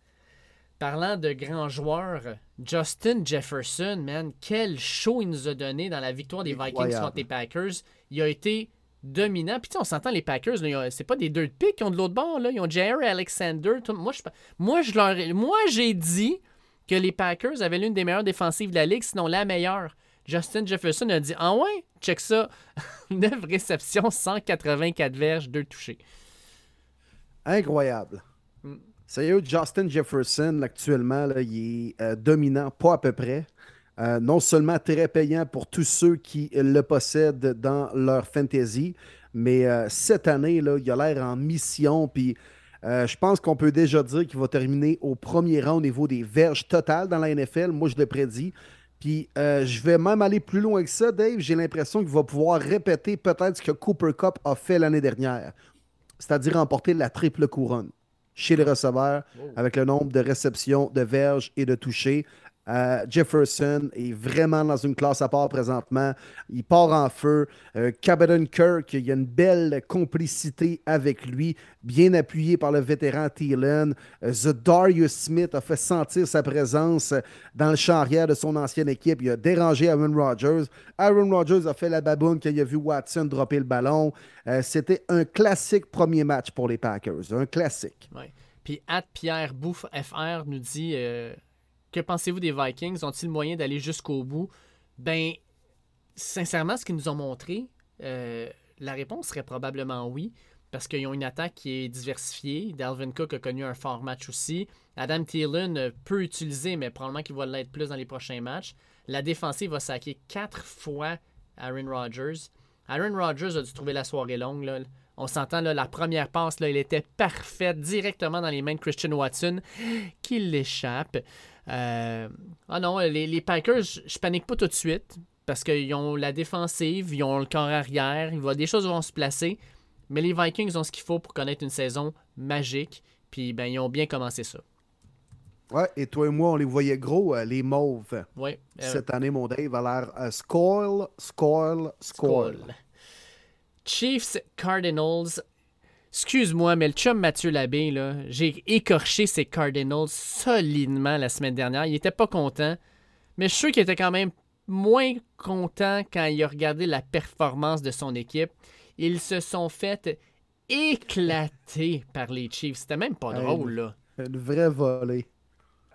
Parlant de grands joueurs, Justin Jefferson, man, quel show il nous a donné dans la victoire des Vikings contre les Packers. Il a été dominant. Puis tu sais, on s'entend, les Packers, ils c'est pas des deux de pique qui ont de l'autre bord. Là. Ils ont Jair Alexander. Tout- Moi, je, moi, je leur, moi, j'ai dit que les Packers avaient l'une des meilleures défensives de la ligue, sinon la meilleure. Justin Jefferson a dit Ah ouais, check ça. 9 réceptions, 184 verges, 2 touchés. Incroyable. Mm. Sérieux, Justin Jefferson, actuellement, là, il est euh, dominant, pas à peu près. Euh, non seulement très payant pour tous ceux qui le possèdent dans leur fantasy, mais euh, cette année, là, il a l'air en mission. Puis euh, je pense qu'on peut déjà dire qu'il va terminer au premier rang au niveau des verges totales dans la NFL. Moi, je le prédis. Puis euh, je vais même aller plus loin que ça, Dave. J'ai l'impression qu'il va pouvoir répéter peut-être ce que Cooper Cup a fait l'année dernière, c'est-à-dire remporter la triple couronne chez les receveurs avec le nombre de réceptions, de verges et de touchés. Euh, Jefferson est vraiment dans une classe à part présentement. Il part en feu. Euh, Kirk, il y a une belle complicité avec lui, bien appuyé par le vétéran Thielen. Euh, Darius Smith a fait sentir sa présence dans le champ de son ancienne équipe. Il a dérangé Aaron Rodgers. Aaron Rodgers a fait la baboune quand il a vu Watson dropper le ballon. Euh, C'était un classique premier match pour les Packers. Un classique. Puis Pierre Bouffe FR nous dit Que pensez-vous des Vikings? Ont-ils moyen d'aller jusqu'au bout? Ben, sincèrement, ce qu'ils nous ont montré, euh, la réponse serait probablement oui. Parce qu'ils ont une attaque qui est diversifiée. Dalvin Cook a connu un fort match aussi. Adam Thielen peut utiliser, mais probablement qu'il va l'être plus dans les prochains matchs. La défensive va saquer quatre fois Aaron Rodgers. Aaron Rodgers a dû trouver la soirée longue. là. On s'entend, la première passe, là, elle était parfaite directement dans les mains de Christian Watson, qui l'échappe. Euh, ah non, les, les Packers, je, panique pas tout de suite parce qu'ils ont la défensive, ils ont le corps arrière, il va, des choses vont se placer. Mais les Vikings ont ce qu'il faut pour connaître une saison magique. Puis ben, ils ont bien commencé ça. Ouais, et toi et moi, on les voyait gros, euh, les mauves. Ouais. euh, Cette année, mon Dave a l'air euh, scoil, scoil, scoil. Chiefs Cardinals. Excuse-moi, mais le chum Mathieu Labbé, là, j'ai écorché ses Cardinals solidement la semaine dernière. Il était pas content. Mais je suis sûr qu'il était quand même moins content quand il a regardé la performance de son équipe. Ils se sont fait éclater par les Chiefs. C'était même pas drôle, là. Une vraie volée.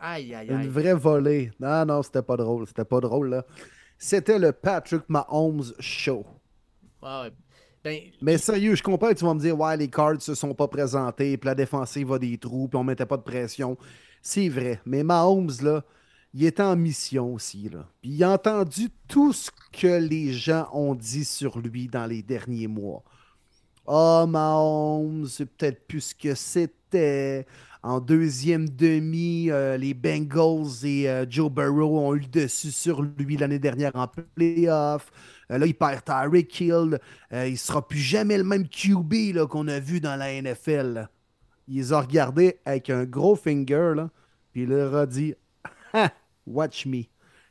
Aïe, aïe, Une aïe. vraie volée. Non, non, c'était pas drôle. C'était pas drôle, là. C'était le Patrick Mahomes Show. Ah ouais. Ben, Mais sérieux, je comprends que tu vas me dire, ouais, les cards se sont pas présentés, puis la défensive a des trous, puis on mettait pas de pression. C'est vrai. Mais Mahomes, là, il était en mission aussi, là. Puis il a entendu tout ce que les gens ont dit sur lui dans les derniers mois. Ah, Mahomes, c'est peut-être plus que c'était. En deuxième demi, euh, les Bengals et euh, Joe Burrow ont eu le dessus sur lui l'année dernière en playoff. Euh, là, il perd Tyreek Hill. Il sera plus jamais le même QB qu'on a vu dans la NFL. Il les a regardés avec un gros finger, là, puis il leur a dit Watch me.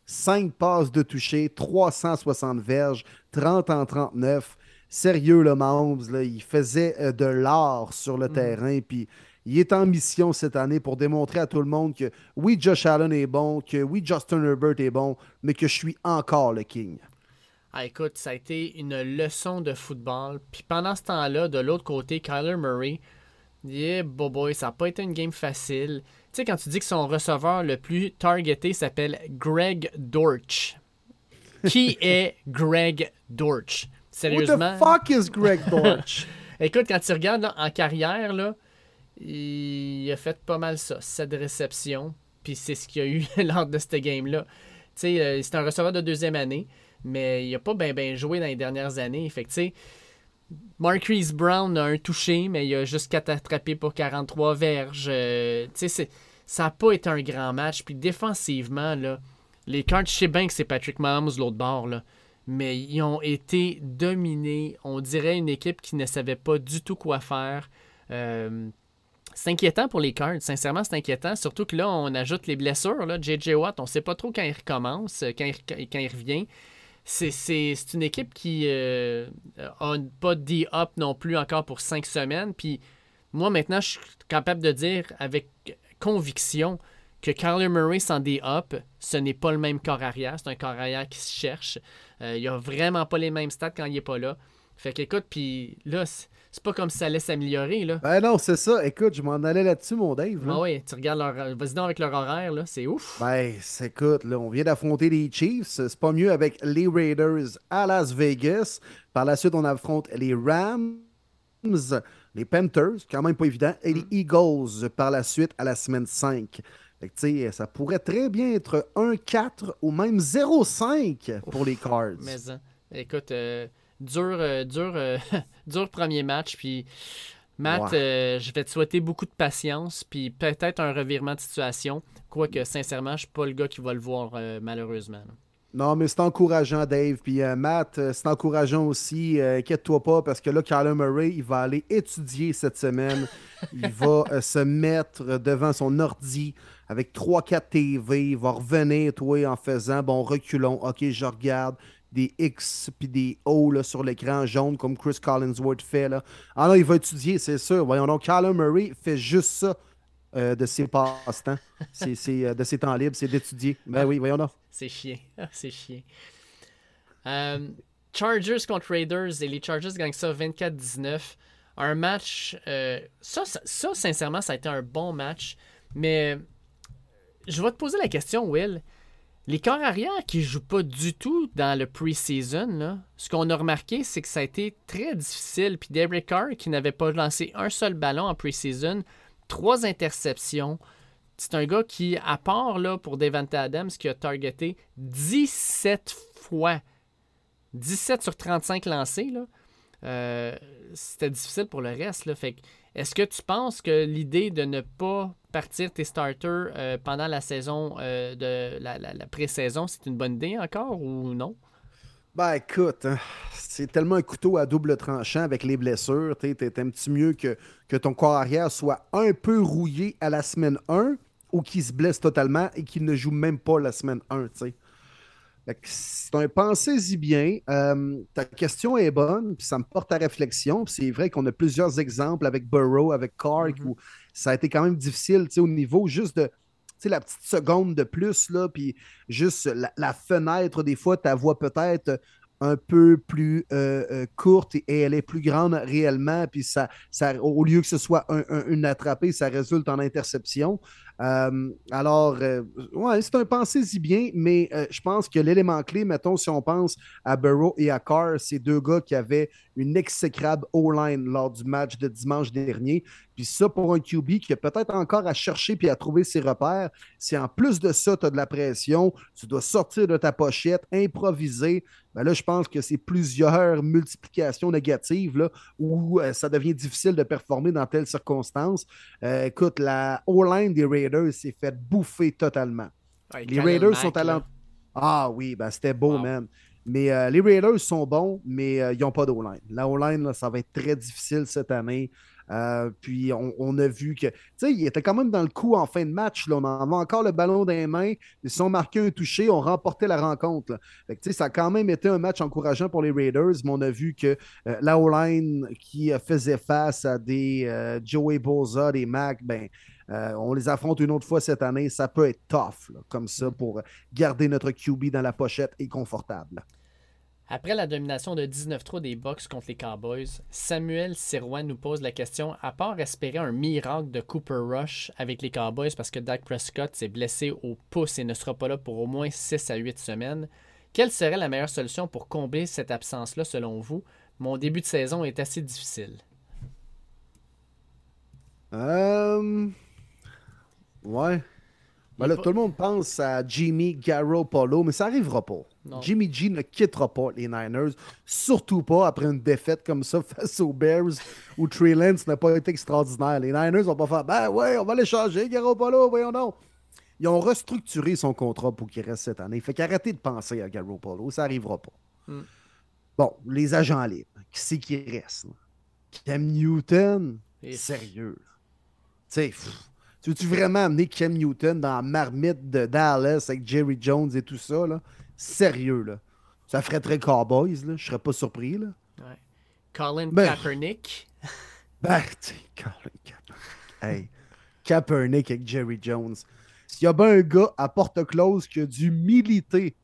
5 passes de toucher, 360 verges, 30 en 39. Sérieux, le Mahomes, là, il faisait euh, de l'art sur le terrain, puis il est en mission cette année pour démontrer à tout le monde que oui, Josh Allen est bon, que oui, Justin Herbert est bon, mais que je suis encore le king. Ah, écoute, ça a été une leçon de football. Puis pendant ce temps-là, de l'autre côté, Kyler Murray, yeah, boy, ça n'a pas été une game facile. Tu sais, quand tu dis que son receveur le plus targeté s'appelle Greg Dortch. Qui est Greg Dortch? What Sérieusement? the fuck is Greg Dortch? Écoute, quand tu regardes là, en carrière, là, il a fait pas mal ça. 7 réceptions. Puis c'est ce qu'il y a eu lors de cette game-là. Tu sais, euh, c'est un receveur de deuxième année, mais il a pas bien ben joué dans les dernières années. Fait que, Marquise Brown a un touché, mais il a juste qu'à attrapé pour 43 verges. Euh, tu sais, ça n'a pas été un grand match. Puis défensivement, là, les Cards, je sais bien que c'est Patrick Mahomes l'autre bord, là, mais ils ont été dominés. On dirait une équipe qui ne savait pas du tout quoi faire. Euh, c'est inquiétant pour les Cards, sincèrement, c'est inquiétant. Surtout que là, on ajoute les blessures. Là. JJ Watt, on ne sait pas trop quand il recommence, euh, quand il, revient. C'est, une équipe qui euh, a pas de D-up non plus encore pour cinq semaines. Puis moi, maintenant, je suis capable de dire avec conviction que Kyler Murray sans D-up, ce n'est pas le même corps arrière. C'est un corps arrière qui se cherche. Euh, il a vraiment pas les mêmes stats quand il est pas là. Fait qu'écoute, puis là, c'est pas comme si ça allait s'améliorer, là. ben non, c'est ça. Écoute, je m'en allais là-dessus, mon Dave. là. Ah oui, tu regardes leur. Vas-y donc avec leur horaire, là. C'est ouf. Ben, écoute, là, on vient d'affronter les Chiefs. C'est pas mieux avec les Raiders à Las Vegas. Par la suite, on affronte les Rams, les Panthers, quand même pas évident, et les Eagles par la suite à la semaine 5. Fait ça pourrait très bien être 1-4 ou même 0-5 pour les Cards. Mais hein, écoute, euh, dur, euh, dur, euh, dur premier match. Puis, Matt, Ouais. je vais te souhaiter beaucoup de patience. Puis, peut-être un revirement de situation. Quoique, sincèrement, je suis pas le gars qui va le voir, malheureusement. là. Non, mais c'est encourageant, Dave. Puis euh, Matt, euh, c'est encourageant aussi. Euh, Inquiète-toi pas, parce que là, Kyler Murray, il va aller étudier cette semaine. il va se mettre devant son ordi avec 3-4 TV. Va revenir, toi, en faisant, bon, reculons. OK, je regarde des X puis des O là, sur l'écran jaune, comme Chris Collinsworth fait. Là. Ah non, il va étudier, c'est sûr. Voyons donc, Kyler Murray fait juste ça euh, de ses passe-temps. Euh, de ses temps libres, c'est d'étudier. Ben oui, voyons donc. C'est chiant. C'est chiant. Euh, Chargers contre Raiders et les Chargers gagnent ça 24-19. Un match. ça, ça, sincèrement, ça a été un bon match. Mais je vais te poser la question, Will. Les corps arrière qui jouent pas du tout dans le pre-season, ce qu'on a remarqué, c'est que ça a été très difficile. Puis Derek Carr, qui n'avait pas lancé un seul ballon en pre-season, trois interceptions. C'est un gars qui, à part là, pour Devante Adams, qui a targeté 17 fois, 17 sur 35 lancés, euh, c'était difficile pour le reste. Fait que, est-ce que tu penses que l'idée de ne pas partir tes starters euh, pendant la saison euh, de la, la- pré-saison, c'est une bonne idée encore ou non? Ben écoute, hein, c'est tellement un couteau à double tranchant avec les blessures. Tu T'aimes-tu mieux que, ton corps arrière soit un peu rouillé à la semaine 1 ou qu'il se blesse totalement et qu'il ne joue même pas la semaine 1, tu sais? Fait que c'est un pensez-y bien. Euh, ta question est bonne, puis ça me porte à réflexion. C'est vrai qu'on a plusieurs exemples avec Burrow, avec Clark, Mhm. où ça a été quand même difficile, au niveau juste de la petite seconde de plus, là, puis juste la, la fenêtre, des fois, ta voix peut-être un peu plus euh, euh, courte et, et elle est plus grande réellement, puis ça, ça, au lieu que ce soit un- un- une attrapée, ça résulte en interception. Euh, alors, euh, ouais, c'est un pensez-y bien, mais euh, je pense que l'élément clé, mettons, si on pense à Burrow et à Carr, c'est deux gars qui avaient une exécrable O-line lors du match de dimanche dernier. Puis ça, pour un QB qui a peut-être encore à chercher puis à trouver ses repères, si en plus de ça, tu as de la pression, tu dois sortir de ta pochette, improviser, ben là, je pense que c'est plusieurs multiplications négatives là, où euh, ça devient difficile de performer dans telles circonstances. Euh, écoute, la O-line des Raiders s'est fait bouffer totalement. Ouais, Les Raiders sont talentueux. Ah oui, ben c'était beau, Wow. man. Mais euh, les Raiders sont bons, mais euh, ils n'ont pas d'O-line. La O-line, là, ça va être très difficile cette année. Euh, puis on, on a vu que, tu sais, il était quand même dans le coup en fin de match. Là. On avait encore le ballon dans les mains. Ils sont marqués un touché, on remportait la rencontre. là. Fait que, tu sais, ça a quand même été un match encourageant pour les Raiders, mais on a vu que euh, la O-line qui faisait face à des euh, Joey Boza, des Mac, ben, on les affronte une autre fois cette année. Ça peut être tough, là, comme ça, pour garder notre QB dans la pochette et confortable. Après la domination de 19-3 des Bucks contre les Cowboys, Samuel Sirois nous pose la question à part espérer un miracle de Cooper Rush avec les Cowboys parce que Dak Prescott s'est blessé au pouce et ne sera pas là pour au moins 6 à 8 semaines, quelle serait la meilleure solution pour combler cette absence-là selon vous? Mon début de saison est assez difficile. Euh... Ouais. Ben Il là, tout le monde pense à Jimmy Garoppolo, mais ça n'arrivera pas. Non. Jimmy G ne quittera pas les Niners, surtout pas après une défaite comme ça face aux Bears où Trey Lance n'a pas été extraordinaire. Les Niners vont pas faire Ben ouais, on va l'échanger, Garoppolo, voyons donc. Ils ont restructuré son contrat pour qu'il reste cette année. Fait qu'arrêtez de penser à Garoppolo, ça n'arrivera pas. Hmm. Bon, les agents libres, qui c'est qui reste? Cam Newton, Et- sérieux. Tu sais, tu veux-tu vraiment amener Cam Newton dans la marmite de Dallas avec Jerry Jones et tout ça, là? Sérieux, là. Ça ferait très Cowboys, là. Je serais pas surpris, là. Ouais. Colin Ben- Kaepernick. Ben, Colin Kaepernick. Hey, Kaepernick avec Jerry Jones. S'il y a bien un gars à porte close qui a dû militer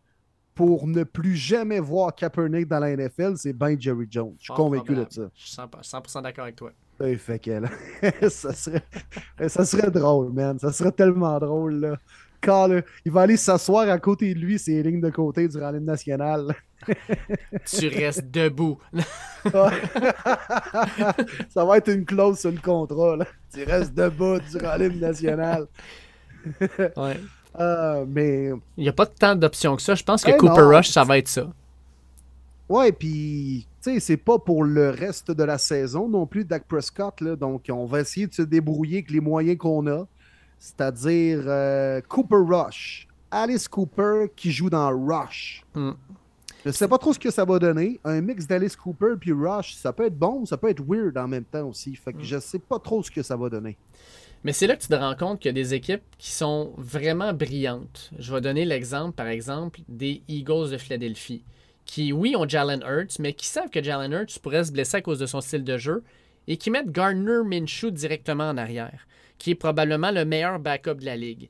pour ne plus jamais voir Kaepernick dans la NFL, c'est ben Jerry Jones. Je suis convaincu de ça. Je suis 100%, 100% d'accord avec toi. Ouais, fait que, là, ça, serait, ça serait drôle, man. Ça serait tellement drôle, là. Quand là, il va aller s'asseoir à côté de lui, ses lignes de côté durant l'hymne national. Tu restes debout. ça va être une clause sur le contrat, là. Tu restes debout durant l'hymne national. Ouais. Euh, mais, Il n'y a pas tant d'options que ça. Je pense que Eh Cooper non. Rush, ça va être ça. ouais, puis, sais, c'est pas pour le reste de la saison non plus, Dak Prescott, là. Donc, on va essayer de se débrouiller avec les moyens qu'on a. C'est-à-dire euh, Cooper Rush. Alice Cooper qui joue dans Rush. Hmm. Je sais pas trop ce que ça va donner. Un mix d'Alice Cooper puis Rush, ça peut être bon ça peut être weird en même temps aussi. Fait que Hmm. je sais pas trop ce que ça va donner. Mais c'est là que tu te rends compte qu'il y a des équipes qui sont vraiment brillantes. Je vais donner l'exemple, par exemple, des Eagles de Philadelphie, qui, oui, ont Jalen Hurts, mais qui savent que Jalen Hurts pourrait se blesser à cause de son style de jeu et qui mettent Gardner Minshew directement en arrière, qui est probablement le meilleur backup de la ligue.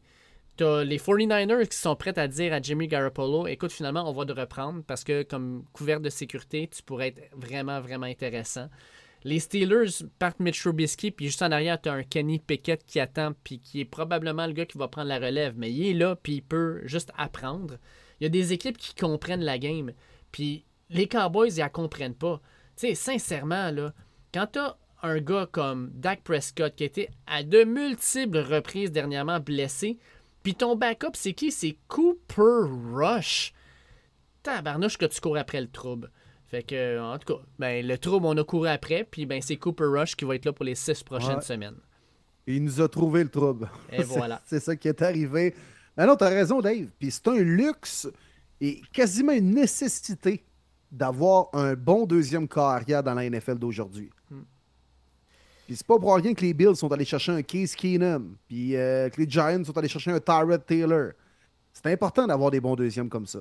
T'as les 49ers qui sont prêts à dire à Jimmy Garoppolo écoute, finalement, on va te reprendre parce que, comme couvert de sécurité, tu pourrais être vraiment, vraiment intéressant. Les Steelers partent Mitch Trubisky, puis juste en arrière, tu as un Kenny Pickett qui attend, puis qui est probablement le gars qui va prendre la relève, mais il est là, puis il peut juste apprendre. Il y a des équipes qui comprennent la game, puis les Cowboys, ils la comprennent pas. Tu sais, sincèrement, là, quand tu as un gars comme Dak Prescott qui a été à de multiples reprises dernièrement blessé, puis ton backup, c'est qui? C'est Cooper Rush. Tabarnouche que tu cours après le trouble. Fait que, en tout cas, ben, le trouble, on a couru après, puis ben, c'est Cooper Rush qui va être là pour les six prochaines Ouais. semaines. Il nous a trouvé le trouble. Et voilà. C'est ça qui est arrivé. Mais non, t'as raison, Dave. Puis c'est un luxe et quasiment une nécessité d'avoir un bon deuxième carrière dans la NFL d'aujourd'hui. Hmm. Puis c'est pas pour rien que les Bills sont allés chercher un Case Keenum, puis euh, que les Giants sont allés chercher un Tyrod Taylor. C'est important d'avoir des bons deuxièmes comme ça.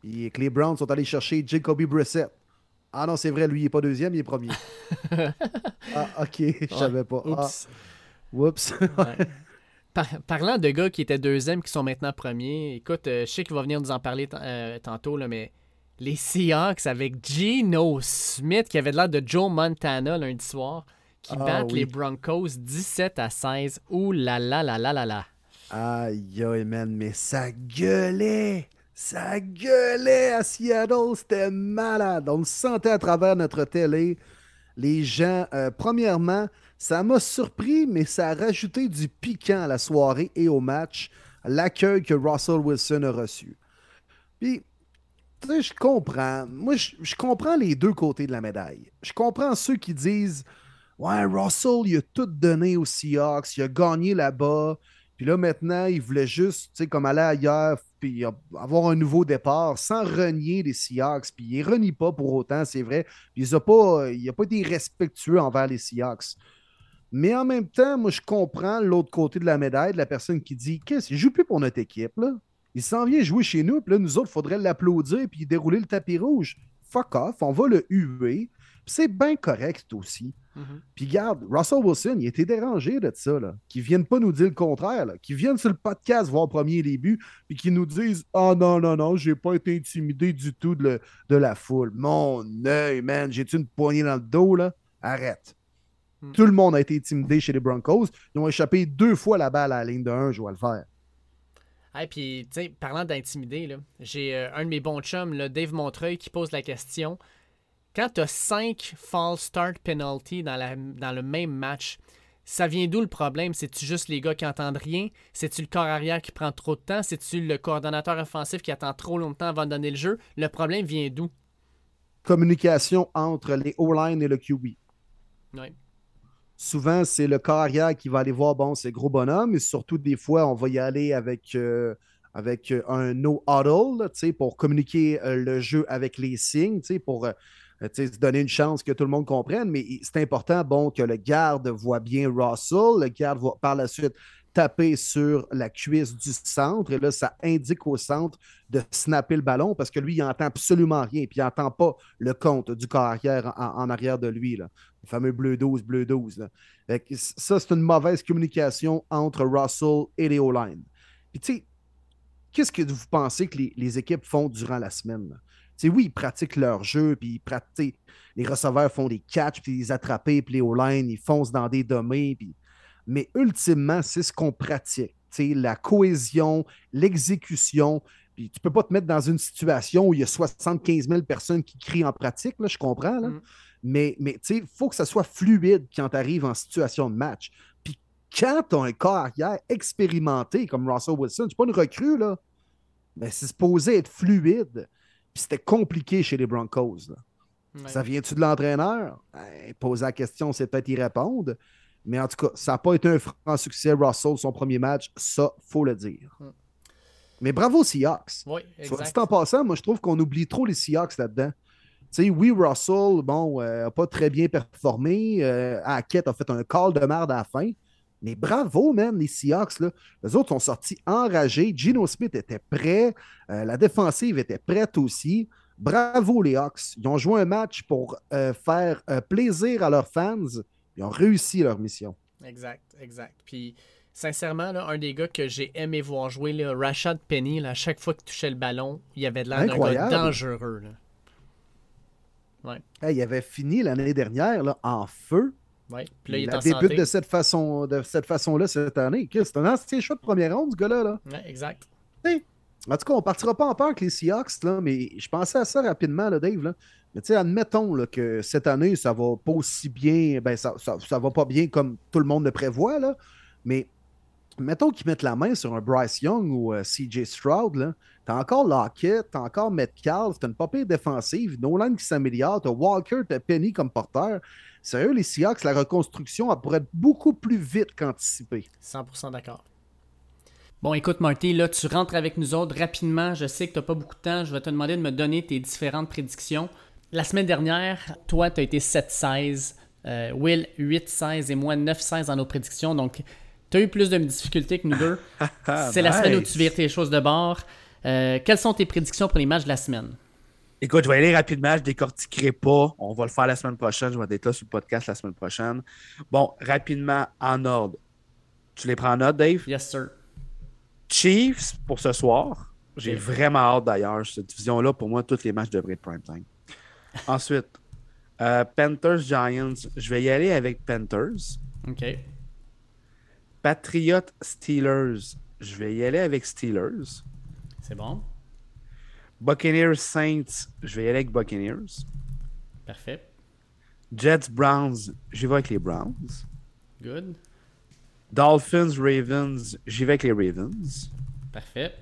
Puis que les Browns sont allés chercher Jacoby Brissett. Ah non, c'est vrai, lui, il est pas deuxième, il est premier. ah, ok, je savais pas. Ah, Oups. whoops. Ouais. Par- parlant de gars qui étaient deuxième, qui sont maintenant premiers, écoute, euh, je sais qu'il va venir nous en parler euh, tantôt, là, mais les Seahawks avec Geno Smith, qui avait l'air de Joe Montana lundi soir, qui Ah, battent oui. les Broncos 17 à 16. Ouh là là là là là là. Aïe, aïe, man, mais ça gueulait! Ça gueulait à Seattle, c'était malade. On le sentait à travers notre télé. Les gens, euh, premièrement, ça m'a surpris, mais ça a rajouté du piquant à la soirée et au match, l'accueil que Russell Wilson a reçu. Puis, tu sais, je comprends. Moi, je, comprends les deux côtés de la médaille. Je comprends ceux qui disent Ouais, Russell, il a tout donné aux Seahawks, il a gagné là-bas. Puis là, maintenant, il voulait juste, tu sais, comme aller ailleurs, puis avoir un nouveau départ sans renier les Seahawks. Puis il ne renie pas pour autant, c'est vrai. Puis il n'a pas, pas été respectueux envers les Seahawks. Mais en même temps, moi, je comprends l'autre côté de la médaille de la personne qui dit Qu'est-ce qu'il joue plus pour notre équipe, là Il s'en vient jouer chez nous, puis là, nous autres, il faudrait l'applaudir puis dérouler le tapis rouge. Fuck off, on va le huer. Puis c'est bien correct aussi. Mhm. Puis garde, Russell Wilson, il était dérangé de ça, là. Qu'ils viennent pas nous dire le contraire, là. Qu'ils viennent sur le podcast voir premier début, puis qu'ils nous disent Ah non, non, non, j'ai pas été intimidé du tout de, le- de la foule. Mon œil, man, j'ai-tu une poignée dans le dos, là? Arrête. Hmm. Tout le monde a été intimidé chez les Broncos. Ils ont échappé deux fois la balle à la ligne de 1, je vais le faire. Hey, puis, tu sais, parlant d'intimider, j'ai euh, un de mes bons chums, là, Dave Montreuil, qui pose la question. Quand tu as 5 false start penalty dans, la, dans le même match, ça vient d'où le problème? C'est-tu juste les gars qui entendent rien? C'est-tu le corps arrière qui prend trop de temps? C'est-tu le coordonnateur offensif qui attend trop longtemps avant de donner le jeu? Le problème vient d'où? Communication entre les O-line et le QB. Ouais. Souvent, c'est le carrière qui va aller voir, bon, c'est gros bonhomme, et surtout, des fois, on va y aller avec, euh, avec euh, un no huddle, là, tu sais, pour communiquer euh, le jeu avec les signes, pour donner une chance que tout le monde comprenne. Mais c'est important, bon, que le garde voit bien Russell, le garde va par la suite taper sur la cuisse du centre, et là, ça indique au centre de snapper le ballon parce que lui, il n'entend absolument rien, puis il n'entend pas le compte du carrière en, en arrière de lui. Le fameux bleu 12, bleu 12. là. Fait que c- ça, c'est une mauvaise communication entre Russell et les O-line. Puis, tu sais, qu'est-ce que vous pensez que les, équipes font durant la semaine? là? Tu sais, oui, ils pratiquent leur jeu, puis ils. Les receveurs font des catchs, puis ils attrapent, puis les O-line, ils foncent dans des domaines. Mais ultimement, c'est ce qu'on pratique. Tu sais, la cohésion, l'exécution. Puis tu peux pas te mettre dans une situation où il y a 75 000 personnes qui crient en pratique, là, je comprends. Là. Mm. Mais, mais tu sais, il faut que ça soit fluide quand tu arrives en situation de match. Puis quand tu as un carrière expérimenté comme Russell Wilson, c'est pas une recrue, là. Mais c'est supposé être fluide. Puis c'était compliqué chez les Broncos. là. Ouais. Ça vient-tu de l'entraîneur? Ben, poser la question, c'est peut-être y répondre. Mais en tout cas, ça n'a pas été un franc succès, Russell, son premier match. Ça, faut le dire. Mm. Mais bravo Seahawks. Oui, Soit exact. dit en passant, moi, je trouve qu'on oublie trop les Seahawks là-dedans. Oui, Russell, bon, n'a pas très bien performé. Euh, Hackett a fait un call de merde à la fin. Mais bravo, man, les Seahawks. Là. Les autres sont sortis enragés. Gino Smith était prêt. Euh, la défensive était prête aussi. Bravo, les Hawks. Ils ont joué un match pour euh, faire euh, plaisir à leurs fans. Ils ont réussi leur mission. Exact, exact. Puis, sincèrement, là, un des gars que j'ai aimé voir jouer, là, Rashad Penny, là, à chaque fois qu'il touchait le ballon, il avait de l'air d'un gars dangereux. Là. Hey, il avait fini l'année dernière là, en feu. Ouais. Puis là, il il est en débute santé. de cette façon, de cette façon-là cette année. C'est un ancien choix de première ronde, ce gars-là. Là. Ouais, exact. En tout cas, on partira pas en peur avec les Seahawks, là, mais je pensais à ça rapidement, là, Dave. Là. Mais tu sais, admettons là, que cette année, ça va pas aussi bien, ben ça, ça, ça va pas bien comme tout le monde le prévoit, là. Mais mettons qu'ils mettent la main sur un Bryce Young ou euh, CJ Stroud. T'as encore Lockett, t'as encore Metcalf, t'as une pas défensive, Nolan qui s'améliore, t'as Walker, t'as Penny comme porteur. Sérieux, les Seahawks, la reconstruction, pourrait être beaucoup plus vite qu'anticipé. 100% d'accord. Bon, écoute, Marty, là, tu rentres avec nous autres rapidement. Je sais que tu n'as pas beaucoup de temps. Je vais te demander de me donner tes différentes prédictions. La semaine dernière, toi, tu as été 7-16. euh, Will, 8-16 et moi, 9-16 dans nos prédictions. Donc, tu as eu plus de difficultés que nous deux. C'est la semaine où tu vires tes choses de bord. Euh, quelles sont tes prédictions pour les matchs de la semaine? Écoute, je vais aller rapidement, je décortiquerai pas. On va le faire la semaine prochaine. Je vais être là sur le podcast la semaine prochaine. Bon, rapidement, en ordre. Tu les prends en note, Dave? Yes, sir. Chiefs pour ce soir. J'ai vraiment hâte d'ailleurs. Cette division-là, pour moi, tous les matchs devraient être prime time. Ensuite, euh, Panthers Giants. Je vais y aller avec Panthers. OK. Patriots Steelers. Je vais y aller avec Steelers. C'est bon? Buccaneers Saints. Je vais y aller avec Buccaneers. Parfait. Jets Browns. J'y vais avec les Browns. Good. Dolphins Ravens. J'y vais avec les Ravens. Parfait.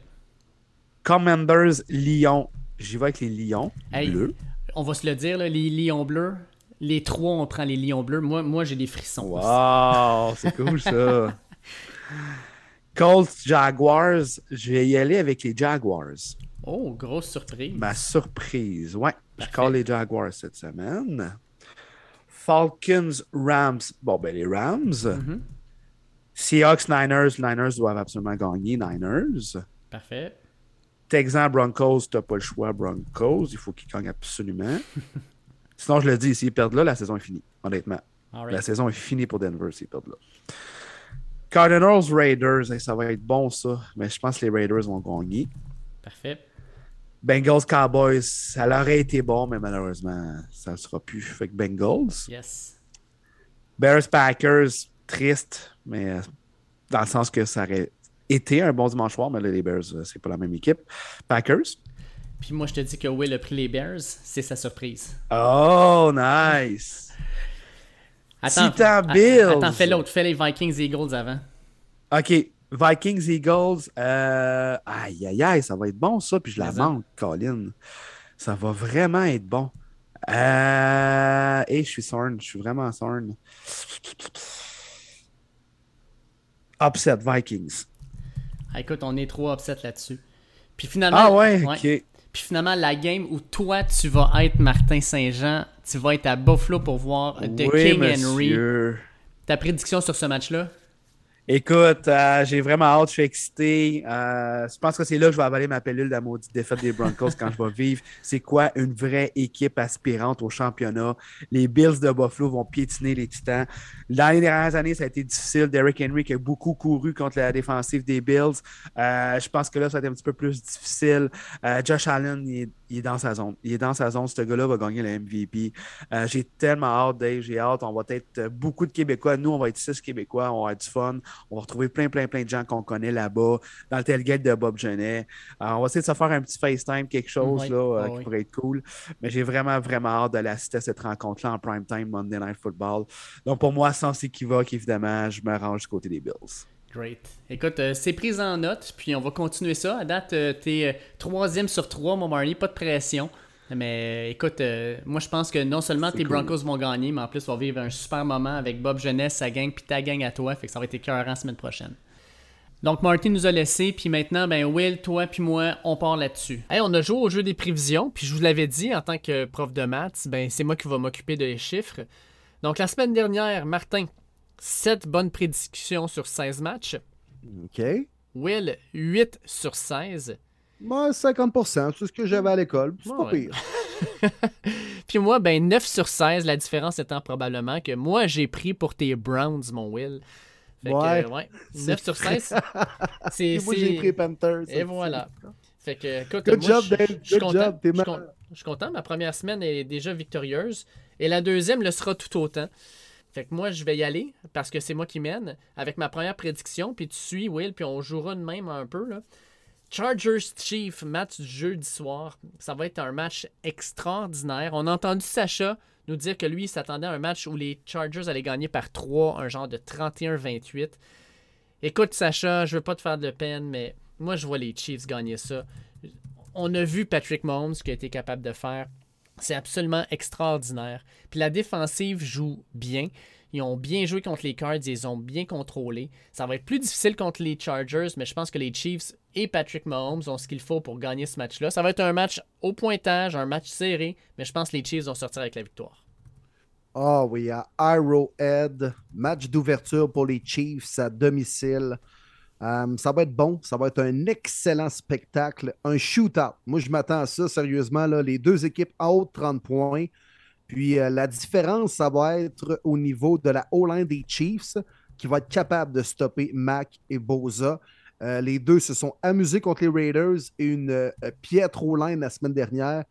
Commanders Lyon. J'y vais avec les Lions. Hey, Bleus. on va se le dire, là, les lions bleus. Les trois, on prend les lions bleus. Moi, moi j'ai des frissons. Wow, c'est cool ça. Colts Jaguars, je vais y aller avec les Jaguars. Oh, grosse surprise. Ma surprise, ouais, je call les Jaguars cette semaine. Falcons Rams, bon ben les Rams. Mhm. Seahawks Niners, Niners doivent absolument gagner, Niners. Parfait. Texans Broncos, t'as pas le choix, Broncos, il faut qu'ils gagnent absolument. Sinon, je le dis, s'ils perdent là, la saison est finie, honnêtement. La saison est finie pour Denver s'ils perdent là. Cardinals Raiders, ça va être bon ça, mais je pense que les Raiders vont gagner. Parfait. Bengals Cowboys, ça aurait été bon, mais malheureusement, ça ne sera plus. Fait que Bengals. Yes. Bears Packers, triste, mais euh, dans le sens que ça aurait été un bon dimanche soir, mais là, les Bears, euh, c'est pas la même équipe. Packers. Puis moi, je te dis que Will a pris les Bears. C'est sa surprise. Oh, nice! Titan a- Bills. Attends, fais l'autre. Fais les Vikings Eagles avant. OK. Vikings Eagles. euh, Aïe, aïe, aïe, ça va être bon ça. Puis je la manque, Colin. Ça va vraiment être bon. Euh... Et je suis sorn. Je suis vraiment sorn. Upset Vikings. Ah, écoute, on est trop upset là-dessus. Puis finalement, Ah ouais, ok. Puis finalement, la game où toi, tu vas être Martin Saint-Jean, tu vas être à Buffalo pour voir The oui, King Henry. Ta prédiction sur ce match-là? Écoute, euh, j'ai vraiment hâte, je suis excité. Euh, je pense que c'est là que je vais avaler ma pilule de la maudite défaite des Broncos quand je vais vivre. C'est quoi une vraie équipe aspirante au championnat? Les Bills de Buffalo vont piétiner les Titans. Dans les dernières années, ça a été difficile. Derrick Henry qui a beaucoup couru contre la défensive des Bills. Euh, je pense que là, ça va être un petit peu plus difficile. Josh Allen, il est, il est dans sa zone. Il est dans sa zone. Ce gars-là va gagner le MVP. Euh, j'ai tellement hâte, Dave. J'ai hâte. On va être euh, beaucoup de Québécois. Nous, on va être six Québécois. On va avoir du fun. On va retrouver plein, plein, plein de gens qu'on connaît là-bas, dans le tailgate de Bob Genet. Euh, on va essayer de se faire un petit FaceTime, quelque chose Oui, là, euh, oui, qui pourrait être cool. Mais j'ai vraiment, vraiment hâte d'aller assister à cette rencontre-là en prime time Monday Night Football. Donc, pour moi, sans équivoque, évidemment, je me range du côté des Bills. Great. Écoute, euh, c'est pris en note, puis on va continuer ça. À date, euh, t'es euh, troisième sur trois, mon Marley, pas de pression. Mais écoute, moi je pense que non seulement tes cool. Broncos vont gagner, mais en plus on va vivre un super moment avec Bob Jeunesse, sa gang, puis ta gang à toi. Fait que ça va être écœurant la semaine prochaine. Donc Martin nous a laissé, puis maintenant, ben Will, toi puis moi, on part là-dessus. Hey, on a joué au jeu des prévisions, puis je vous l'avais dit en tant que prof de maths, ben c'est moi qui va m'occuper des chiffres. Donc la semaine dernière, Martin, 7 bonnes prédictions sur 16 matchs. OK. Will, 8 sur 16. Moi, 50%, c'est ce que j'avais à l'école. C'est pas ouais. pire. Puis moi, ben 9 sur 16, la différence étant probablement que moi, j'ai pris pour tes Browns, mon Will. Fait que, Ouais. euh, ouais. 9 sur 16, c'est... Et moi, j'ai pris Panthers. Et voilà. Fait que, écoute, Good moi, job, je- Dave. je Good content. job. T'es Je je suis content. Ma première semaine est déjà victorieuse. Et la deuxième le sera tout autant. Fait que moi, je vais y aller parce que c'est moi qui mène avec ma première prédiction. Puis tu suis, Will, puis on jouera de même un peu. Là. Chargers Chief, match du jeudi soir. Ça va être un match extraordinaire. On a entendu Sacha nous dire que lui, il s'attendait à un match où les Chargers allaient gagner par 3, un genre de 31-28. Écoute, Sacha, je veux pas te faire de peine, mais moi, je vois les Chiefs gagner ça. On a vu Patrick Mahomes ce qu'il a été capable de faire. C'est absolument extraordinaire. Puis la défensive joue bien. Ils ont bien joué contre les Cards, ils ont bien contrôlés. Ça va être plus difficile contre les Chargers, mais je pense que les Chiefs et Patrick Mahomes ont ce qu'il faut pour gagner ce match-là. Ça va être un match au pointage, un match serré, mais je pense que les Chiefs vont sortir avec la victoire. Ah oui, à Arrowhead, match d'ouverture pour les Chiefs à domicile. Euh, ça va être bon, ça va être un excellent spectacle, un shootout. Moi, je m'attends à ça, sérieusement. Les deux équipes à haut de 30 points. Puis euh, la différence, ça va être au niveau de la O-line des Chiefs, qui va être capable de stopper Mac et Boza. Euh, les deux se sont amusés contre les Raiders et une piètre O-line la semaine dernière.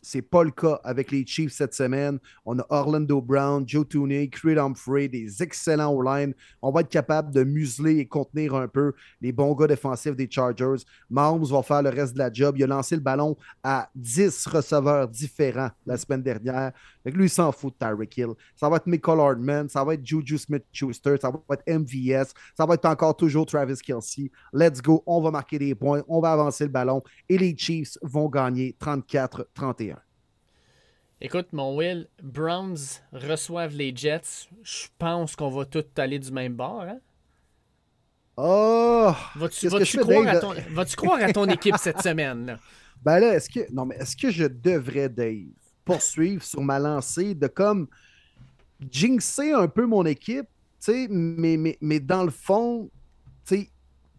C'est pas le cas avec les Chiefs cette semaine. On a Orlando Brown, Joe Tooney, Creed Humphrey, des excellents O-line. On va être capable de museler et contenir un peu les bons gars défensifs des Chargers. Mahomes va faire le reste de la job. Il a lancé le ballon à 10 receveurs différents la semaine dernière. Que lui, il s'en fout de Tyreek Hill. Ça va être Michael Hardman, ça va être Juju Smith-Schuster, ça va être MVS, ça va être encore toujours Travis Kelsey. Let's go, on va marquer des points, on va avancer le ballon et les Chiefs vont gagner 34-31. Écoute, mon Will, Browns reçoivent les Jets. Je pense qu'on va tous aller du même bord. Hein? Oh! Vas-tu croire, à ton, vas-tu croire à ton équipe cette semaine? là? Ben là, est-ce que. Non, mais est-ce que je devrais, Dave, poursuivre sur ma lancée de comme jinxer un peu mon équipe, tu sais, mais, mais, mais dans le fond, tu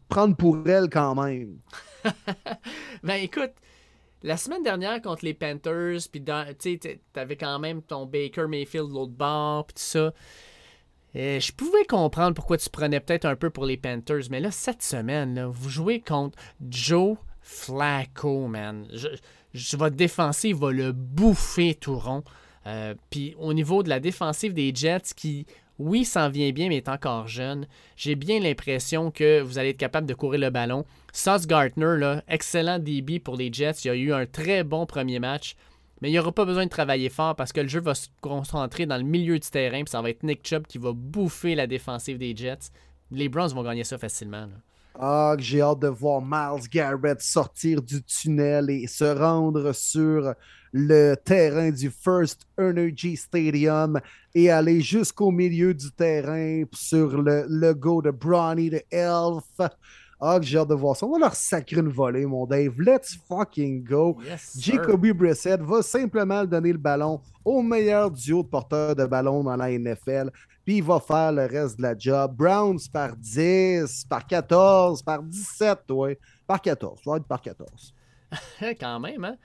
prendre pour elle quand même? Ben écoute, la semaine dernière contre les Panthers, puis t'avais quand même ton Baker Mayfield de l'autre bord, puis tout ça. Euh, je pouvais comprendre pourquoi tu prenais peut-être un peu pour les Panthers, mais là, cette semaine, vous jouez contre Joe Flacco, man. Je, je- votre défensive va le bouffer tout rond. Euh, Puis au niveau de la défensive des Jets, qui, oui, s'en vient bien, mais est encore jeune, j'ai bien l'impression que vous allez être capable de courir le ballon. Sauce Gardner, là, excellent DB pour les Jets. Il a eu un très bon premier match. Mais il n'y aura pas besoin de travailler fort parce que le jeu va se concentrer dans le milieu du terrain. Puis ça va être Nick Chubb qui va bouffer la défensive des Jets. Les Browns vont gagner ça facilement. là. Ah, j'ai hâte de voir Miles Garrett sortir du tunnel et se rendre sur le terrain du First Energy Stadium et aller jusqu'au milieu du terrain sur le logo de Bronny the Elf. Ah, que j'ai hâte de voir ça. On va leur sacrer une volée, mon Dave. Let's fucking go. Yes. Jacoby Brissett va simplement donner le ballon au meilleur duo de porteurs de ballon dans la NFL, puis il va faire le reste de la job. Browns par 10, par 14, par 17, ouais. Par 14, ça va être par 14. Quand même, hein?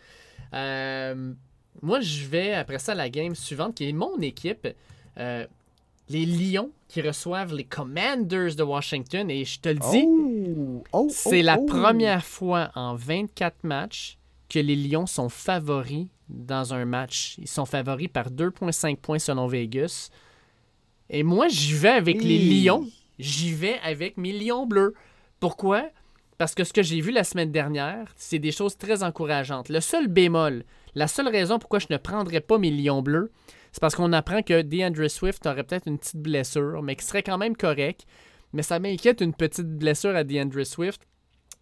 Euh, moi, je vais après ça à la game suivante, qui est mon équipe. Euh, les Lions qui reçoivent les Commanders de Washington. Et je te le dis, Oh! Oh, c'est oh, la oh. première fois en 24 matchs que les Lions sont favoris dans un match. Ils sont favoris par 2,5 points selon Vegas. Et moi, j'y vais avec les. Lions. J'y vais avec mes Lions bleus. Pourquoi? Parce que ce que j'ai vu la semaine dernière, c'est des choses très encourageantes. Le seul bémol, la seule raison pourquoi je ne prendrais pas mes Lions bleus, c'est parce qu'on apprend que DeAndre Swift aurait peut-être une petite blessure, mais qui serait quand même correct. Mais ça m'inquiète une petite blessure à DeAndre Swift.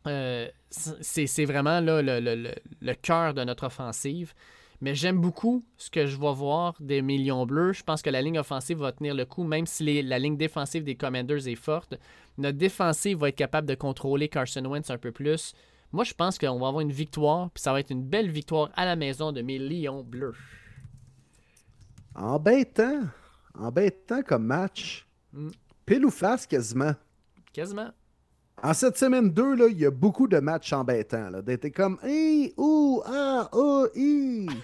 Euh, c'est vraiment le, cœur de notre offensive. Mais j'aime beaucoup ce que je vais voir des millions bleus. Je pense que la ligne offensive va tenir le coup, même si la ligne défensive des Commanders est forte. Notre défensive va être capable de contrôler Carson Wentz un peu plus. Moi, je pense qu'on va avoir une victoire, puis ça va être une belle victoire à la maison de mes Lions bleus. Embêtant. Embêtant comme match. Mm. Pile ou face quasiment. Quasiment. En cette semaine 2, là, il y a beaucoup de matchs embêtants. D'être comme Hi, ou, ah, oh, hi.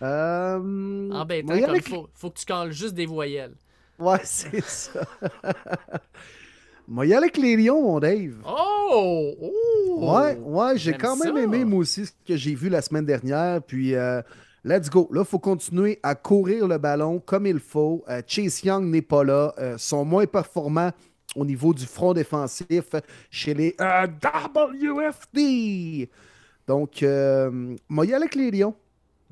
Euh, Embêtant, comme avec- faut, faut que tu cales juste des voyelles. Ouais, c'est ça. Moi, y aller avec les Lions, mon Dave. Oh! oh! Ouais, ouais, j'ai quand même ça. aimé, moi aussi, ce que j'ai vu la semaine dernière. Puis, euh, let's go. Là, il faut continuer à courir le ballon comme il faut. Euh, Chase Young n'est pas là. Euh, sont moins performants au niveau du front défensif chez les euh, WFD. Donc, moi, y aller avec les Lions.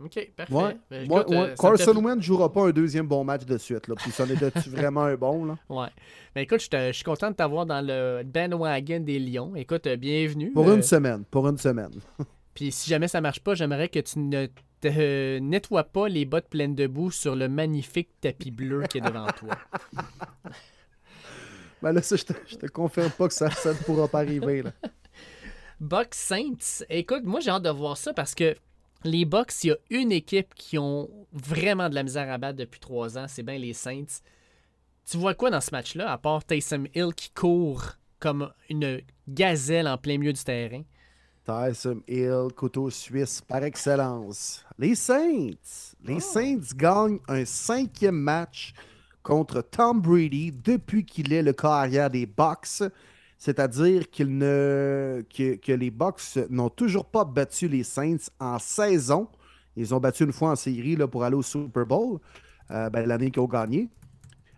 Ok, parfait. Ouais. Ben, Moi- écoute, ouais, euh, Carson Wentz ne jouera pas un deuxième bon match de suite. Là. Puis ça en était vraiment un bon. Là? Ouais. Ben écoute, je suis content de t'avoir dans le bandwagon des Lions. Écoute, bienvenue. Pour une semaine. Pour une semaine. Puis si jamais ça marche pas, j'aimerais que tu ne te euh, nettoies pas les bottes pleines de boue sur le magnifique tapis bleu qui est devant toi. Ben là, ça, je te, je te confirme pas que ça, ça ne pourra pas arriver. Là. Bucks Saints. Écoute, moi j'ai hâte de voir ça parce que les Bucks, il y a une équipe qui ont vraiment de la misère à battre depuis trois ans, c'est bien les Saints. Tu vois quoi dans ce match-là, à part Taysom Hill qui court comme une gazelle en plein milieu du terrain? Tyson Hill, couteau suisse par excellence. Les Saints. Les Saints gagnent un cinquième match contre Tom Brady depuis qu'il est le carrière des Bucks. C'est-à-dire qu'il ne, que, que les Bucks n'ont toujours pas battu les Saints en saison. Ils ont battu une fois en série là, pour aller au Super Bowl, euh, ben, l'année qu'ils ont gagné.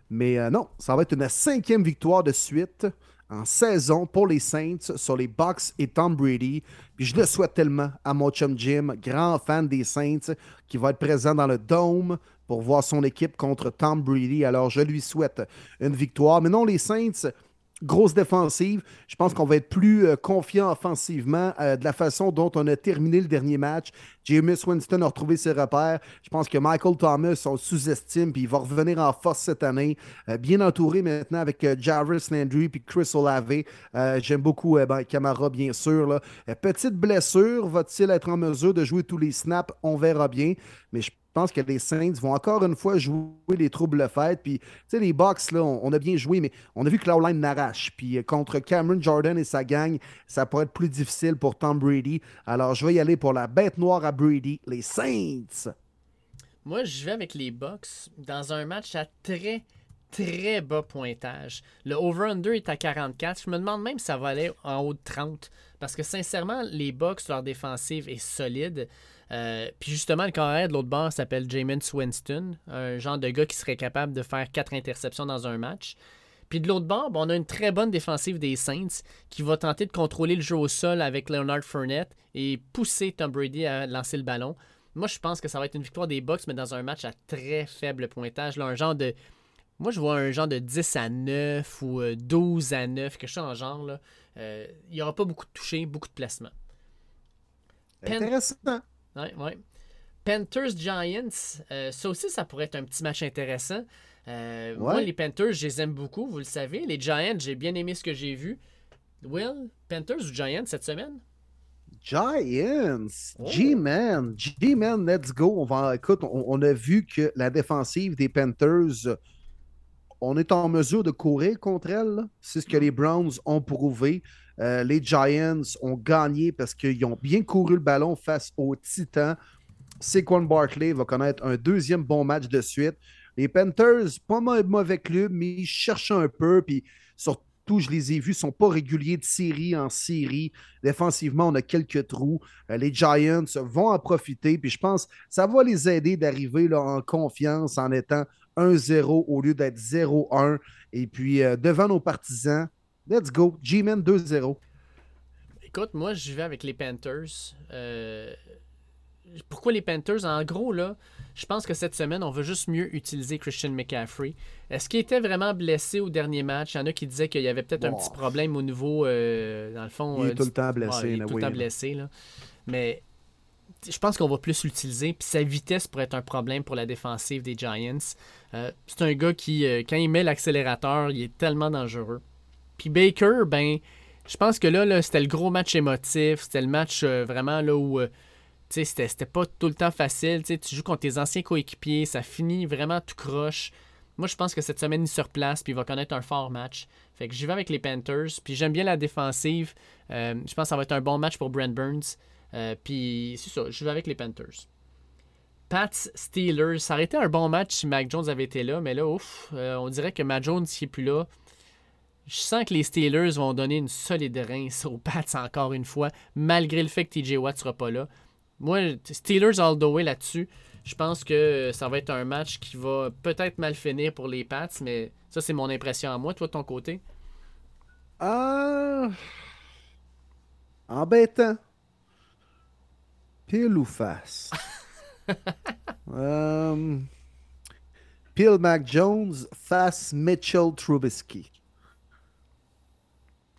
Mais euh, non, ça va être une cinquième victoire de suite en saison pour les Saints sur les Bucks et Tom Brady. Puis je le souhaite tellement à mon chum Jim, grand fan des Saints, qui va être présent dans le Dome pour voir son équipe contre Tom Brady. Alors je lui souhaite une victoire. Mais non, les Saints, grosse défensive. Je pense qu'on va être plus euh, confiant offensivement euh, de la façon dont on a terminé le dernier match. Jameis Winston a retrouvé ses repères. Je pense que Michael Thomas, on sous-estime, puis il va revenir en force cette année. Euh, bien entouré maintenant avec Jarvis Landry puis Chris Olave. J'aime beaucoup ben, Camara, bien sûr. petite blessure, va-t-il être en mesure de jouer tous les snaps? On verra bien. Mais je pense que les Saints vont encore une fois jouer les troubles fêtes. Puis, tu sais, les Bucks, là, on, a bien joué, mais on a vu que Caroline n'arrache. Puis, euh, contre Cameron Jordan et sa gang, ça pourrait être plus difficile pour Tom Brady. Alors, je vais y aller pour la bête noire à Brady, les Saints. Moi, je vais avec les Bucks dans un match à très, très bas pointage. Le over-under est à 44. Je me demande même si ça va aller en haut de 30. Parce que sincèrement, les Bucks, leur défensive est solide. Euh, puis justement, le carrière de l'autre bord s'appelle Jamin Winston, un genre de gars qui serait capable de faire quatre interceptions dans un match. Puis de l'autre bord, on a une très bonne défensive des Saints qui va tenter de contrôler le jeu au sol avec Leonard Fournette et pousser Tom Brady à lancer le ballon. Moi, je pense que ça va être une victoire des Bucks, mais dans un match à très faible pointage. Là, un genre de. Moi, je vois un genre de 10 à 9 ou euh, 12 à 9, quelque chose en genre. là. Euh, il n'y aura pas beaucoup de touchés, beaucoup de placements. Intéressant. Ouais, ouais. Panthers Giants, euh, ça aussi, ça pourrait être un petit match intéressant. Euh, Moi, les Panthers, je les aime beaucoup, vous le savez. Les Giants, j'ai bien aimé ce que j'ai vu. Will, Panthers ou Giants cette semaine? Giants, Oh. G-Man, G-Man, let's go. On va, écoute, on, on a vu que la défensive des Panthers, on est en mesure de courir contre elle. C'est ce que les Browns ont prouvé. Euh, les Giants ont gagné parce qu'ils ont bien couru le ballon face aux Titans. Saquon Barkley va connaître un deuxième bon match de suite. Les Panthers, pas un mauvais club, mais ils cherchent un peu. Puis surtout, je les ai vus, ils sont pas réguliers de série en série. Défensivement, on a quelques trous. Euh, les Giants vont en profiter. Puis je pense que ça va les aider d'arriver en confiance en étant 1-0 au lieu d'être 0-1. Et puis euh, devant nos partisans, let's go. G-Men 2-0. Écoute, moi, je vais avec les Panthers. Euh, Pourquoi les Panthers? En gros, là, je pense que cette semaine, on veut juste mieux utiliser Christian McCaffrey. Est-ce qu'il était vraiment blessé au dernier match? Il y en a qui disaient qu'il y avait peut-être un petit problème au niveau, euh, dans le fond... Il est euh, tout le temps blessé. Ouais, il est là, tout oui, le temps là. blessé, là. Mais je pense qu'on va plus l'utiliser. Puis sa vitesse pourrait être un problème pour la défensive des Giants. Euh, c'est un gars qui, quand il met l'accélérateur, il est tellement dangereux. Puis Baker, ben, je pense que là, là c'était le gros match émotif. C'était le match euh, vraiment là où. euh, c'était, pas tout le temps facile. Tu joues contre tes anciens coéquipiers. Ça finit vraiment tout croche. Moi, je pense que cette semaine, il se replace puis il va connaître un fort match. Fait que j'y vais avec les Panthers. Puis j'aime bien la défensive. Euh, je pense que ça va être un bon match pour Brent Burns. Euh, puis c'est ça, je vais avec les Panthers. Pats Steelers, ça aurait été un bon match si Mac Jones avait été là, mais là, ouf, on dirait que Mac Jones qui est plus là. Je sens que les Steelers vont donner une solide rince aux Pats encore une fois, malgré le fait que TJ Watt sera pas là. Moi, Steelers all the way là-dessus. Je pense que ça va être un match qui va peut-être mal finir pour les Pats, mais ça, c'est mon impression à moi. Toi, de ton côté? Ah. Embêtant. Pile ou face? Euh, Bill Mac Jones face Mitchell Trubisky.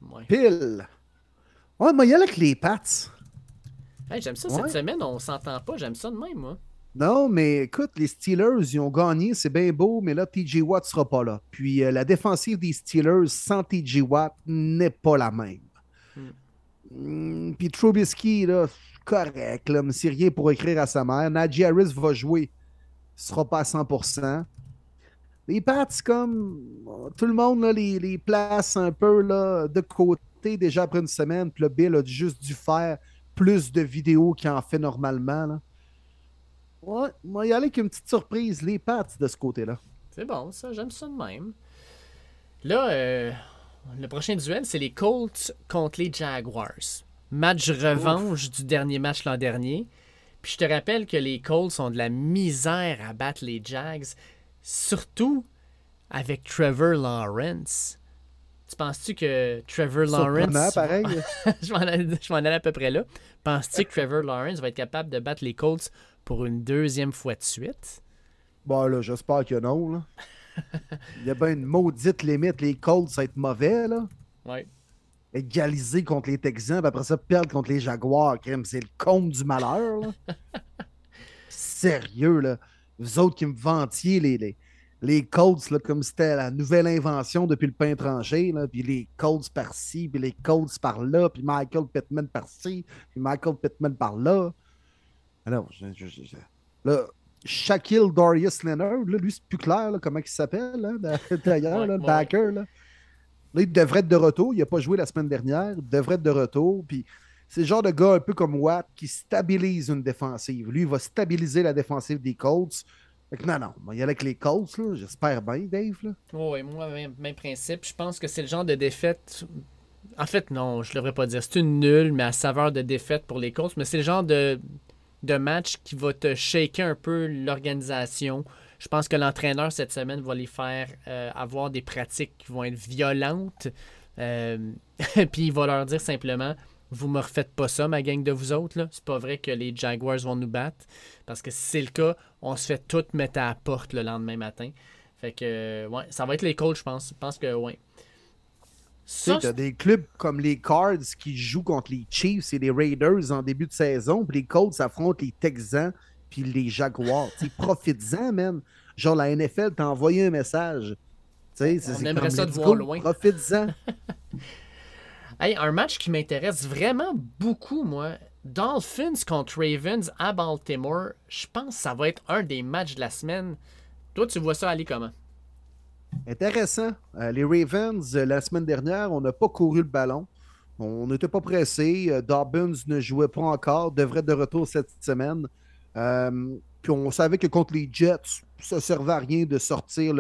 Ouais. Bill. Ouais, moi, il y a avec les Pats. Hey, j'aime ça Ouais. cette semaine, on s'entend pas, j'aime ça de même, moi. Non, mais écoute, les Steelers, ils ont gagné, c'est bien beau, mais là, TJ Watt sera pas là. Puis euh, la défensive des Steelers sans TJ Watt n'est pas la même. Hmm, Puis Trubisky, là, correct, là, mais c'est rien pour écrire à sa mère. Najee Harris va jouer, il sera pas à 100%. Les Pats, comme tout le monde là, les, les place un peu là, de côté déjà après une semaine. Puis le Bill a juste dû faire plus de vidéos qu'il en fait normalement. Là. Ouais, moi, il y aller avec une petite surprise, les Pats de ce côté-là. C'est bon, ça, j'aime ça de même. Là, euh, le prochain duel, c'est les Colts contre les Jaguars. Match revanche du dernier match l'an dernier. Puis je te rappelle que les Colts ont de la misère à battre les Jags, surtout avec Trevor Lawrence. Tu penses-tu que Trevor Lawrence. pareil. je m'en allais, je m'en allais à peu près là. Penses-tu que Trevor Lawrence va être capable de battre les Colts pour une deuxième fois de suite? bon, là, j'espère que non. Là. Il y a bien une maudite limite. Les Colts, ça va être mauvais, là. Ouais. Égaliser contre les Texans, puis après ça, perdre contre les Jaguars. crème, C'est le compte du malheur, là. Sérieux, là. Vous autres qui me vantiez les, les, les Colts, là, comme c'était la nouvelle invention depuis le pain tranché, là, puis les Colts par-ci, puis les Colts par-là, puis Michael Pittman par-ci, puis Michael Pittman par-là. Alors, je, je- là, Shaquille Darius Leonard, là, lui, c'est plus clair là, comment il s'appelle, hein, d'ailleurs, le backer. Là. Là, il devrait être de retour. Il n'a pas joué la semaine dernière. Il devrait être de retour. Puis c'est le genre de gars un peu comme Watt qui stabilise une défensive. Lui, il va stabiliser la défensive des Colts. Fait que non, non, il y a avec les Colts. J'espère bien, Dave. Là. Moi, même, même principe. Je pense que c'est le genre de défaite. En fait, non, je ne devrais pas dire. C'est une nulle, mais à saveur de défaite pour les Colts. Mais c'est le genre de, de match qui va te shaker un peu l'organisation. Je pense que l'entraîneur cette semaine va les faire euh, avoir des pratiques qui vont être violentes. Euh, Puis il va leur dire simplement Vous me refaites pas ça, ma gang de vous autres. C'est pas vrai que les Jaguars vont nous battre. Parce que si c'est le cas, on se fait tout mettre à la porte le lendemain matin. Fait que, euh, ouais, ça va être les Colts, je pense. Je pense que, ouais. Tu t'as des clubs comme les Cards qui jouent contre les Chiefs et les Raiders en début de saison, puis les Colts affrontent les Texans puis les Jaguars. Profites-en, man. Genre, la NFL t'a envoyé un message. Tu sais, c'est- On aimerait comme, ça let's voir loin. Profites-en. Hey, un match qui m'intéresse vraiment beaucoup, moi. Dolphins contre Ravens à Baltimore. Je pense que ça va être un des matchs de la semaine. Toi, tu vois ça aller comment? Intéressant. Euh, les Ravens, euh, la semaine dernière, on n'a pas couru le ballon. On n'était pas pressé. Euh, Dobbins ne jouait pas encore, devrait être de retour cette semaine. Puis on savait que contre les Jets, ça ne servait à rien de sortir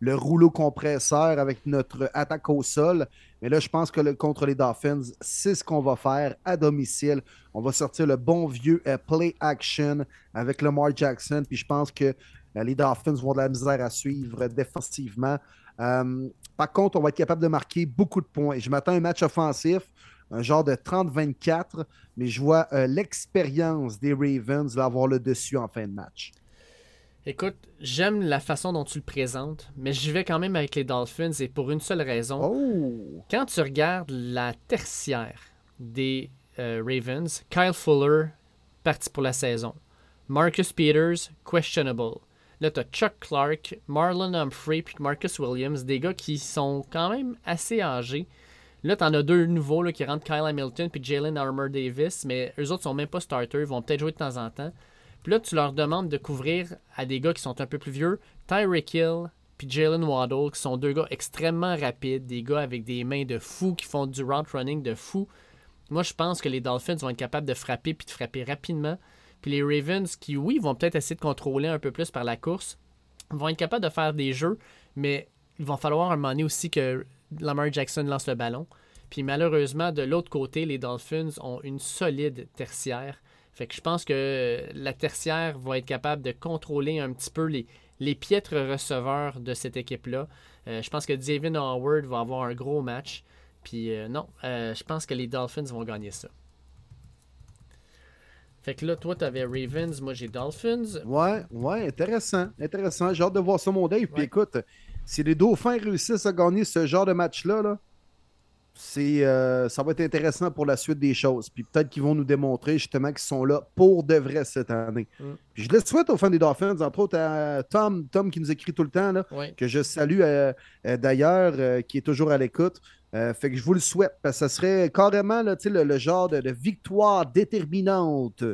le rouleau compresseur avec notre attaque au sol. Mais là, je pense que contre les Dolphins, c'est ce qu'on va faire à domicile. On va sortir le bon vieux euh, play action avec Lamar Jackson. Puis je pense que euh, les Dolphins vont de la misère à suivre défensivement. Euh, par contre, on va être capable de marquer beaucoup de points. Je m'attends à un match offensif, un genre de 30-24, mais je vois l'expérience des Ravens là, avoir le dessus en fin de match. Écoute, j'aime la façon dont tu le présentes, mais j'y vais quand même avec les Dolphins et pour une seule raison. Oh! Quand tu regardes la tertiaire des euh, Ravens, Kyle Fuller, parti pour la saison. Marcus Peters, questionable. Là, tu as Chuck Clark, Marlon Humphrey puis Marcus Williams, des gars qui sont quand même assez âgés. Là, tu en as deux nouveaux là, qui rentrent Kyle Hamilton puis Jalen Armour Davis, mais eux autres sont même pas starters, ils vont peut-être jouer de temps en temps. Puis là, tu leur demandes de couvrir à des gars qui sont un peu plus vieux, Tyreek Hill puis Jalen Waddle, qui sont deux gars extrêmement rapides, des gars avec des mains de fou, qui font du route running de fou. Moi, je pense que les Dolphins vont être capables de frapper puis de frapper rapidement. Puis les Ravens, qui, oui, vont peut-être essayer de contrôler un peu plus par la course, vont être capables de faire des jeux, mais il va falloir un moment donné aussi que Lamar Jackson lance le ballon. Puis malheureusement, de l'autre côté, les Dolphins ont une solide tertiaire. Fait que je pense que la tertiaire va être capable de contrôler un petit peu les, les piètres receveurs de cette équipe-là. Euh, je pense que David Howard va avoir un gros match. Puis euh, non, euh, je pense que les Dolphins vont gagner ça. Fait que là, toi, t'avais Ravens, moi j'ai Dolphins. Ouais, ouais, intéressant. Intéressant. J'ai hâte de voir ça, mon Dave. Puis écoute, si les Dauphins réussissent à gagner ce genre de match-là, là, c'est, euh, ça va être intéressant pour la suite des choses. Puis peut-être qu'ils vont nous démontrer justement qu'ils sont là pour de vrai cette année. Mm. Puis je le souhaite aux fans des Dolphins, entre autres à Tom, Tom qui nous écrit tout le temps, là, que je salue euh, euh, d'ailleurs, euh, qui est toujours à l'écoute. Fait que je vous le souhaite, parce que ce serait carrément là, le, le genre de, de victoire déterminante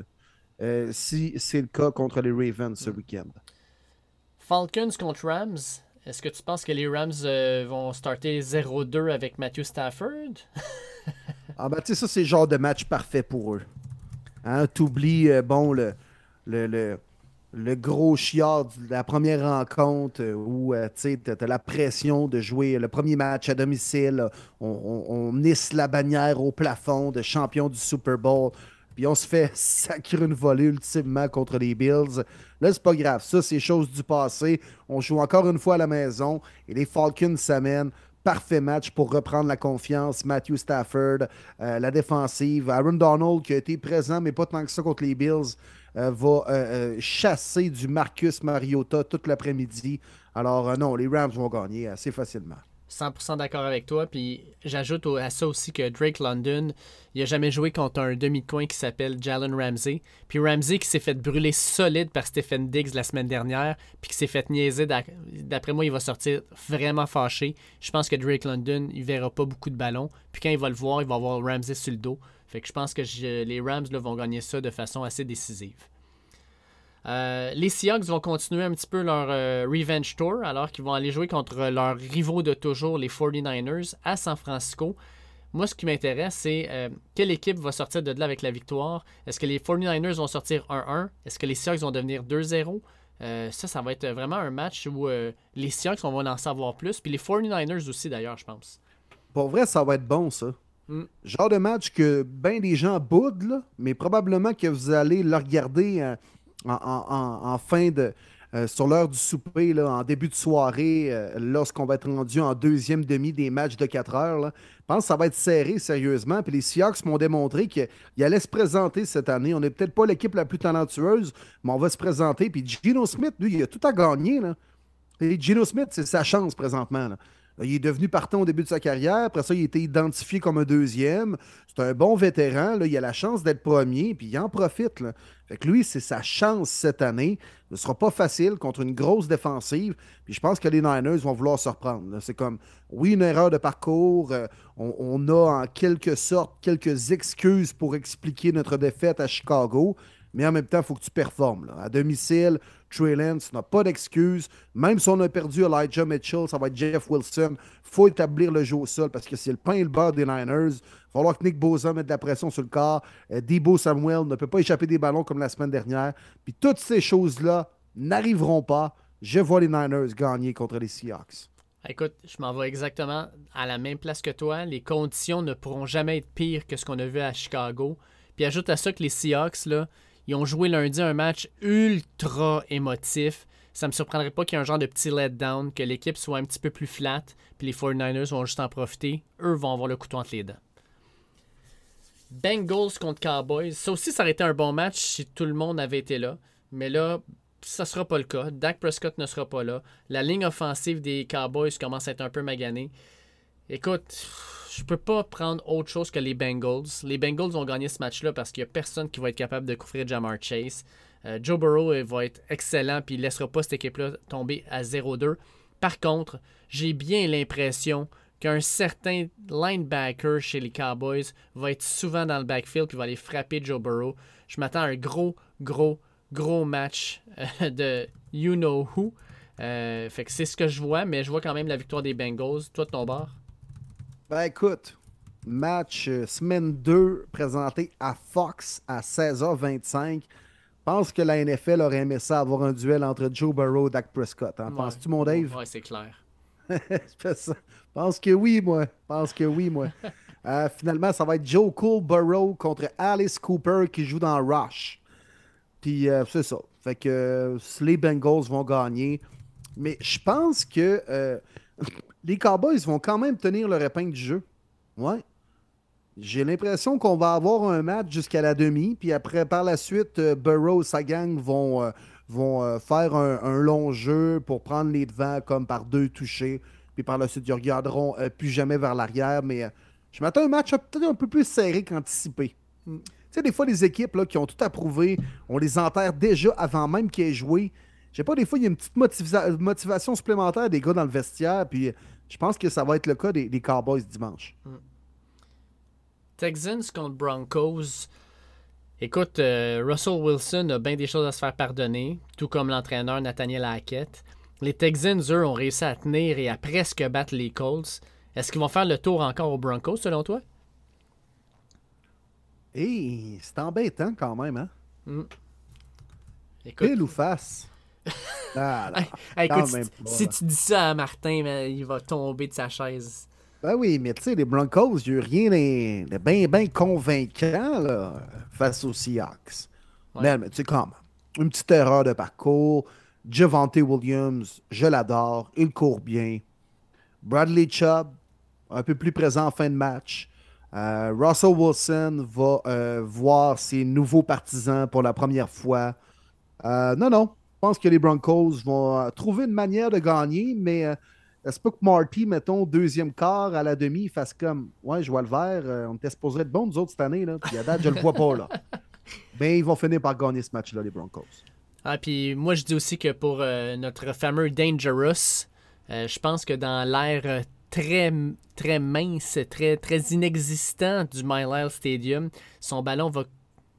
si c'est le cas contre les Ravens ce week-end. Falcons contre Rams. Est-ce que tu penses que les Rams euh, vont starter 0-2 avec Matthew Stafford? Ah ben tu sais, ça c'est le genre de match parfait pour eux. Hein, T'oublies, euh, bon, le, gros chiard de la première rencontre euh, où euh, tu t'as la pression de jouer le premier match à domicile. on, on hisse la bannière au plafond de champion du Super Bowl. Puis on se fait sacrer une volée ultimement contre les Bills. Là, c'est pas grave. Ça, c'est chose du passé. On joue encore une fois à la maison et les Falcons s'amènent. Parfait match pour reprendre la confiance. Matthew Stafford, euh, la défensive. Aaron Donald, qui a été présent, mais pas tant que ça contre les Bills, euh, va euh, chasser du Marcus Mariota toute l'après-midi. Alors, non, les Rams vont gagner assez facilement. 100% d'accord avec toi. Puis j'ajoute à ça aussi que Drake London, il a jamais joué contre un demi-coin qui s'appelle Jalen Ramsey. Puis Ramsey qui s'est fait brûler solide par Stephen Diggs la semaine dernière, puis qui s'est fait niaiser. D'après moi, il va sortir vraiment fâché. Je pense que Drake London, il verra pas beaucoup de ballons. Puis quand il va le voir, il va avoir Ramsey sur le dos. Fait que je pense que les Rams là, vont gagner ça de façon assez décisive. Euh, les Seahawks vont continuer un petit peu leur euh, Revenge Tour alors qu'ils vont aller jouer contre leurs rivaux de toujours, les 49ers, à San Francisco. Moi, ce qui m'intéresse, c'est euh, quelle équipe va sortir de là avec la victoire? Est-ce que les 49ers vont sortir 1-1 Est-ce que les Seahawks vont devenir 2-0 Euh, Ça, ça va être vraiment un match où les Seahawks on va en savoir plus. Puis les 49ers aussi, d'ailleurs, je pense. Pour vrai, ça va être bon, ça. Mm. Genre de match que ben des gens boudent, là, mais probablement que vous allez le regarder en, fin de. euh, sur l'heure du souper, là, en début de soirée, euh, lorsqu'on va être rendu en deuxième demi des matchs de 4 heures. Je pense que ça va être serré, sérieusement. Puis les Seahawks m'ont démontré qu'ils allaient se présenter cette année. On n'est peut-être pas l'équipe la plus talentueuse, mais on va se présenter. Puis Gino Smith, lui, il a tout à gagner. Là. Et Gino Smith, c'est sa chance présentement. Il est devenu partant au début de sa carrière. Après ça, il a été identifié comme un deuxième. C'est un bon vétéran. Il a la chance d'être premier, puis il en profite. là. Fait que lui, c'est sa chance cette année. Ce ne sera pas facile contre une grosse défensive. Puis je pense que les Niners vont vouloir se reprendre. C'est comme, oui, une erreur de parcours. euh, on a en quelque sorte quelques excuses pour expliquer notre défaite à Chicago. Mais en même temps, il faut que tu performes. là. À domicile, Trey Lance n'a pas d'excuses. Même si on a perdu Elijah Mitchell, ça va être Jeff Wilson. Il faut établir le jeu au sol parce que c'est le pain et le beurre des Niners. Il va falloir que Nick Bosa mette de la pression sur le corps. Euh, Debo Samuel ne peut pas échapper des ballons comme la semaine dernière. Puis toutes ces choses-là n'arriveront pas. Je vois les Niners gagner contre les Seahawks. Écoute, je m'en vais exactement à la même place que toi. Les conditions ne pourront jamais être pires que ce qu'on a vu à Chicago. Puis ajoute à ça que les Seahawks, là, ils ont joué lundi un match ultra émotif. Ça me surprendrait pas qu'il y ait un genre de petit letdown, que l'équipe soit un petit peu plus flat, puis les 49ers vont juste en profiter. Eux vont avoir le couteau entre les dents. Bengals contre Cowboys. Ça aussi, ça aurait été un bon match si tout le monde avait été là. Mais là, ça sera pas le cas. Dak Prescott ne sera pas là. La ligne offensive des Cowboys commence à être un peu maganée. Écoute, je peux pas prendre autre chose que les Bengals. Les Bengals vont gagner ce match-là parce qu'il y a personne qui va être capable de couvrir Jamar Chase. Euh, Joe Burrow va être excellent puis il laissera pas cette équipe-là tomber à 0-2. Par contre, j'ai bien l'impression qu'un certain linebacker chez les Cowboys va être souvent dans le backfield puis va aller frapper Joe Burrow. Je m'attends à un gros, gros, gros match euh, de you know who. Euh, fait c'est ce que je vois, mais je vois quand même la victoire des Bengals. Toi de ton bord? Ben écoute, match euh, semaine 2 présenté à Fox à 16h25. Pense que la NFL aurait aimé ça avoir un duel entre Joe Burrow et Dak Prescott. En Ouais. penses-tu, mon Dave? Ouais, c'est clair. Je. Pense que oui, moi. Pense que oui, moi. Euh, finalement, ça va être Joe Cool Burrow contre Alice Cooper qui joue dans Rush. Puis euh, c'est ça. Fait que euh, les Bengals vont gagner. Mais je pense que les Cowboys vont quand même tenir leur épingle du jeu. Ouais. J'ai l'impression qu'on va avoir un match jusqu'à la demi, puis après, par la suite, euh, Burrow et sa gang vont, euh, vont euh, faire un, un long jeu pour prendre les devants comme par deux touchés, puis par la suite, ils regarderont euh, plus jamais vers l'arrière, mais je m'attends à un match peut-être un peu plus serré qu'anticipé. Tu sais, des fois, les équipes là, qui ont tout approuvé, on les enterre déjà avant même qu'ils aient joué. Je sais pas, des fois, il y a une petite motiva- motivation supplémentaire des gars dans le vestiaire, puis je pense que ça va être le cas des, des Cowboys dimanche. Texans contre Broncos. Écoute, euh, Russell Wilson a bien des choses à se faire pardonner, tout comme l'entraîneur Nathaniel Hackett. Les Texans, eux, ont réussi à tenir et à presque battre les Colts. Est-ce qu'ils vont faire le tour encore aux Broncos, selon toi? Et c'est embêtant quand même, hein? Écoute, Pile ou face? Ah, non. hey, quand écoute, même si, pas, si là. tu dis ça à Martin, ben, il va tomber de sa chaise. Ben oui, mais tu sais, les Broncos, il n'y a rien de, de bien, bien convaincant là, face aux Seahawks. Ouais. Mais, mais tu sais, quand même, une petite erreur de parcours. Javante Williams, je l'adore, il court bien. Bradley Chubb, un peu plus présent en fin de match. Euh, Russell Wilson va euh, voir ses nouveaux partisans pour la première fois. Euh, non, non. Je pense que les Broncos vont euh, trouver une manière de gagner, mais euh, est-ce pas que Marty, mettons, deuxième quart à la demi, fasse comme Ouais, je vois le vert, euh, on était supposé être bons, nous autres, cette année, là. Puis à date, je le vois pas, là. Mais ils vont finir par gagner ce match-là, les Broncos. Ah, puis moi, je dis aussi que pour euh, notre fameux Dangerous, je pense que dans l'air euh, très, très mince, très, très inexistant du Mile High Stadium, son ballon va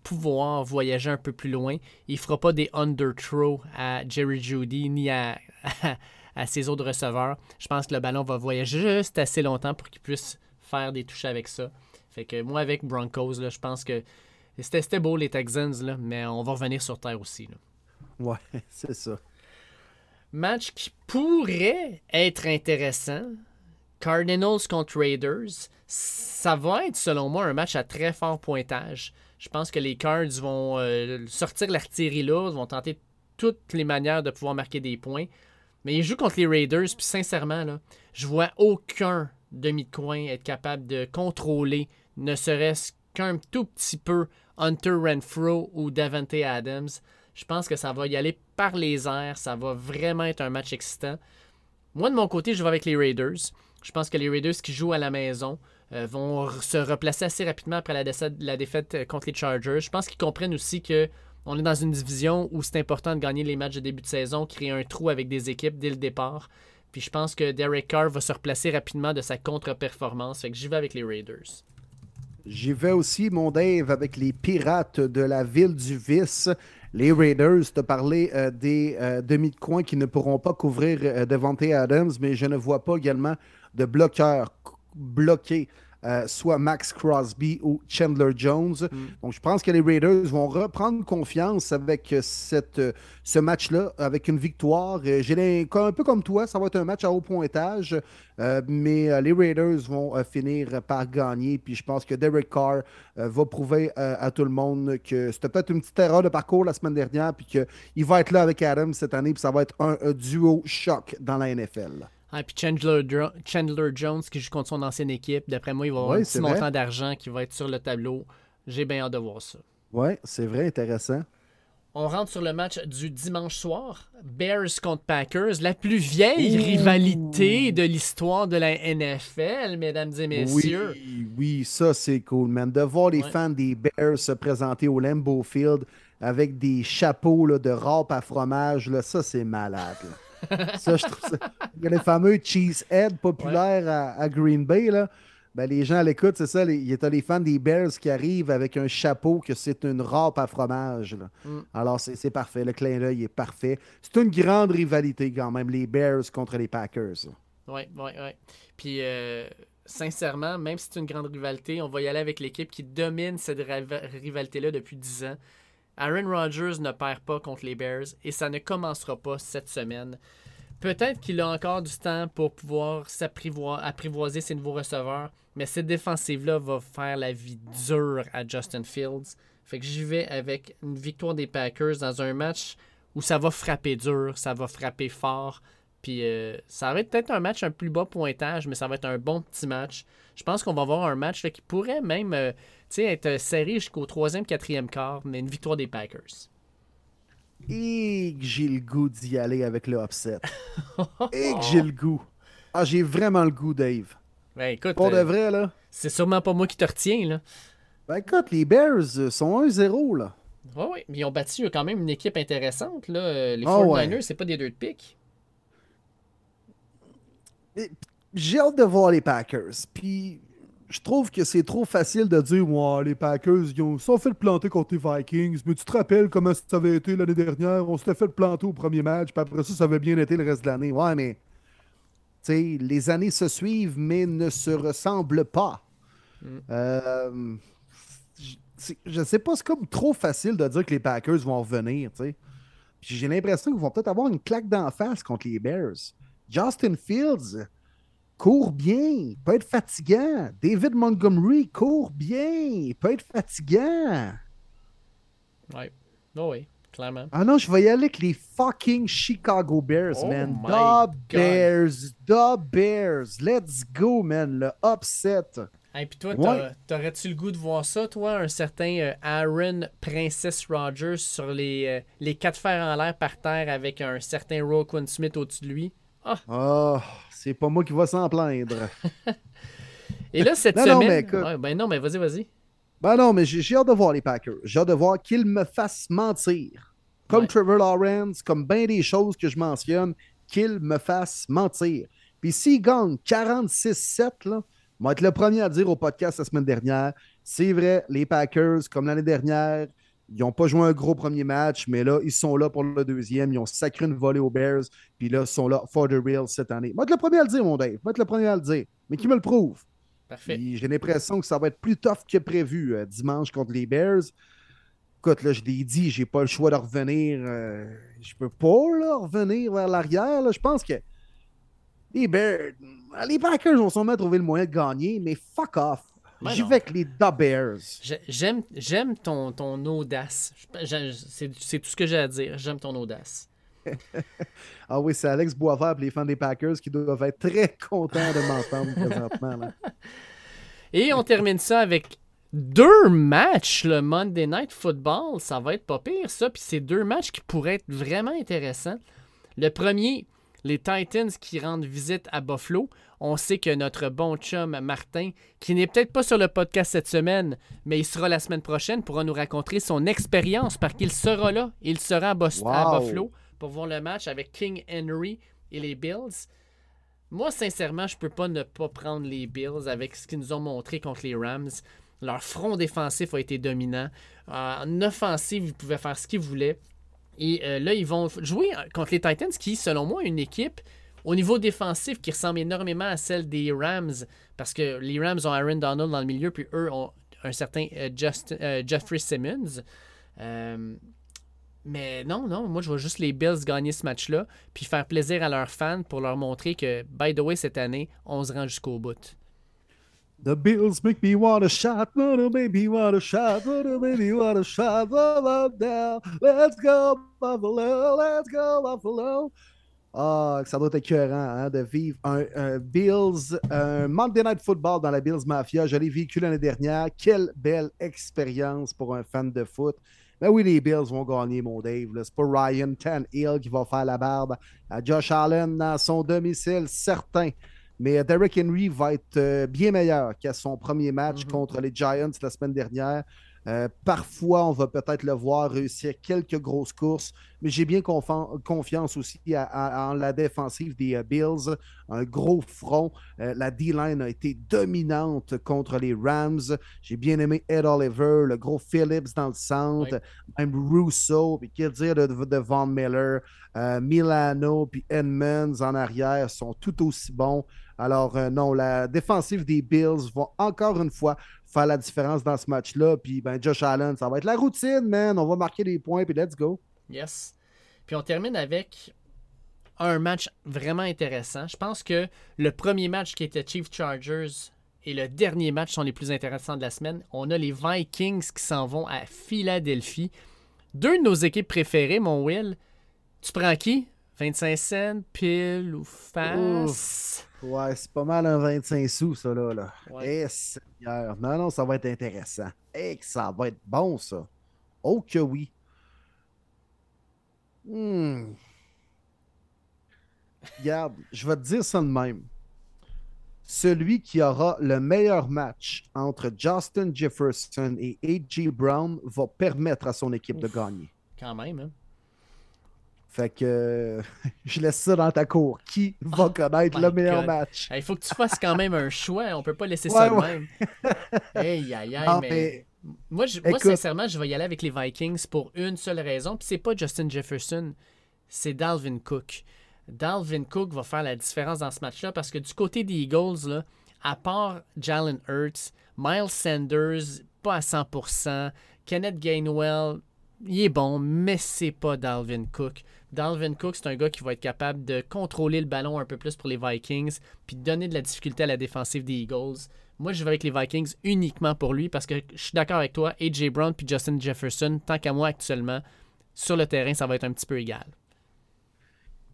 pouvoir voyager un peu plus loin. Il fera pas des under-throw à Jerry Judy ni à, à ses autres receveurs. Je pense que le ballon va voyager juste assez longtemps pour qu'il puisse faire des touches avec ça. Fait que moi, avec Broncos, là, je pense que c'était c'était beau les Texans, là, mais on va revenir sur terre aussi. là. Ouais, c'est ça. Match qui pourrait être intéressant. Cardinals contre Raiders. Ça va être, selon moi, un match à très fort pointage. Je pense que les Cards vont euh, sortir l'artillerie là, vont tenter toutes les manières de pouvoir marquer des points. Mais ils jouent contre les Raiders, puis sincèrement, là, je vois aucun demi de coin être capable de contrôler, ne serait-ce qu'un tout petit peu, Hunter Renfro ou Davante Adams. Je pense que ça va y aller par les airs. Ça va vraiment être un match excitant. Moi, de mon côté, je vais avec les Raiders. Je pense que les Raiders qui jouent à la maison euh, vont se replacer assez rapidement après la, défaite- euh, contre les Chargers. Je pense qu'ils comprennent aussi que on est dans une division où c'est important de gagner les matchs de début de saison, créer un trou avec des équipes dès le départ. Puis je pense que Derek Carr va se replacer rapidement de sa contre-performance. Fait que j'y vais avec les Raiders. J'y vais aussi, mon Dave, avec les pirates de la ville du vice. Les Raiders, te parler euh, des demi de coin qui ne pourront pas couvrir euh, Devante Adams, mais je ne vois pas également de bloqueur c- bloqué euh, soit Max Crosby ou Chandler Jones. Donc, je pense que les Raiders vont reprendre confiance avec euh, cette, euh, ce match-là, avec une victoire. J'ai un peu comme toi, ça va être un match à haut pointage, euh, mais les Raiders vont finir par gagner. Puis je pense que Derek Carr va prouver à tout le monde que c'était peut-être une petite erreur de parcours la semaine dernière, puis qu'il va être là avec Adams cette année, puis ça va être un, un duo choc dans la NFL. Ah, puis Chandler, Jones qui joue contre son ancienne équipe. D'après moi, il va avoir Ouais, un petit vrai. montant d'argent qui va être sur le tableau. J'ai bien hâte de voir ça. Oui, c'est vrai, intéressant. On rentre sur le match du dimanche soir. Bears contre Packers, la plus vieille Ouh. rivalité de l'histoire de la NFL, mesdames et messieurs. Oui, oui, ça c'est cool, man. De voir les Ouais. fans des Bears se présenter au Lambeau Field avec des chapeaux là, de râpe à fromage, là, ça c'est malade. Ça, je trouve ça. Il y a les fameux cheesehead populaires à, à Green Bay. Là. Ben, les gens à l'écoute, c'est ça. Il y a les fans des Bears qui arrivent avec un chapeau que c'est une râpe à fromage. là. Mm. Alors, c'est parfait. Le clin d'œil est parfait. C'est une grande rivalité quand même, les Bears contre les Packers. Oui, oui, oui. Puis, euh, sincèrement, même si c'est une grande rivalité, on va y aller avec l'équipe qui domine cette riva- rivalité-là depuis 10 ans. Aaron Rodgers ne perd pas contre les Bears et ça ne commencera pas cette semaine. Peut-être qu'il a encore du temps pour pouvoir s'apprivo- apprivoiser ses nouveaux receveurs, mais cette défensive-là va faire la vie dure à Justin Fields. Fait que j'y vais avec une victoire des Packers dans un match où ça va frapper dur, ça va frapper fort. Puis euh, ça va être peut-être un match un plus bas pointage, mais ça va être un bon petit match. Je pense qu'on va avoir un match qui pourrait même euh, sais, être serré jusqu'au troisième, quatrième quart, mais une victoire des Packers. Et que j'ai le goût d'y aller avec le upset. Et que j'ai le goût. Ah, j'ai vraiment le goût, Dave. Ben écoute, Pour de euh, vrai, là. c'est sûrement pas moi qui te retiens, là. Ben écoute, les Bears euh, sont 1-0, là. Oui, oui, mais ils ont battu quand même une équipe intéressante, là. Euh, Les Ah 49ers, ouais. c'est pas des deux de pique. J'ai hâte de voir les Packers. Puis je trouve que c'est trop facile de dire ouais, les Packers, ils ont, se sont fait le planter contre les Vikings. Mais tu te rappelles comment ça avait été l'année dernière? On s'était fait le planter au premier match, puis après ça, ça avait bien été le reste de l'année. Ouais, mais tu sais, les années se suivent, mais ne se ressemblent pas. Euh, j- c'est- je sais pas, c'est comme trop facile de dire que les Packers vont revenir, tu sais. Puis J'ai l'impression qu'ils vont peut-être avoir une claque d'en face contre les Bears. Justin Fields court bien, il peut être fatigant. David Montgomery court bien, il peut être fatigant. Ouais. Oh oui, clairement. Ah non, je vais y aller avec les fucking Chicago Bears, Oh man. The God. Bears, the Bears. Let's go, man. Le upset. Et puis toi, Ouais. t'aurais-tu le goût de voir ça, toi, un certain euh, Aaron Princess Rogers sur les, euh, les quatre fers en l'air par terre avec un certain Roquan Smith au-dessus de lui? Ah, c'est pas moi qui va s'en plaindre. Et là, cette Non, non, semaine... mais. Ouais, ben non, mais vas-y, vas-y. Ben non, mais j'ai j'ai hâte de voir les Packers. J'ai hâte de voir qu'ils me fassent mentir. Comme Ouais. Trevor Lawrence, comme bien des choses que je mentionne, qu'ils me fassent mentir. Puis s'ils gagnent 46-7, là, je vais être le premier à dire au podcast la semaine dernière, c'est vrai, les Packers, comme l'année dernière, ils n'ont pas joué un gros premier match, mais là, ils sont là pour le deuxième. Ils ont sacré une volée aux Bears, puis là, ils sont là for the real cette année. Vais être le premier à le dire, mon Dave. Vais être le premier à le dire. Mais qui me le prouve? Parfait. J'ai l'impression que ça va être plus tough que prévu euh, dimanche contre les Bears. Écoute, là, je l'ai dit, j'ai pas le choix de revenir. euh, je peux pas là, revenir vers l'arrière. Je pense que les Bears, les Packers vont sûrement trouver le moyen de gagner, mais fuck off. Ben J'y vais avec les The Bears. J'ai- J'aime, j'aime ton, ton audace. C'est, c'est tout ce que j'ai à dire. J'aime ton audace. Ah oui, c'est Alex Boisvert et les fans des Packers qui doivent être très contents de m'entendre présentement. là. Et on termine ça avec deux matchs, le Monday Night Football. Ça va être pas pire, ça. Puis c'est deux matchs qui pourraient être vraiment intéressants. Le premier, les Titans qui rendent visite à Buffalo. On sait que notre bon chum Martin, qui n'est peut-être pas sur le podcast cette semaine, mais il sera la semaine prochaine, pourra nous raconter son expérience parce qu'il sera là. Il sera à. Buffalo pour voir le match avec King Henry et les Bills. Moi, sincèrement, je peux pas ne pas prendre les Bills avec ce qu'ils nous ont montré contre les Rams. Leur front défensif a été dominant. En offensive, ils pouvaient faire ce qu'ils voulaient. Et euh, là, ils vont jouer contre les Titans, qui, selon moi, est une équipe au niveau défensif qui ressemble énormément à celle des Rams. Parce que les Rams ont Aaron Donald dans le milieu, puis eux ont un certain euh, euh, Jeffrey Simmons. Euh, mais non, non, moi je vois juste les Bills gagner ce match-là, puis faire plaisir à leurs fans pour leur montrer que, by the way, cette année, on se rend jusqu'au bout. The Bills make me want a shot, wanna make me want a shot, wanna make me want a shot, up, up, down. Let's go Buffalo, let's go Buffalo. Ah, ça doit être écœurant hein, de vivre un, Bills, un Monday Night Football dans la Bills Mafia. Je l'ai vécu l'année dernière. Quelle belle expérience pour un fan de foot. Ben oui, les Bills vont gagner, mon Dave. C'est pas Ryan Tannehill qui va faire la barbe à Josh Allen dans son domicile, certain. Mais Derrick Henry va être euh, bien meilleur qu'à son premier match Mhm. contre les Giants la semaine dernière. Euh, parfois, on va peut-être le voir réussir quelques grosses courses, mais j'ai bien confiance aussi à- à- en la défensive des euh, Bills. Un gros front. Euh, la D-line a été dominante contre les Rams. J'ai bien aimé Ed Oliver, le gros Phillips dans le centre, même Russo, puis quel dire de, de Von Miller, euh, Milano, puis Edmonds en arrière sont tout aussi bons. Alors, euh, non, la défensive des Bills va encore une fois faire la différence dans ce match-là. Puis, ben, Josh Allen, ça va être la routine, man. On va marquer des points, puis let's go. Yes. Puis on termine avec un match vraiment intéressant. Je pense que le premier match qui était Chief Chargers et le dernier match sont les plus intéressants de la semaine. On a les Vikings qui s'en vont à Philadelphie. Deux de nos équipes préférées, mon Will. Tu prends qui? 25 cents, pile ou face? Ouais, c'est pas mal un 25 sous, ça, là. là. Ouais. Eh, Seigneur. Non, non, ça va être intéressant. Eh, que ça va être bon, ça. Oh que oui. Hmm. Regarde, je vais te dire ça de même. Celui qui aura le meilleur match entre Justin Jefferson et A.J. Brown va permettre à son équipe de gagner. Quand même, hein. Fait que euh, je laisse ça dans ta cour. Qui va connaître my le meilleur God. match? Il faut que tu fasses quand même un choix. On peut pas laisser Ouais, ça de ouais. même. Aïe, aïe, aïe, Non, mais... mais Moi, je- moi, sincèrement, je vais y aller avec les Vikings pour une seule raison. Puis c'est pas Justin Jefferson, c'est Dalvin Cook. Dalvin Cook va faire la différence dans ce match-là parce que du côté des Eagles, là, à part Jalen Hurts, Miles Sanders, pas à 100%, Kenneth Gainwell, il est bon, mais c'est pas Dalvin Cook. Dalvin Cook, c'est un gars qui va être capable de contrôler le ballon un peu plus pour les Vikings, puis de donner de la difficulté à la défensive des Eagles. Moi, je vais avec les Vikings uniquement pour lui parce que je suis d'accord avec toi, AJ Brown puis Justin Jefferson, tant qu'à moi actuellement, sur le terrain, ça va être un petit peu égal.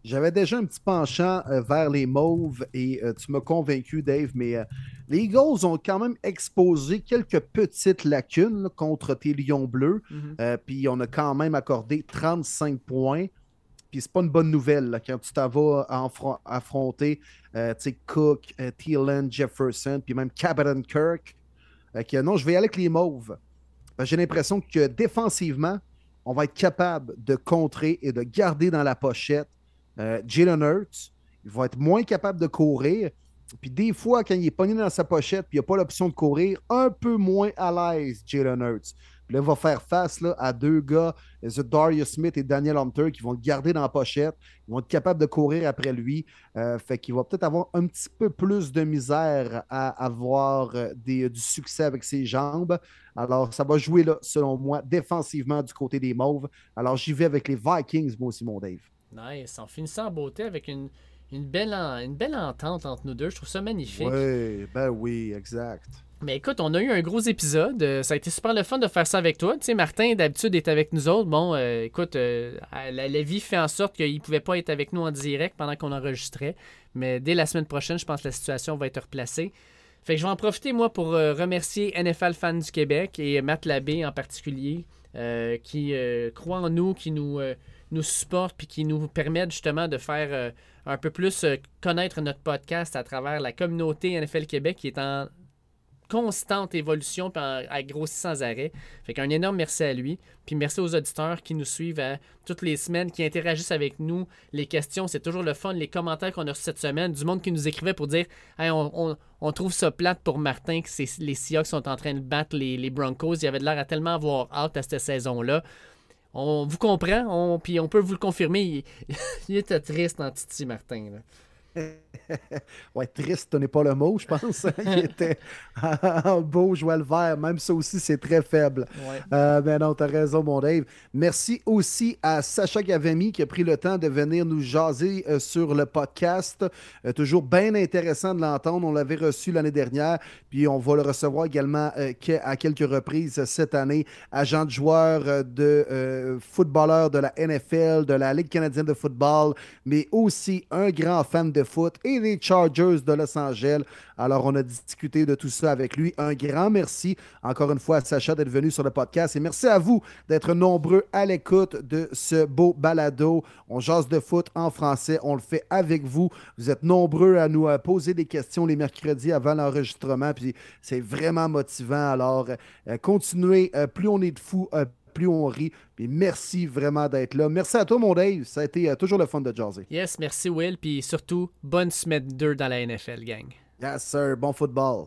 J'avais déjà un petit penchant euh, vers les mauves et euh, tu m'as convaincu, Dave, mais euh, les Eagles ont quand même exposé quelques petites lacunes là, contre tes Lions bleus. Euh, puis on a quand même accordé 35 points. Puis c'est pas une bonne nouvelle quand tu t'en vas affron- affronter euh, Cook, euh, Thielen, Jefferson, puis même Cameron Kirk. Que non, je vais y aller avec les mauves. J'ai l'impression que défensivement, on va être capable de contrer et de garder dans la pochette euh, Jalen Hurts. Il va être moins capable de courir. Puis des fois, quand il est pogné dans sa pochette puis il n'y a pas l'option de courir, un peu moins à l'aise, Jalen Hurts. Puis là, il va faire face là, à deux gars, Darius Smith et Daniel Hunter, qui vont le garder dans la pochette. Ils vont être capables de courir après lui. Euh, fait qu'il va peut-être avoir un petit peu plus de misère à avoir euh, des- du succès avec ses jambes. Alors, ça va jouer, là, selon moi, défensivement du côté des Mauves. Alors, j'y vais avec les Vikings, moi aussi, mon Dave. Nice. En finissant en beauté avec une, une, belle, en- une belle entente entre nous deux. Je trouve ça magnifique. Oui, ben oui, exact. Mais écoute, on a eu un gros épisode. Euh, ça a été super le fun de faire ça avec toi. Tu sais, Martin, d'habitude, est avec nous autres. Bon, euh, écoute, euh, la, vie fait en sorte qu'il ne pouvait pas être avec nous en direct pendant qu'on enregistrait. Mais dès la semaine prochaine, je pense que la situation va être replacée. Fait que je vais en profiter, moi, pour remercier NFL Fans du Québec et Matt Labbé en particulier, qui croit en nous, qui nous, nous supporte puis qui nous permettent justement de faire un peu plus connaître notre podcast à travers la communauté NFL Québec qui est en constante évolution puis à grossir sans arrêt. Fait qu'un énorme merci à lui. Puis merci aux auditeurs qui nous suivent à- toutes les semaines, qui interagissent avec nous. Les questions, c'est toujours le fun. Les commentaires qu'on a reçus cette semaine, du monde qui nous écrivait pour dire Hey, on, trouve ça plate pour Martin que les Seahawks sont en train de battre les, Broncos. Il avait de l'air à tellement avoir hâte à cette saison-là. On vous comprend, puis on peut vous le confirmer. Il, était triste en Titi Martin. Ouais, triste n'est pas le mot, je pense. Il était beau, jouait le vert. Même ça aussi, c'est très faible. Ouais. Euh, ben non, t'as raison, mon Dave. Merci aussi à Sacha Gavami qui a pris le temps de venir nous jaser euh, sur le podcast. Euh, toujours bien intéressant de l'entendre. On l'avait reçu l'année dernière, puis on va le recevoir également à quelques reprises cette année. Agent de joueur de footballeur de la NFL, de la Ligue canadienne de football, mais aussi un grand fan de foot et des Chargers de Los Angeles. Alors, on a discuté de tout ça avec lui. Un grand merci encore une fois à Sacha d'être venu sur le podcast et merci à vous d'être nombreux à l'écoute de ce beau balado. On jase de foot en français. On le fait avec vous. Vous êtes nombreux à nous euh, poser des questions les mercredis avant l'enregistrement. Puis c'est vraiment motivant. Alors, euh, continuez. Euh, plus on est de fous, plus on rit. Puis merci vraiment d'être là. Merci à toi, mon Dave. Ça a été euh, toujours le fun de jaser. Yes, merci Will, puis surtout, bonne semaine 2 dans la NFL, gang. Yes, sir. Bon football.